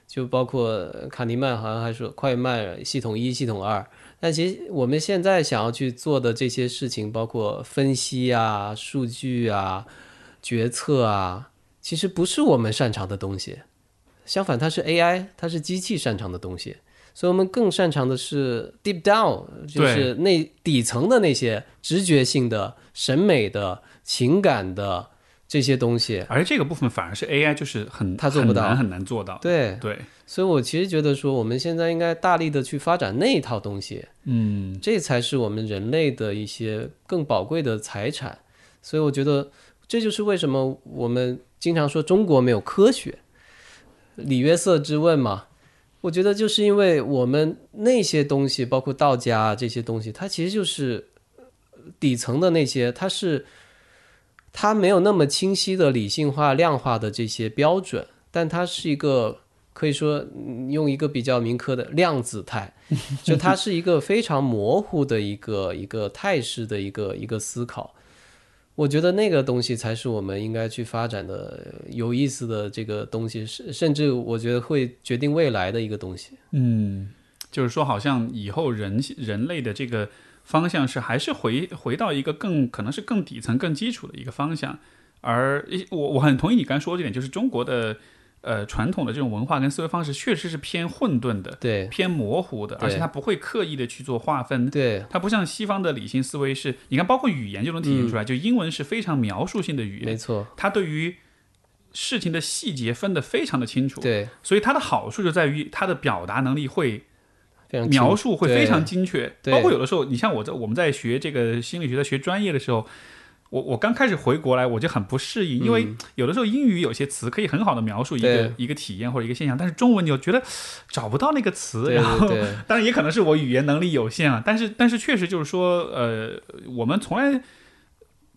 就包括卡尼曼好像还说快慢系统一、系统二。但其实我们现在想要去做的这些事情，包括分析啊、数据啊、决策啊，其实不是我们擅长的东西。相反，它是 AI，它是机器擅长的东西。所以我们更擅长的是 deep down，就是那底层的那些直觉性的、审美的、情感的这些东西。而这个部分反而是 AI 就是很它做不到很难很难做到。对，对，所以我其实觉得说，我们现在应该大力的去发展那一套东西，嗯，这才是我们人类的一些更宝贵的财产。所以我觉得这就是为什么我们经常说中国没有科学，李约瑟之问嘛。我觉得就是因为我们那些东西，包括道家啊这些东西，它其实就是底层的那些，它是它没有那么清晰的理性化、量化的这些标准，但它是一个可以说嗯用一个比较民科的量子态，就它是一个非常模糊的一个一个态势的一个一个思考。我觉得那个东西才是我们应该去发展的有意思的这个东西，甚甚至我觉得会决定未来的一个东西。嗯，就是说，好像以后人人类的这个方向是还是回回到一个更可能是更底层、更基础的一个方向。而一我我很同意你刚才说的这点，就是中国的呃传统的这种文化跟思维方式确实是偏混沌的、对。偏模糊的，而且它不会刻意的去做划分。对。它不像西方的理性思维是，你看，包括语言就能体现出来，就英文是非常描述性的语言，没错，它对于事情的细节分得非常的清楚，对，所以它的好处就在于它的表达能力会非常描述会非常精确，包括有的时候，你像我在我们在学这个心理学在学专业的时候。我我刚开始回国来，我就很不适应，因为有的时候英语有些词可以很好的描述一个一个体验或者一个现象，但是中文你又觉得找不到那个词，然后当然也可能是我语言能力有限啊，但是但是确实就是说，呃，我们从来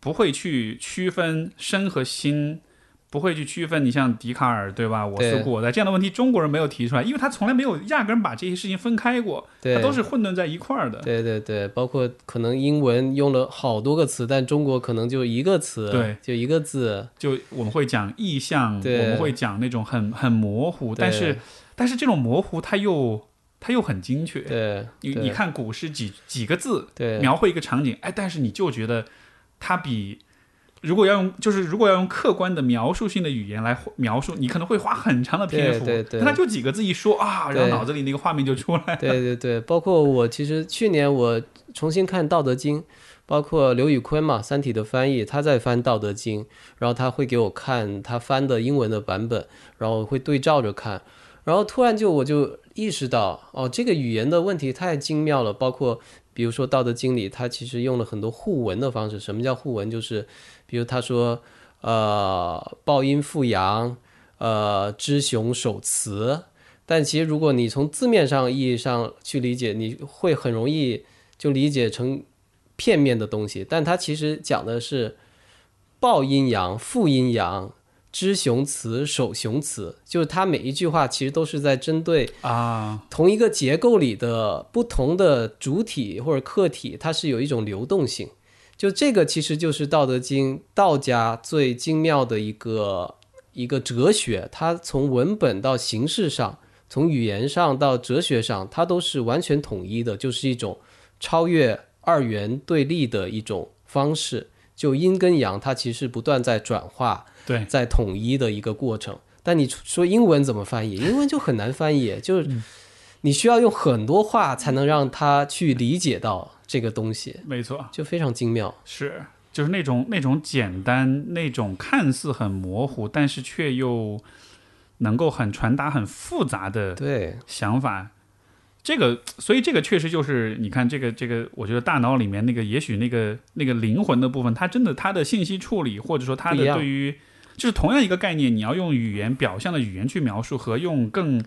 不会去区分身和心，不会去区分你像笛卡尔对吧？我思对。故我在这样的问题，中国人没有提出来，因为他从来没有压根儿把这些事情分开过，对。它都是混沌在一块儿的。对对对，包括可能英文用了好多个词，但中国可能就一个词，对，就一个字，就我们会讲意象，我们会讲那种很很模糊，但是但是这种模糊它又它又很精确。对你你看古诗几几个字对。描绘一个场景，哎，但是你就觉得它比如果要用就是如果要用客观的描述性的语言来描述，你可能会花很长的篇幅，对对对但它就几个字一说啊，然后脑子里那个画面就出来了。对对对，包括我其实去年我重新看《道德经》，包括刘宇坤嘛，《三体》的翻译，他在翻《道德经》，然后他会给我看他翻的英文的版本，然后会对照着看，然后突然就我就意识到，哦，这个语言的问题太精妙了，包括比如说《道德经》里，他其实用了很多互文的方式。什么叫互文？就是比如他说，呃，抱阴复阳，呃，知雄守雌。但其实如果你从字面上意义上去理解，你会很容易就理解成片面的东西。但它其实讲的是抱阴阳、复阴阳、知雄雌、守雄雌，就是它每一句话其实都是在针对啊，同一个结构里的不同的主体或者客体，它是有一种流动性。就这个其实就是《道德经》道家最精妙的一个一个哲学，它从文本到形式上，从语言上到哲学上，它都是完全统一的，就是一种超越二元对立的一种方式。就阴跟阳，它其实不断在转化，对，在统一的一个过程。但你说英文怎么翻译？英文就很难翻译，就是你需要用很多话才能让他去理解到这个东西，没错，就非常精妙。是就是那种那种简单，那种看似很模糊，但是却又能够很传达很复杂的对想法。这个，所以这个确实就是你看这个这个，我觉得大脑里面那个也许那个那个灵魂的部分，它真的它的信息处理，或者说它的对于就是同样一个概念，你要用语言表象的语言去描述，和用更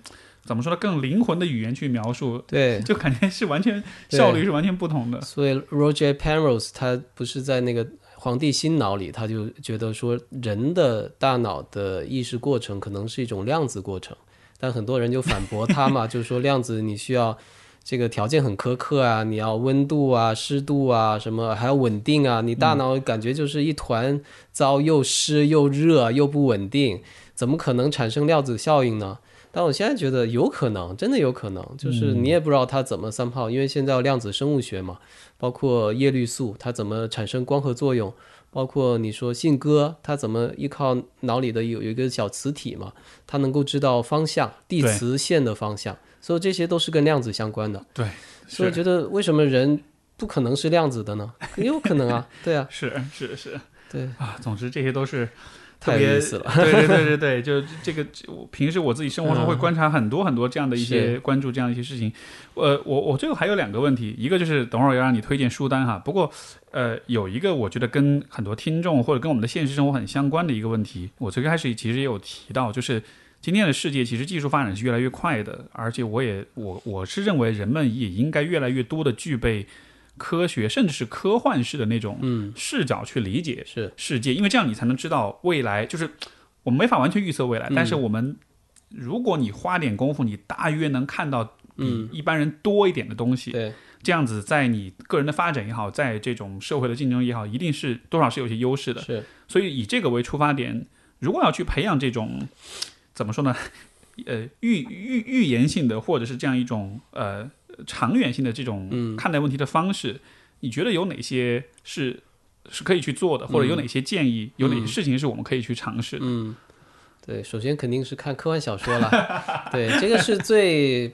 怎么说呢更灵魂的语言去描述，对，就感觉是完全效率是完全不同的。所以 Roger Penrose 他不是在那个《皇帝新脑》里，他就觉得说人的大脑的意识过程可能是一种量子过程，但很多人就反驳他嘛，就是说量子你需要这个条件很苛刻啊，你要温度啊、湿度啊什么，还要稳定啊，你大脑感觉就是一团糟，又湿又热又不稳定，怎么可能产生量子效应呢？但我现在觉得有可能，真的有可能，就是你也不知道它怎么三炮，因为现在有量子生物学嘛，包括叶绿素它怎么产生光合作用，包括你说信鸽它怎么依靠脑里的有有一个小磁体嘛，它能够知道方向，地磁线的方向，所以这些都是跟量子相关的。对，所以我觉得为什么人不可能是量子的呢？也有可能啊，对啊，是是是对，啊，总之这些都是特别意思了。对对对对对，就这个，我平时我自己生活中会嗯观察很多很多这样的一些是关注这样的一些事情。呃，我我最后还有两个问题，一个就是等会儿要让你推荐书单哈。不过呃，有一个我觉得跟很多听众或者跟我们的现实生活很相关的一个问题，我最开始其实也有提到，就是。今天的世界其实技术发展是越来越快的，而且我也我我是认为人们也应该越来越多的具备科学甚至是科幻式的那种嗯，视角去理解是世界，因为这样你才能知道未来。就是我们没法完全预测未来，嗯但是我们如果你花点功夫，你大约能看到比嗯一般人多一点的东西。对，这样子，在你个人的发展也好，在这种社会的竞争也好，一定是多少是有些优势的。是所以以这个为出发点，如果要去培养这种怎么说呢？呃，预预预言性的，或者是这样一种呃长远性的这种嗯看待问题的方式，你觉得有哪些是是可以去做的，或者有哪些建议，有哪些事情是我们可以去尝试的？嗯，对，首先肯定是看科幻小说了，对，这个是最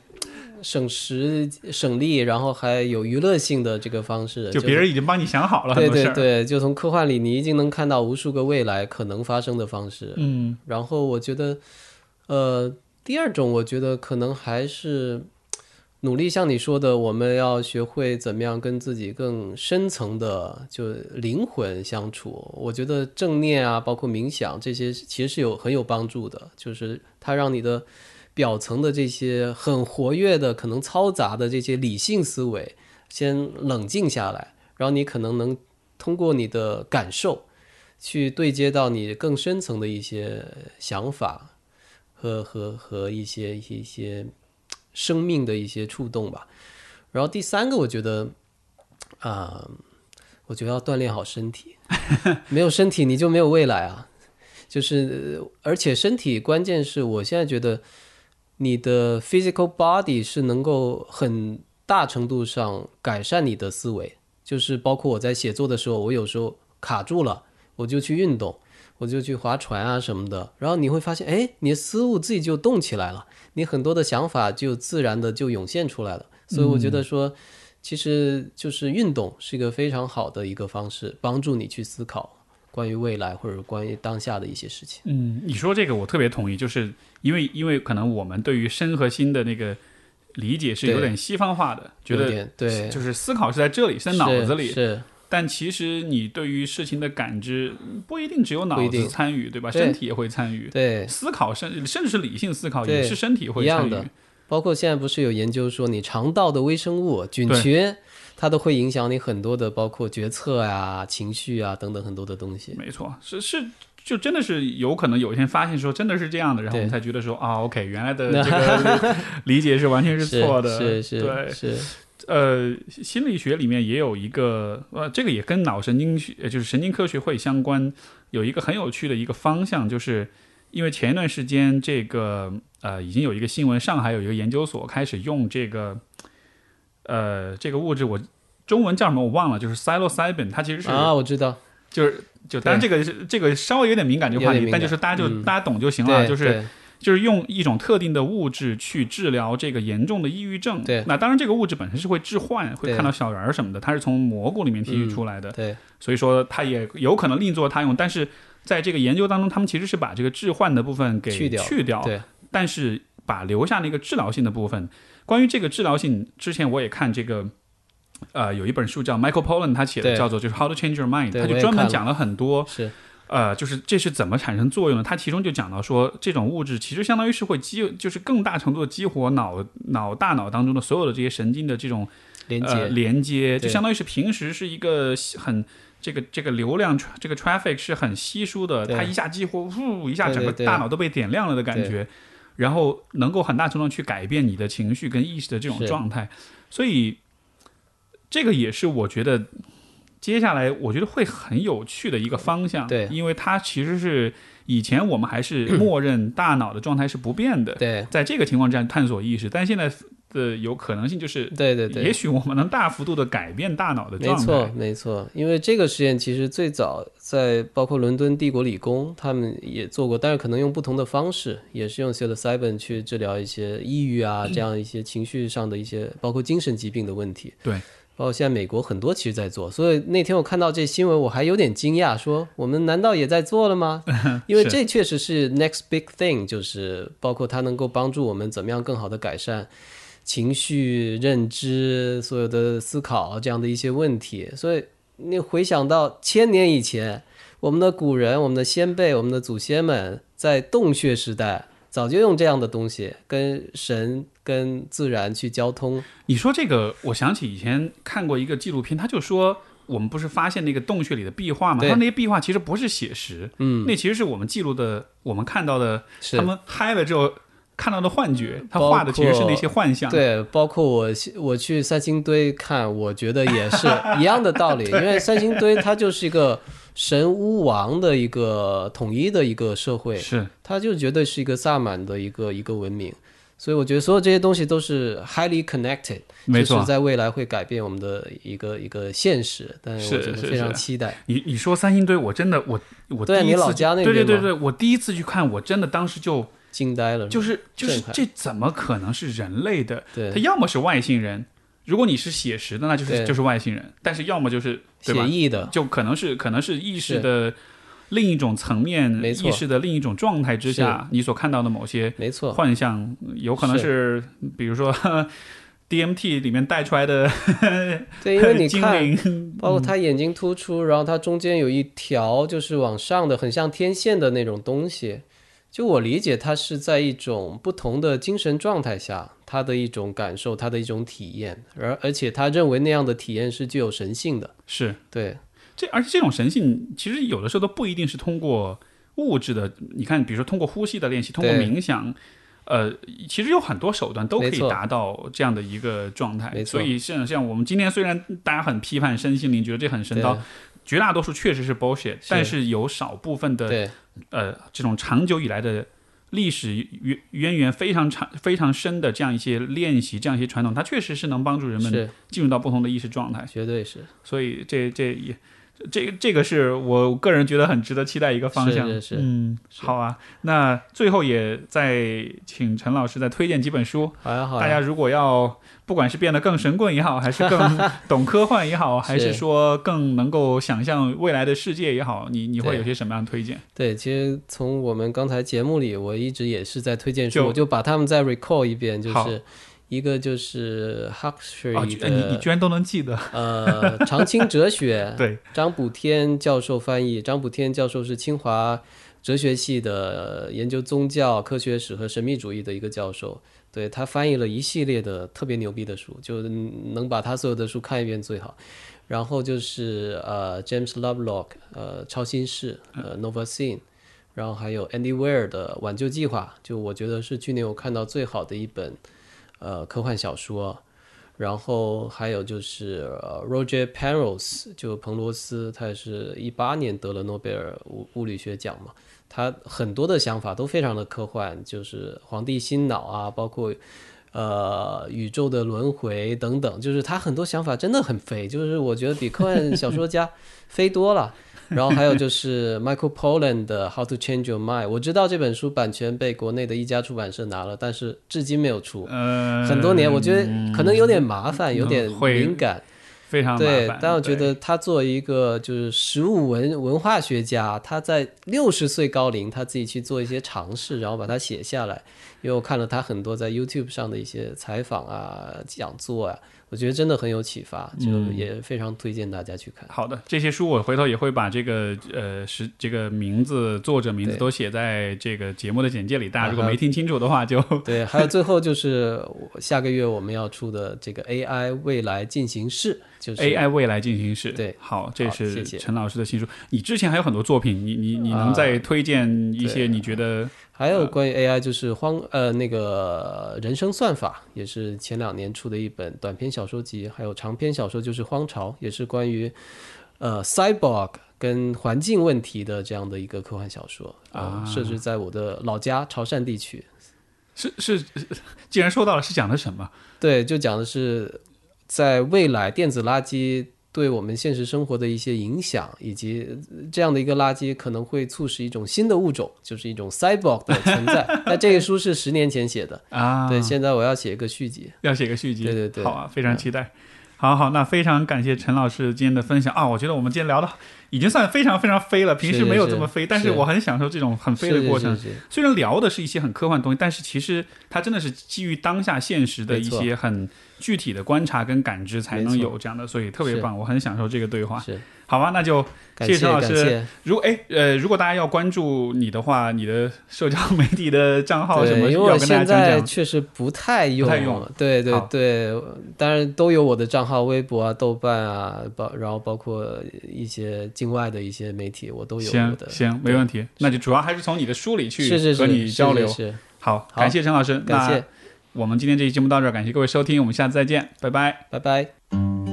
省时省力，然后还有娱乐性的这个方式，就别人已经帮你想好了很对。对对，就从科幻里你已经能看到无数个未来可能发生的方式。嗯然后我觉得，呃，第二种我觉得可能还是努力像你说的，我们要学会怎么样跟自己更深层的就灵魂相处。我觉得正念啊，包括冥想这些，其实是有很有帮助的，就是它让你的表层的这些很活跃的、可能嘈杂的这些理性思维先冷静下来，然后你可能能通过你的感受。去对接到你更深层的一些想法和和和一些一些生命的一些触动吧。然后第三个，我觉得啊、我觉得要锻炼好身体，没有身体你就没有未来啊。就是呃而且身体关键是我现在觉得你的 physical body 是能够很大程度上改善你的思维，就是包括我在写作的时候，我有时候卡住了。我就去运动，我就去划船啊什么的，然后你会发现，哎，你的思路自己就动起来了，你很多的想法就自然的就涌现出来了。所以我觉得说，其实就是运动是一个非常好的一个方式，帮助你去思考关于未来或者关于当下的一些事情。嗯，你说这个我特别同意，就是因为因为可能我们对于身和心的那个理解是有点西方化的，觉得对，就是思考是在这里，是在脑子里是。是但其实你对于事情的感知不一定只有脑子参与，对吧？身体也会参与。对，思考甚甚至是理性思考，也是身体会参与一样的。包括现在不是有研究说，你肠道的微生物菌群，它都会影响你很多的，包括决策啊、情绪啊等等很多的东西。没错，是是，就真的是有可能有一天发现说真的是这样的，然后我们才觉得说啊，OK，原来的 这个理解是完全是错的。是是对，是，呃，心理学里面也有一个，呃，这个也跟脑神经学，呃就是神经科学会相关，有一个很有趣的一个方向，就是因为前一段时间这个呃，已经有一个新闻，上海有一个研究所开始用这个呃这个物质，我中文叫什么我忘了，就是 psilocybin，它其实是、啊，我知道，就是就，当然这个是这个稍微有点敏感这个话题，但就是大家就、嗯。大家懂就行了，就是对就是用一种特定的物质去治疗这个严重的抑郁症。对那当然这个物质本身是会致幻，会看到小人儿什么的，它是从蘑菇里面提取出来的，对所以说它也有可能另作他用。但是在这个研究当中，他们其实是把这个致幻的部分给去掉去掉，对，但是把留下那个治疗性的部分。关于这个治疗性，之前我也看这个。呃，有一本书叫 Michael Pollan，他写的叫做就是 How to Change Your Mind，他就专门讲了很多是呃，就是这是怎么产生作用的？它其中就讲到说，这种物质其实相当于是会激，就是更大程度的激活脑脑大脑当中的所有的这些神经的这种呃连接，连接，就相当于是平时是一个很这个这个流量这个 traffic 是很稀疏的，它一下激活，呼一下整个大脑都被点亮了的感觉，然后能够很大程度去改变你的情绪跟意识的这种状态，所以这个也是我觉得接下来我觉得会很有趣的一个方向，对因为它其实是以前我们还是 默认大脑的状态是不变的，对在这个情况之下探索意识，但现在的有可能性就是。对对对，也许我们能大幅度的改变大脑的状态。没错，没错，因为这个实验其实最早在包括伦敦帝国理工他们也做过，但是可能用不同的方式，也是用 psilocybin 去治疗一些抑郁啊这样一些情绪上的一些包括精神疾病的问题。对。包括现在美国很多其实在做，所以那天我看到这新闻，我还有点惊讶，说我们难道也在做了吗？因为这确实是 next big thing，就是包括它能够帮助我们怎么样更好的改善情绪、认知、所有的思考这样的一些问题。所以你回想到千年以前，我们的古人、我们的先辈、我们的祖先们在洞穴时代，早就用这样的东西跟神、跟自然去交通。你说这个，我想起以前看过一个纪录片，他就说我们不是发现那个洞穴里的壁画吗？对他那些壁画其实不是写实，嗯，那其实是我们记录的，我们看到的，是他们嗨了之后看到的幻觉，他画的其实是那些幻象。对，包括我我去三星堆看，我觉得也是一样的道理，因为三星堆它就是一个神巫王的一个统一的一个社会，是它就绝对是一个萨满的一个一个文明。所以我觉得所有这些东西都是 highly connected，没错就是。在未来会改变我们的一个一个现实。但是是我觉得非常是期待。你你说三星堆，我真的我我第一次对啊你老家那边对对对对，我第一次去看，我真的当时就惊呆了，就是就是这怎么可能是人类的？对他要么是外星人，如果你是写实的，那就是就是外星人；但是要么就是写？意的，就可能是可能是意识是的另一种层面，没错。意识的另一种状态之下，你所看到的某些没错，幻象，有可能是。比如说 DMT 里面带出来的 对，因为你 看，包括他眼睛突出，然后它中间有一条就是往上的，很像天线的那种东西。就我理解，他是在一种不同的精神状态下，他的一种感受，他的一种体验，而而且他认为那样的体验是具有神性的。是。对，这，而且这种神性其实有的时候都不一定是通过物质的，你看，比如说通过呼吸的练习，通过冥想。呃，其实有很多手段都可以达到这样的一个状态，所以像像我们今天虽然大家很批判身心灵，觉得这很神叨，绝大多数确实是 bullshit，但是有少部分的，呃这种长久以来的历史渊渊源非常长、非常深的这样一些练习、这样一些传统，它确实是能帮助人们进入到不同的意识状态。绝对是。所以这这也这这个是我个人觉得很值得期待一个方向。是是是嗯，好啊。那最后也再请陈老师再推荐几本书。好呀好呀，大家如果要不管是变得更神棍也好，还是更 懂科幻也好，还是说更能够想象未来的世界也好，你你会有些什么样的推荐？对，其实从我们刚才节目里，我一直也是在推荐书，就我就把他们再 recall 一遍，就是一个就是 Huxley 你你居然都能记得？呃长青哲学，对，张补天教授翻译。张补天教授是清华哲学系的，呃研究宗教、科学史和神秘主义的一个教授。对他翻译了一系列的特别牛逼的书，就能把他所有的书看一遍最好。然后就是呃 James Lovelock 呃超新世呃 Nova Scene，然后还有 Andy Weir 的挽救计划，就我觉得是去年我看到最好的一本呃科幻小说。然后还有就是、Roger Penrose，就彭罗斯，他也是一八年得了诺贝尔物物理学奖嘛。他很多的想法都非常的科幻，就是皇帝心脑啊，包括呃宇宙的轮回等等，就是他很多想法真的很飞，就是我觉得比科幻小说家 飞多了。然后还有就是 Michael Pollan 的《How to Change Your Mind》，我知道这本书版权被国内的一家出版社拿了，但是至今没有出。呃，很多年，我觉得可能有点麻烦，有点敏感。非常，对但我觉得他作为一个就是食物文文化学家，他在六十岁高龄，他自己去做一些尝试，然后把它写下来。因为我看了他很多在 YouTube 上的一些采访啊、讲座啊，我觉得真的很有启发，就嗯也非常推荐大家去看。好的，这些书我回头也会把这个呃是这个名字、作者名字都写在这个节目的简介里。大家如果没听清楚的话，就对，还有最后就是我下个月我们要出的这个 AI 未来进行式，就是 AI 未来进行式。对好，这是陈老师的新书。你之前还有很多作品，你你你能啊再推荐一些你觉得还有关于 AI 就是荒呃那个人生算法，也是前两年出的一本短篇小说集，还有长篇小说就是《荒潮》，也是关于呃 cyborg 跟环境问题的这样的一个科幻小说啊呃设置在我的老家潮汕地区。是是，既然说到了，是讲的什么？对，就讲的是在未来电子垃圾对我们现实生活的一些影响，以及这样的一个垃圾可能会促使一种新的物种，就是一种 cyborg 的存在。那这个书是十年前写的，啊，对，现在我要写一个续集。要写个续集，对对对好啊，非常期待。好好，那非常感谢陈老师今天的分享啊！我觉得我们今天聊的已经算非常非常飞了，平时没有这么飞，但是是我很享受这种很飞的过程。虽然聊的是一些很科幻的东西，但是其实它真的是基于当下现实的一些很具体的观察跟感知才能有这样的，所以特别棒，我很享受这个对话。是，好吧，那就感谢谢谢陈老师。如哎呃，如果大家要关注你的话，你的社交媒体的账号什对，么，因为我现在。确实不太用，不太用对对对，当然都有我的账号，微博啊、豆瓣啊，包然后包括一些境外的一些媒体，我都有我的。行行，没问题。那就主要还是从你的书里去和你交流。是是是好，好感谢陈老师。感谢那，我们今天这期节目到这儿感谢各位收听我们下次再见拜拜。拜拜。